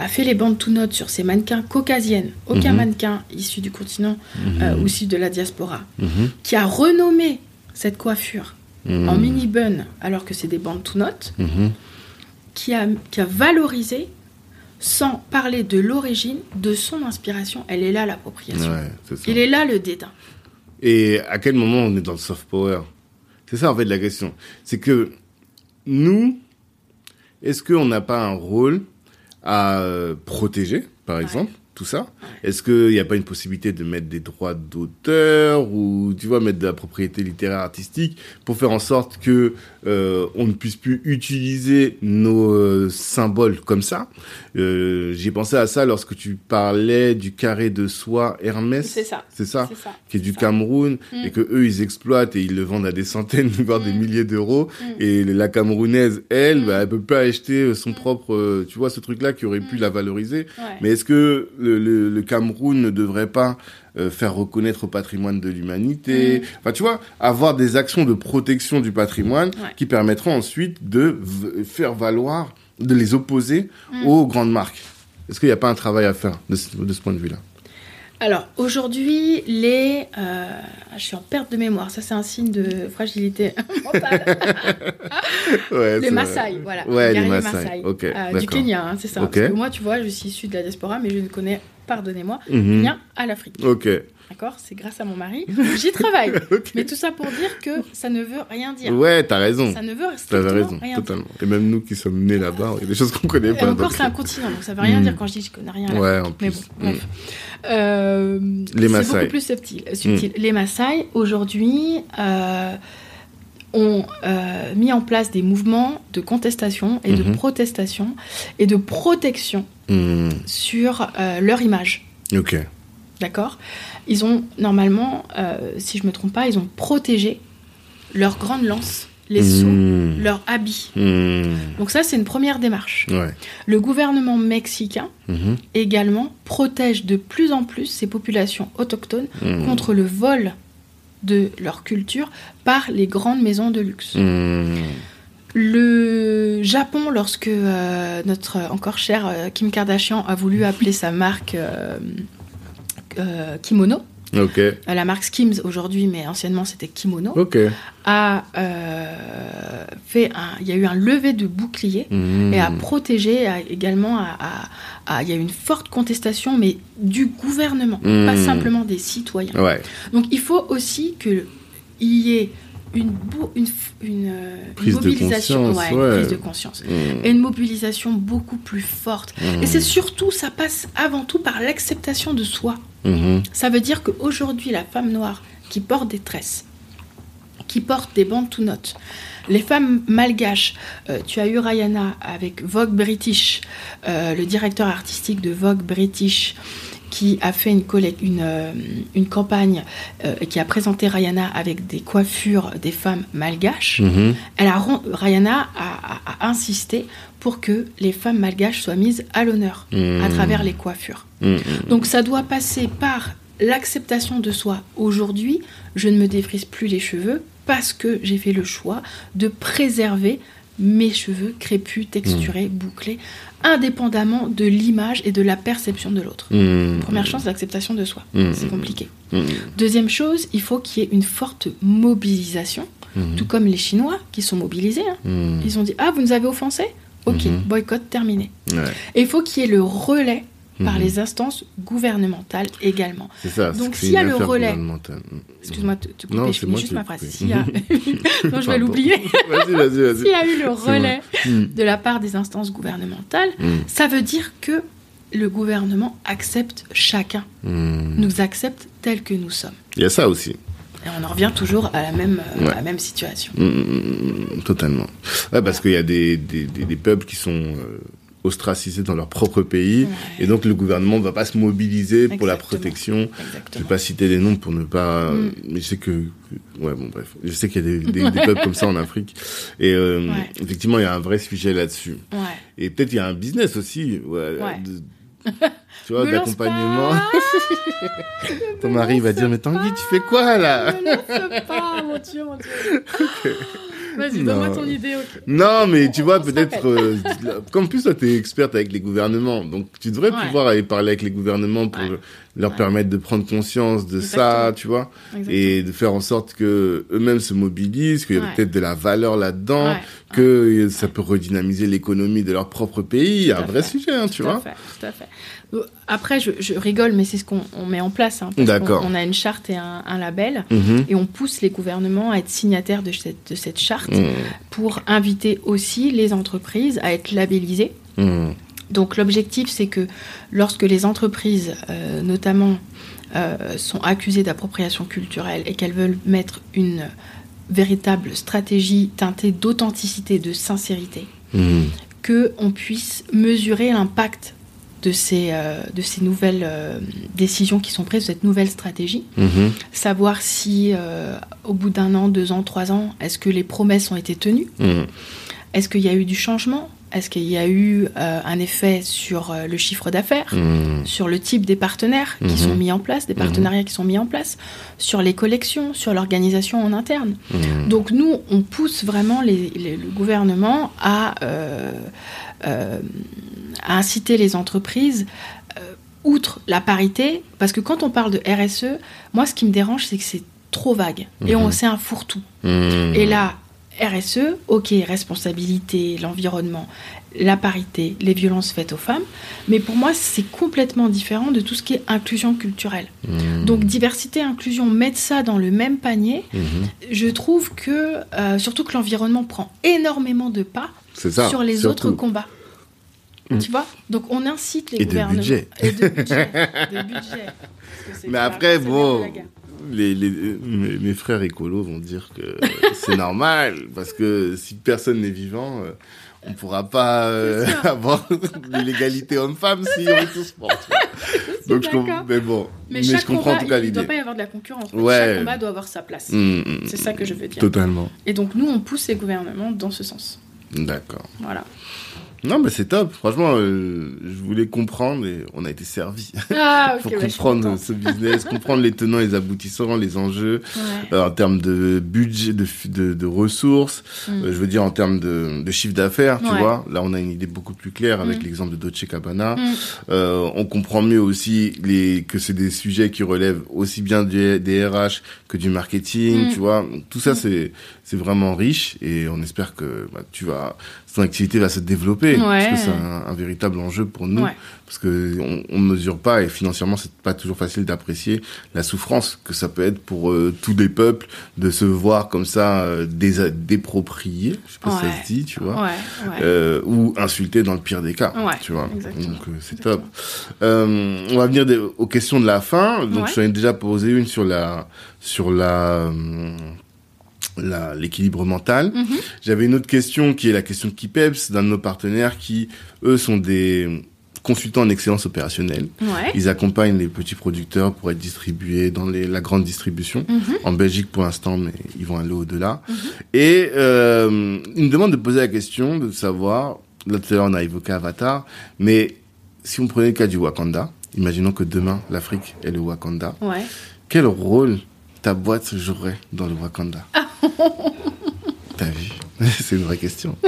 fait les bandes to notes sur ses mannequins caucasiennes, aucun Mhm. mannequin issu du continent Mhm. euh, ou issu de la diaspora, Mhm. qui a renommé cette coiffure Mhm. en mini bun alors que c'est des bandes to notes, Mhm. qui a, qui a valorisé sans parler de l'origine, de son inspiration. Elle est là l'appropriation. Ouais. Il est là le dédain. Et à quel moment on est dans le soft power? C'est ça en fait la question. C'est que nous, est-ce qu'on n'a pas un rôle à euh, protéger, par exemple, tout ça? Est-ce qu'il n'y a pas une possibilité de mettre des droits d'auteur ou tu vois mettre de la propriété littéraire artistique pour faire en sorte que euh, on ne puisse plus utiliser nos euh, symboles comme ça euh, J'ai pensé à ça lorsque tu parlais du carré de soie Hermès. C'est ça. C'est ça ça. qui est du ça. Cameroun Mm. et que eux ils exploitent et ils le vendent à des centaines voire des Mm. milliers d'euros Mm. et la camerounaise elle bah, elle peut pas acheter euh, son propre euh, tu vois ce truc là qui aurait pu la valoriser Ouais. mais est-ce que le, le, le Cameroun ne devrait pas euh, faire reconnaître au patrimoine de l'humanité Mm. enfin tu vois avoir des actions de protection du patrimoine Ouais. qui permettront ensuite de faire valoir de les opposer Mm. aux grandes marques est-ce qu'il n'y a pas un travail à faire de ce, de ce point de vue là Alors, aujourd'hui, les... euh, je suis en perte de mémoire, ça c'est un signe de fragilité mentale. ouais, les Maasai, vrai. voilà. Ouais, les Maasai. Ok, euh, du. Kenya, hein, c'est ça. Ok. Parce que moi, tu vois, je suis issue de la diaspora, mais je ne connais, pardonnez-moi, Mhm. rien à l'Afrique. Ok. D'accord C'est grâce à mon mari. J'y travaille. Ok. Mais tout ça pour dire que ça ne veut rien dire. Ouais, t'as raison. Ça ne veut strictement raison, rien totalement. Et même nous qui sommes nés là-bas, il y a des choses qu'on connaît dire. Et pas. encore, c'est un continent, donc ça veut rien Mm. dire quand je dis que je connais rien à. Ouais, en Mais plus. bref. Euh, Les c'est Maasai. beaucoup plus subtil. subtil. Les Maasai, aujourd'hui, euh, ont euh, mis en place des mouvements de contestation et de Mhm. protestation et de protection Hmm. sur euh, leur image. Ok. D'accord? Ils ont normalement, euh, si je me trompe pas, ils ont protégé leurs grandes lances, les sceaux, Hmm. leurs habits. Hmm. Donc ça, c'est une première démarche. Ouais. Le gouvernement mexicain Mhm. également protège de plus en plus ces populations autochtones Hmm. contre le vol de leur culture par les grandes maisons de luxe. Hmm. Le Japon, lorsque euh, notre encore cher euh, Kim Kardashian a voulu appeler sa marque euh, euh, Kimono, Ok. euh, la marque Skims aujourd'hui, mais anciennement c'était Kimono, Ok. a euh, fait un, il y a eu un lever de bouclier Hmm. et a protégé a également, à- à- à- il y a eu une forte contestation, mais du gouvernement, pas simplement des citoyens. Ouais. Donc il faut aussi qu'il y ait une, f- une, euh, une Prise de mobilisation, conscience, ouais, une ouais. prise de conscience, Hmm. et une mobilisation beaucoup plus forte. Et c'est surtout, ça passe avant tout par l'acceptation de soi. Mhm. Ça veut dire qu'aujourd'hui, la femme noire qui porte des tresses, qui porte des bandes to notes, les femmes malgaches, euh, tu as eu Rihanna avec Vogue British, euh, le directeur artistique de Vogue British, qui a fait une, euh, une campagne euh, qui a présenté Rihanna avec des coiffures des femmes malgaches. Mhm. Elle a, Rihanna a, a- a insisté pour que les femmes malgaches soient mises à l'honneur Mhm. à travers les coiffures. Hmm. Donc ça doit passer par l'acceptation de soi. Aujourd'hui, je ne me défrise plus les cheveux parce que j'ai fait le choix de préserver mes cheveux crépus, texturés, bouclés, indépendamment de l'image et de la perception de l'autre. Hmm. Première chose, l'acceptation de soi. Mhm. C'est compliqué. Hmm. Deuxième chose, il faut qu'il y ait une forte mobilisation, tout comme les Chinois qui sont mobilisés. hein. Hmm. Ils ont dit Ah, vous nous avez offensés? Ok, boycott terminé. Ouais. Et il faut qu'il y ait le relais par Mhm. les instances gouvernementales également. C'est ça. Donc, s'il y a le relais-. Hmm. Excuse-moi de te Non, couper, je finis juste ma phrase. S'il y a- non, je vais l'oublier. Vas-y, vas-y, S'il y a eu le relais Hmm. de la part des instances gouvernementales, ça veut dire que le gouvernement accepte chacun, nous accepte tel que nous sommes. Il y a ça aussi. Et on en revient toujours à la même, euh, Ouais. à la même situation. Totalement. Ouais, parce qu'il y a des, des, des, des peuples qui sont euh, ostracisés dans leur propre pays, Ouais. et donc le gouvernement ne va pas se mobiliser pour la Exactement. protection. Je vais Exactement. pas citer des noms pour ne pas, Mm. mais je sais que, ouais, bon, bref, je sais qu'il y a des, des, des peuples comme ça en Afrique, et euh, Ouais. effectivement, il y a un vrai sujet là-dessus. Ouais. Et peut-être il y a un business aussi, ouais, Ouais. de- tu vois, d'accompagnement. Ton mari va dire, mais Tanguy, tu fais quoi là Me lance pas, mon Dieu, mon Dieu. Vas-y, donne-moi ton idée. Non, mais tu vois, peut-être, euh, comme plus toi, t'es experte avec les gouvernements, donc tu devrais Ouais. pouvoir aller parler avec les gouvernements pour Ouais. Leur Ouais. permettre de prendre conscience de ça, tu vois, Exactement. et de faire en sorte que eux-mêmes se mobilisent, qu'il y a Ouais. peut-être de la valeur là-dedans, Ouais. que ça peut redynamiser l'économie de leur propre pays. Il y a Tout un vrai fait. sujet, hein, tu tout vois. À fait, tout à fait. Euh, Après, je, je rigole, mais c'est ce qu'on on met en place. hein, D'accord. On a une charte et un, un label, Mhm. et on pousse les gouvernements à être signataires de cette, de cette charte Mhm. pour inviter aussi les entreprises à être labellisées. Mhm. Donc l'objectif, c'est que lorsque les entreprises, euh, notamment, euh, sont accusées d'appropriation culturelle et qu'elles veulent mettre une véritable stratégie teintée d'authenticité, de sincérité, Mhm. que on puisse mesurer l'impact de ces, euh, de ces nouvelles euh, décisions qui sont prises, de cette nouvelle stratégie, Mhm. savoir si euh, au bout d'un an, deux ans, trois ans, est-ce que les promesses ont été tenues, Mhm. est-ce qu'il y a eu du changement, est-ce qu'il y a eu euh, un effet sur euh, le chiffre d'affaires, Mhm. sur le type des partenaires qui sont mis en place, des partenariats qui sont mis en place, sur les collections, sur l'organisation en interne. Donc nous, on pousse vraiment les- les- le gouvernement à, euh, à inciter les entreprises, outre la parité, parce que quand on parle de RSE, moi ce qui me dérange, c'est que c'est trop vague. Et on c'est un fourre-tout. Et là, RSE, ok, responsabilité, l'environnement, la parité, les violences faites aux femmes, mais pour moi c'est complètement différent de tout ce qui est inclusion culturelle. Mhm. Donc diversité, inclusion, mettre ça dans le même panier, Mhm. je trouve que, euh, surtout que l'environnement prend énormément de pas ça. sur les surtout. autres combats. Mm. Tu vois? Donc on incite les Et de gouvernements. budget. Et de budget. de budget. Parce que c'est Mais après, bon. Les, les- mes, mes frères écolos vont dire que c'est normal, parce que si personne n'est vivant, euh, on pourra pas euh, avoir l'égalité homme-femme si on est tous morts. Donc je comprends, mais bon, Mais, je comprends en combat, tout cas il ne doit l'idée. pas y avoir de la concurrence. Ouais. Chaque combat doit avoir sa place. Mm, mm, C'est ça que je veux dire. Totalement. Et donc nous, on pousse les gouvernements dans ce sens. D'accord. Voilà. Non, mais c'est top. Franchement, euh, je voulais comprendre et on a été servi Ah, ok, pour ouais, je suis comprendre ce business, comprendre les tenants les aboutissants, les enjeux. Ouais. euh, en termes de budget, de, de, de ressources, Mm. euh, je veux dire en termes de, de chiffre d'affaires, tu vois. Là, on a une idée beaucoup plus claire avec Mm. l'exemple de Dolce Gabbana. Mm. Euh, on comprend mieux aussi les, que c'est des sujets qui relèvent aussi bien du, des RH que du marketing, tu vois. Tout ça, c'est c'est vraiment riche et on espère que bah, tu vas, ton activité va se développer parce Ouais. que c'est un, un véritable enjeu pour nous Ouais. parce que on, on mesure pas et financièrement c'est pas toujours facile d'apprécier la souffrance que ça peut être pour euh, tous les peuples de se voir comme ça euh, désa- déproprié, je sais pas si ça se dit, tu vois, euh, ou insulté dans le pire des cas, tu vois. exactement. Donc euh, c'est top. On va venir des- aux questions de la fin. Donc Ouais. j'en ai déjà posé une sur la sur la- l'équilibre mental. Mhm. J'avais une autre question qui est la question de Kipeps, d'un de nos partenaires qui, eux, sont des consultants en excellence opérationnelle. Ouais. Ils accompagnent les petits producteurs pour être distribués dans les, la grande distribution. Mhm. En Belgique pour l'instant, mais ils vont aller au-delà. Mhm. Et euh, ils me demandent de poser la question, de savoir, là tout à l'heure on a évoqué Avatar, mais si on prenait le cas du Wakanda, imaginons que demain l'Afrique est le Wakanda, Ouais. quel rôle ta boîte jouerait dans le Wakanda T'as vu? C'est une vraie question.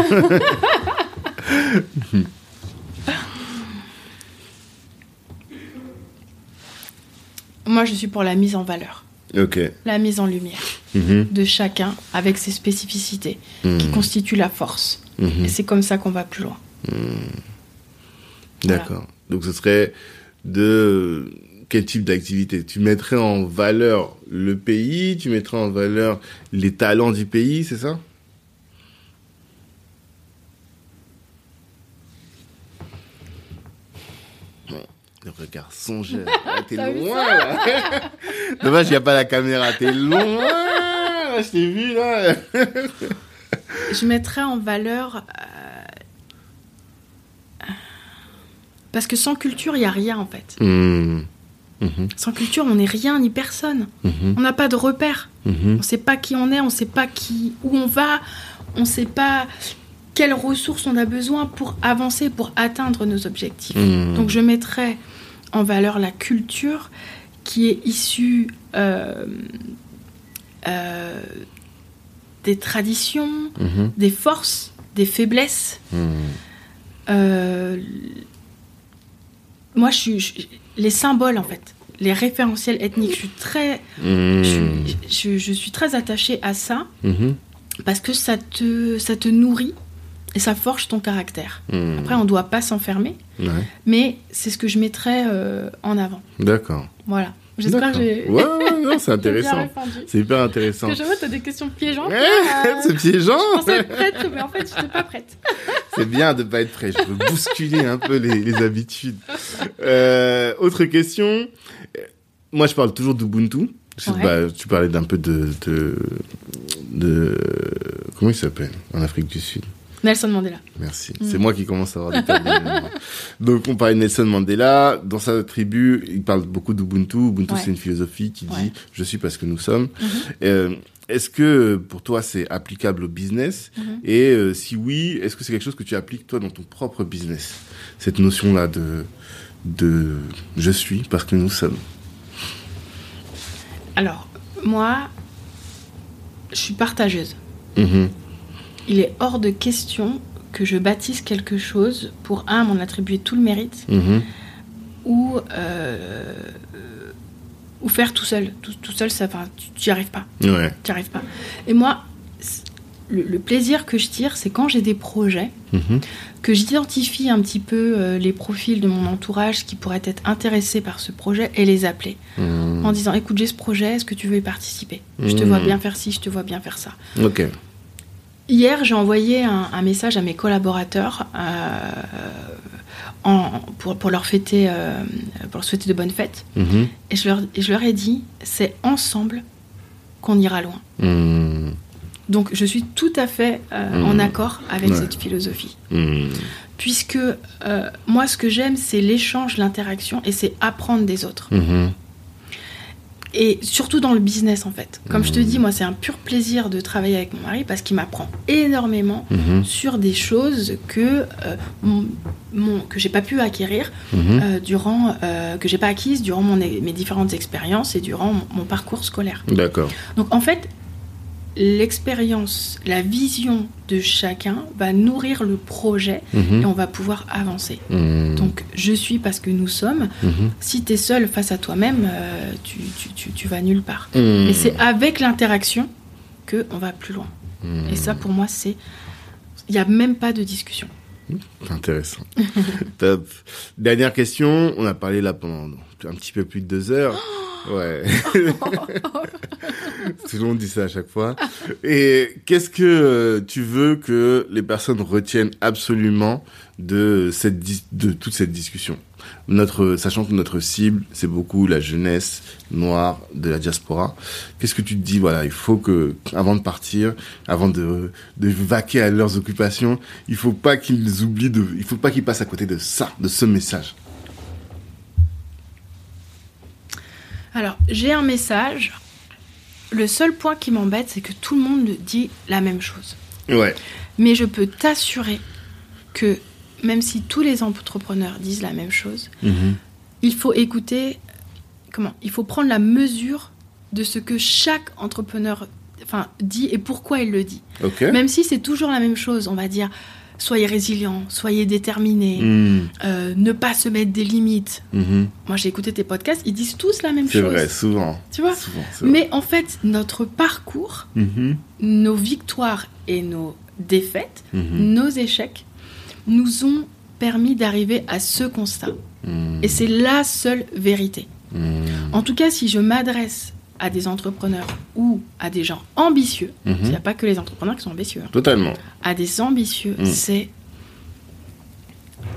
Moi, je suis pour la mise en valeur, Ok. la mise en lumière Mhm. de chacun avec ses spécificités qui Mhm. constituent la force. Mhm. Et c'est comme ça qu'on va plus loin. D'accord. Donc ce serait de quel type d'activité Tu mettrais en valeur le pays, tu mettrais en valeur les talents du pays, c'est ça? Le regard songeur. Ah, t'es loin là. Dommage, il n'y a pas la caméra. T'es loin. Je t'ai vu là. Je mettrais en valeur. euh, Parce que sans culture, il n'y a rien en fait. Mhm. Mhm. Sans culture, on n'est rien ni personne. Mhm. On n'a pas de repère. Mhm. On ne sait pas qui on est, on ne sait pas qui, où on va, on ne sait pas quelles ressources on a besoin pour avancer, pour atteindre nos objectifs. Donc je mettrais en valeur la culture qui est issue euh, euh, des traditions, des forces, des faiblesses. Euh, moi, je suis, les symboles en fait, les référentiels ethniques. Je suis très, je, je- je suis très attachée à ça Mhm. parce que ça te, ça te nourrit et ça forge ton caractère. Mhm. Après, on ne doit pas s'enfermer, Ouais. mais c'est ce que je mettrais euh, en avant. D'accord. Voilà. J'espère que j'ai Ouais, ouais, non, c'est intéressant. C'est hyper intéressant. Parce que je vois, tu as des questions piégeantes. Ouais, euh, c'est piégeant. je pensais être prête, mais en fait, je n'étais pas prête. C'est bien de pas être prêt. Je veux bousculer un peu les, les habitudes. Euh, autre question. Moi, je parle toujours d'Ubuntu. Ouais. pas, tu parlais d'un peu de, de, de, comment il s'appelle? En Afrique du Sud. Nelson Mandela. Merci. Mm. C'est moi qui commence à avoir des. Donc, on parlait de Nelson Mandela. Dans sa tribu, il parle beaucoup d'Ubuntu. Ubuntu, Ouais. c'est une philosophie qui dit Ouais. je suis parce que nous sommes. Mhm. Euh, est-ce que pour toi, c'est applicable au business? Mhm. Et euh, si oui, est-ce que c'est quelque chose que tu appliques toi dans ton propre business? Cette notion-là de, de je suis parce que nous sommes. Alors, moi, je suis partageuse. Mhm. Il est hors de question que je bâtisse quelque chose pour, un, m'en attribuer tout le mérite, Mhm. ou, euh, ou faire tout seul. Tout, tout seul, ça, tu n'y arrives pas. Ouais. Tu arrives pas. Et moi, le, le plaisir que je tire, c'est quand j'ai des projets, Mhm. que j'identifie un petit peu euh, les profils de mon entourage qui pourraient être intéressés par ce projet et les appeler Mhm. en disant écoute j'ai ce projet est-ce que tu veux y participer? Je te vois bien faire ci je te vois bien faire ça Ok. Hier j'ai envoyé un, un message à mes collaborateurs euh, en, pour, pour leur fêter, euh, pour leur souhaiter de bonnes fêtes. Mhm. Et je leur, et je leur ai dit, c'est ensemble qu'on ira loin. Mhm. Donc je suis tout à fait euh, Mhm. en accord avec Ouais. cette philosophie. Mhm. Puisque moi, ce que j'aime, c'est l'échange, l'interaction et c'est apprendre des autres. Et surtout dans le business, en fait. Comme je te Mhm. dis, moi, c'est un pur plaisir de travailler avec mon mari parce qu'il m'apprend énormément Mhm. sur des choses que euh, mon, mon- que j'ai pas pu acquérir Mhm. euh, durant euh, que j'ai pas acquises durant mon, mes différentes expériences et durant mon, mon parcours scolaire. D'accord. Donc en fait, l'expérience, la vision de chacun va nourrir le projet Mhm. et on va pouvoir avancer. Mhm. Donc je suis parce que nous sommes. Mhm. Si tu es seul face à toi-même, euh, tu, tu, tu, tu vas nulle part. Mais c'est avec l'interaction que on va plus loin. Et ça, pour moi, c'est. Il n'y a même pas de discussion. Intéressant. Top. Dernière question. On a parlé là pendant un petit peu plus de deux heures. Ouais. Tout le monde dit ça à chaque fois. Et qu'est-ce que tu veux que les personnes retiennent absolument de cette de toute cette discussion? Notre sachant que notre cible c'est beaucoup la jeunesse noire de la diaspora. Qu'est-ce que tu te dis? Voilà, il faut que avant de partir, avant de de vaquer à leurs occupations, il faut pas qu'ils oublient de, il faut pas qu'ils passent à côté de ça, de ce message. Alors, j'ai un message. Le seul point qui m'embête, c'est que tout le monde dit la même chose. Ouais. Mais je peux t'assurer que même si tous les entrepreneurs disent la même chose, Mhm. il faut écouter, comment Il faut prendre la mesure de ce que chaque entrepreneur enfin, dit et pourquoi il le dit. Ok. Même si c'est toujours la même chose, on va dire soyez résilient, soyez déterminé, Mhm. euh, ne pas se mettre des limites. Mhm. Moi j'ai écouté tes podcasts, ils disent tous la même C'est chose. vrai, souvent. Tu vois Souvent, c'est. Mais en fait, notre parcours, Mhm. nos victoires et nos défaites, Mhm. nos échecs, nous ont permis d'arriver à ce constat. Mhm. Et c'est la seule vérité. Mhm. En tout cas, si je m'adresse à des entrepreneurs ou à des gens ambitieux, Mhm. il n'y a pas que les entrepreneurs qui sont ambitieux, hein, Totalement. à des ambitieux, Mm. c'est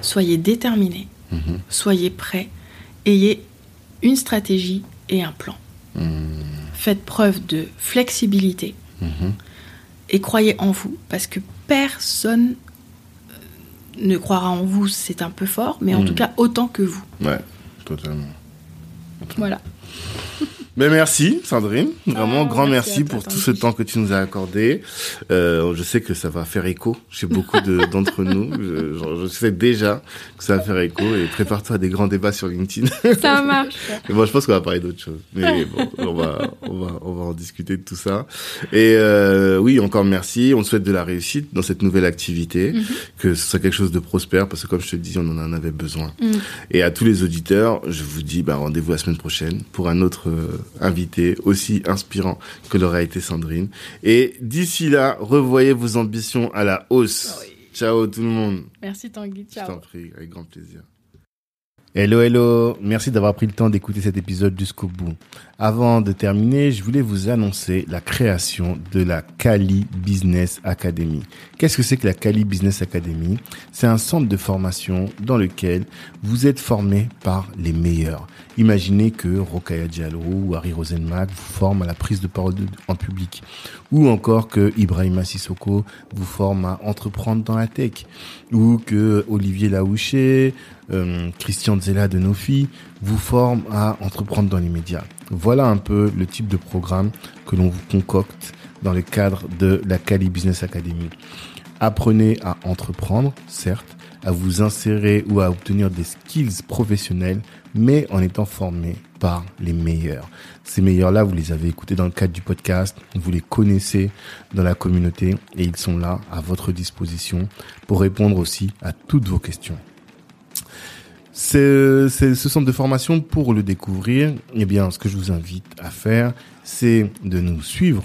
soyez déterminés, Mhm. soyez prêts, ayez une stratégie et un plan. Mhm. Faites preuve de flexibilité Mhm. et croyez en vous parce que personne euh, ne croira en vous, c'est un peu fort, mais en tout cas autant que vous. Ouais, totalement. Voilà. Mais merci Sandrine, vraiment Ah, grand merci pour tout ce temps que tu nous as accordé. Euh, je sais que ça va faire écho chez beaucoup de- d'entre nous. Je, je- je sais déjà que ça va faire écho et prépare-toi à des grands débats sur LinkedIn. Ça marche. Mais bon, je pense qu'on va parler d'autre chose. Mais bon, on va, on va, on va en discuter de tout ça. Et euh, oui, encore merci. On te souhaite de la réussite dans cette nouvelle activité, Mhm. que ce soit quelque chose de prospère, parce que comme je te dis, on en avait besoin. Mm. Et à tous les auditeurs, je vous dis bah, rendez-vous la semaine prochaine pour un autre euh, invité aussi inspirant que l'aura été Sandrine. Et d'ici là, revoyez vos ambitions à la hausse. Oui. Ciao tout le monde. Merci Tanguy, Je t'en ciao. prie, avec grand plaisir. Hello, hello. Merci d'avoir pris le temps d'écouter cet épisode jusqu'au bout. Avant de terminer, je voulais vous annoncer la création de la Cali Business Academy. Qu'est-ce que c'est que la Cali Business Academy? C'est un centre de formation dans lequel vous êtes formé par les meilleurs. Imaginez que Rokaya Diallo ou Harry Rosenmack vous forment à la prise de parole en public. Ou encore que Ibrahima Sissoko vous forme à entreprendre dans la tech. Ou que Olivier Laouché, euh, Christian Zella de Nofi vous forme à entreprendre dans les médias. Voilà un peu le type de programme que l'on vous concocte dans le cadre de la Cali Business Academy. Apprenez à entreprendre, certes, à vous insérer ou à obtenir des skills professionnels, mais en étant formé par les meilleurs. Ces meilleurs-là, vous les avez écoutés dans le cadre du podcast, vous les connaissez dans la communauté et ils sont là à votre disposition pour répondre aussi à toutes vos questions. C'est ce centre de formation pour le découvrir. Eh bien, ce que je vous invite à faire, c'est de nous suivre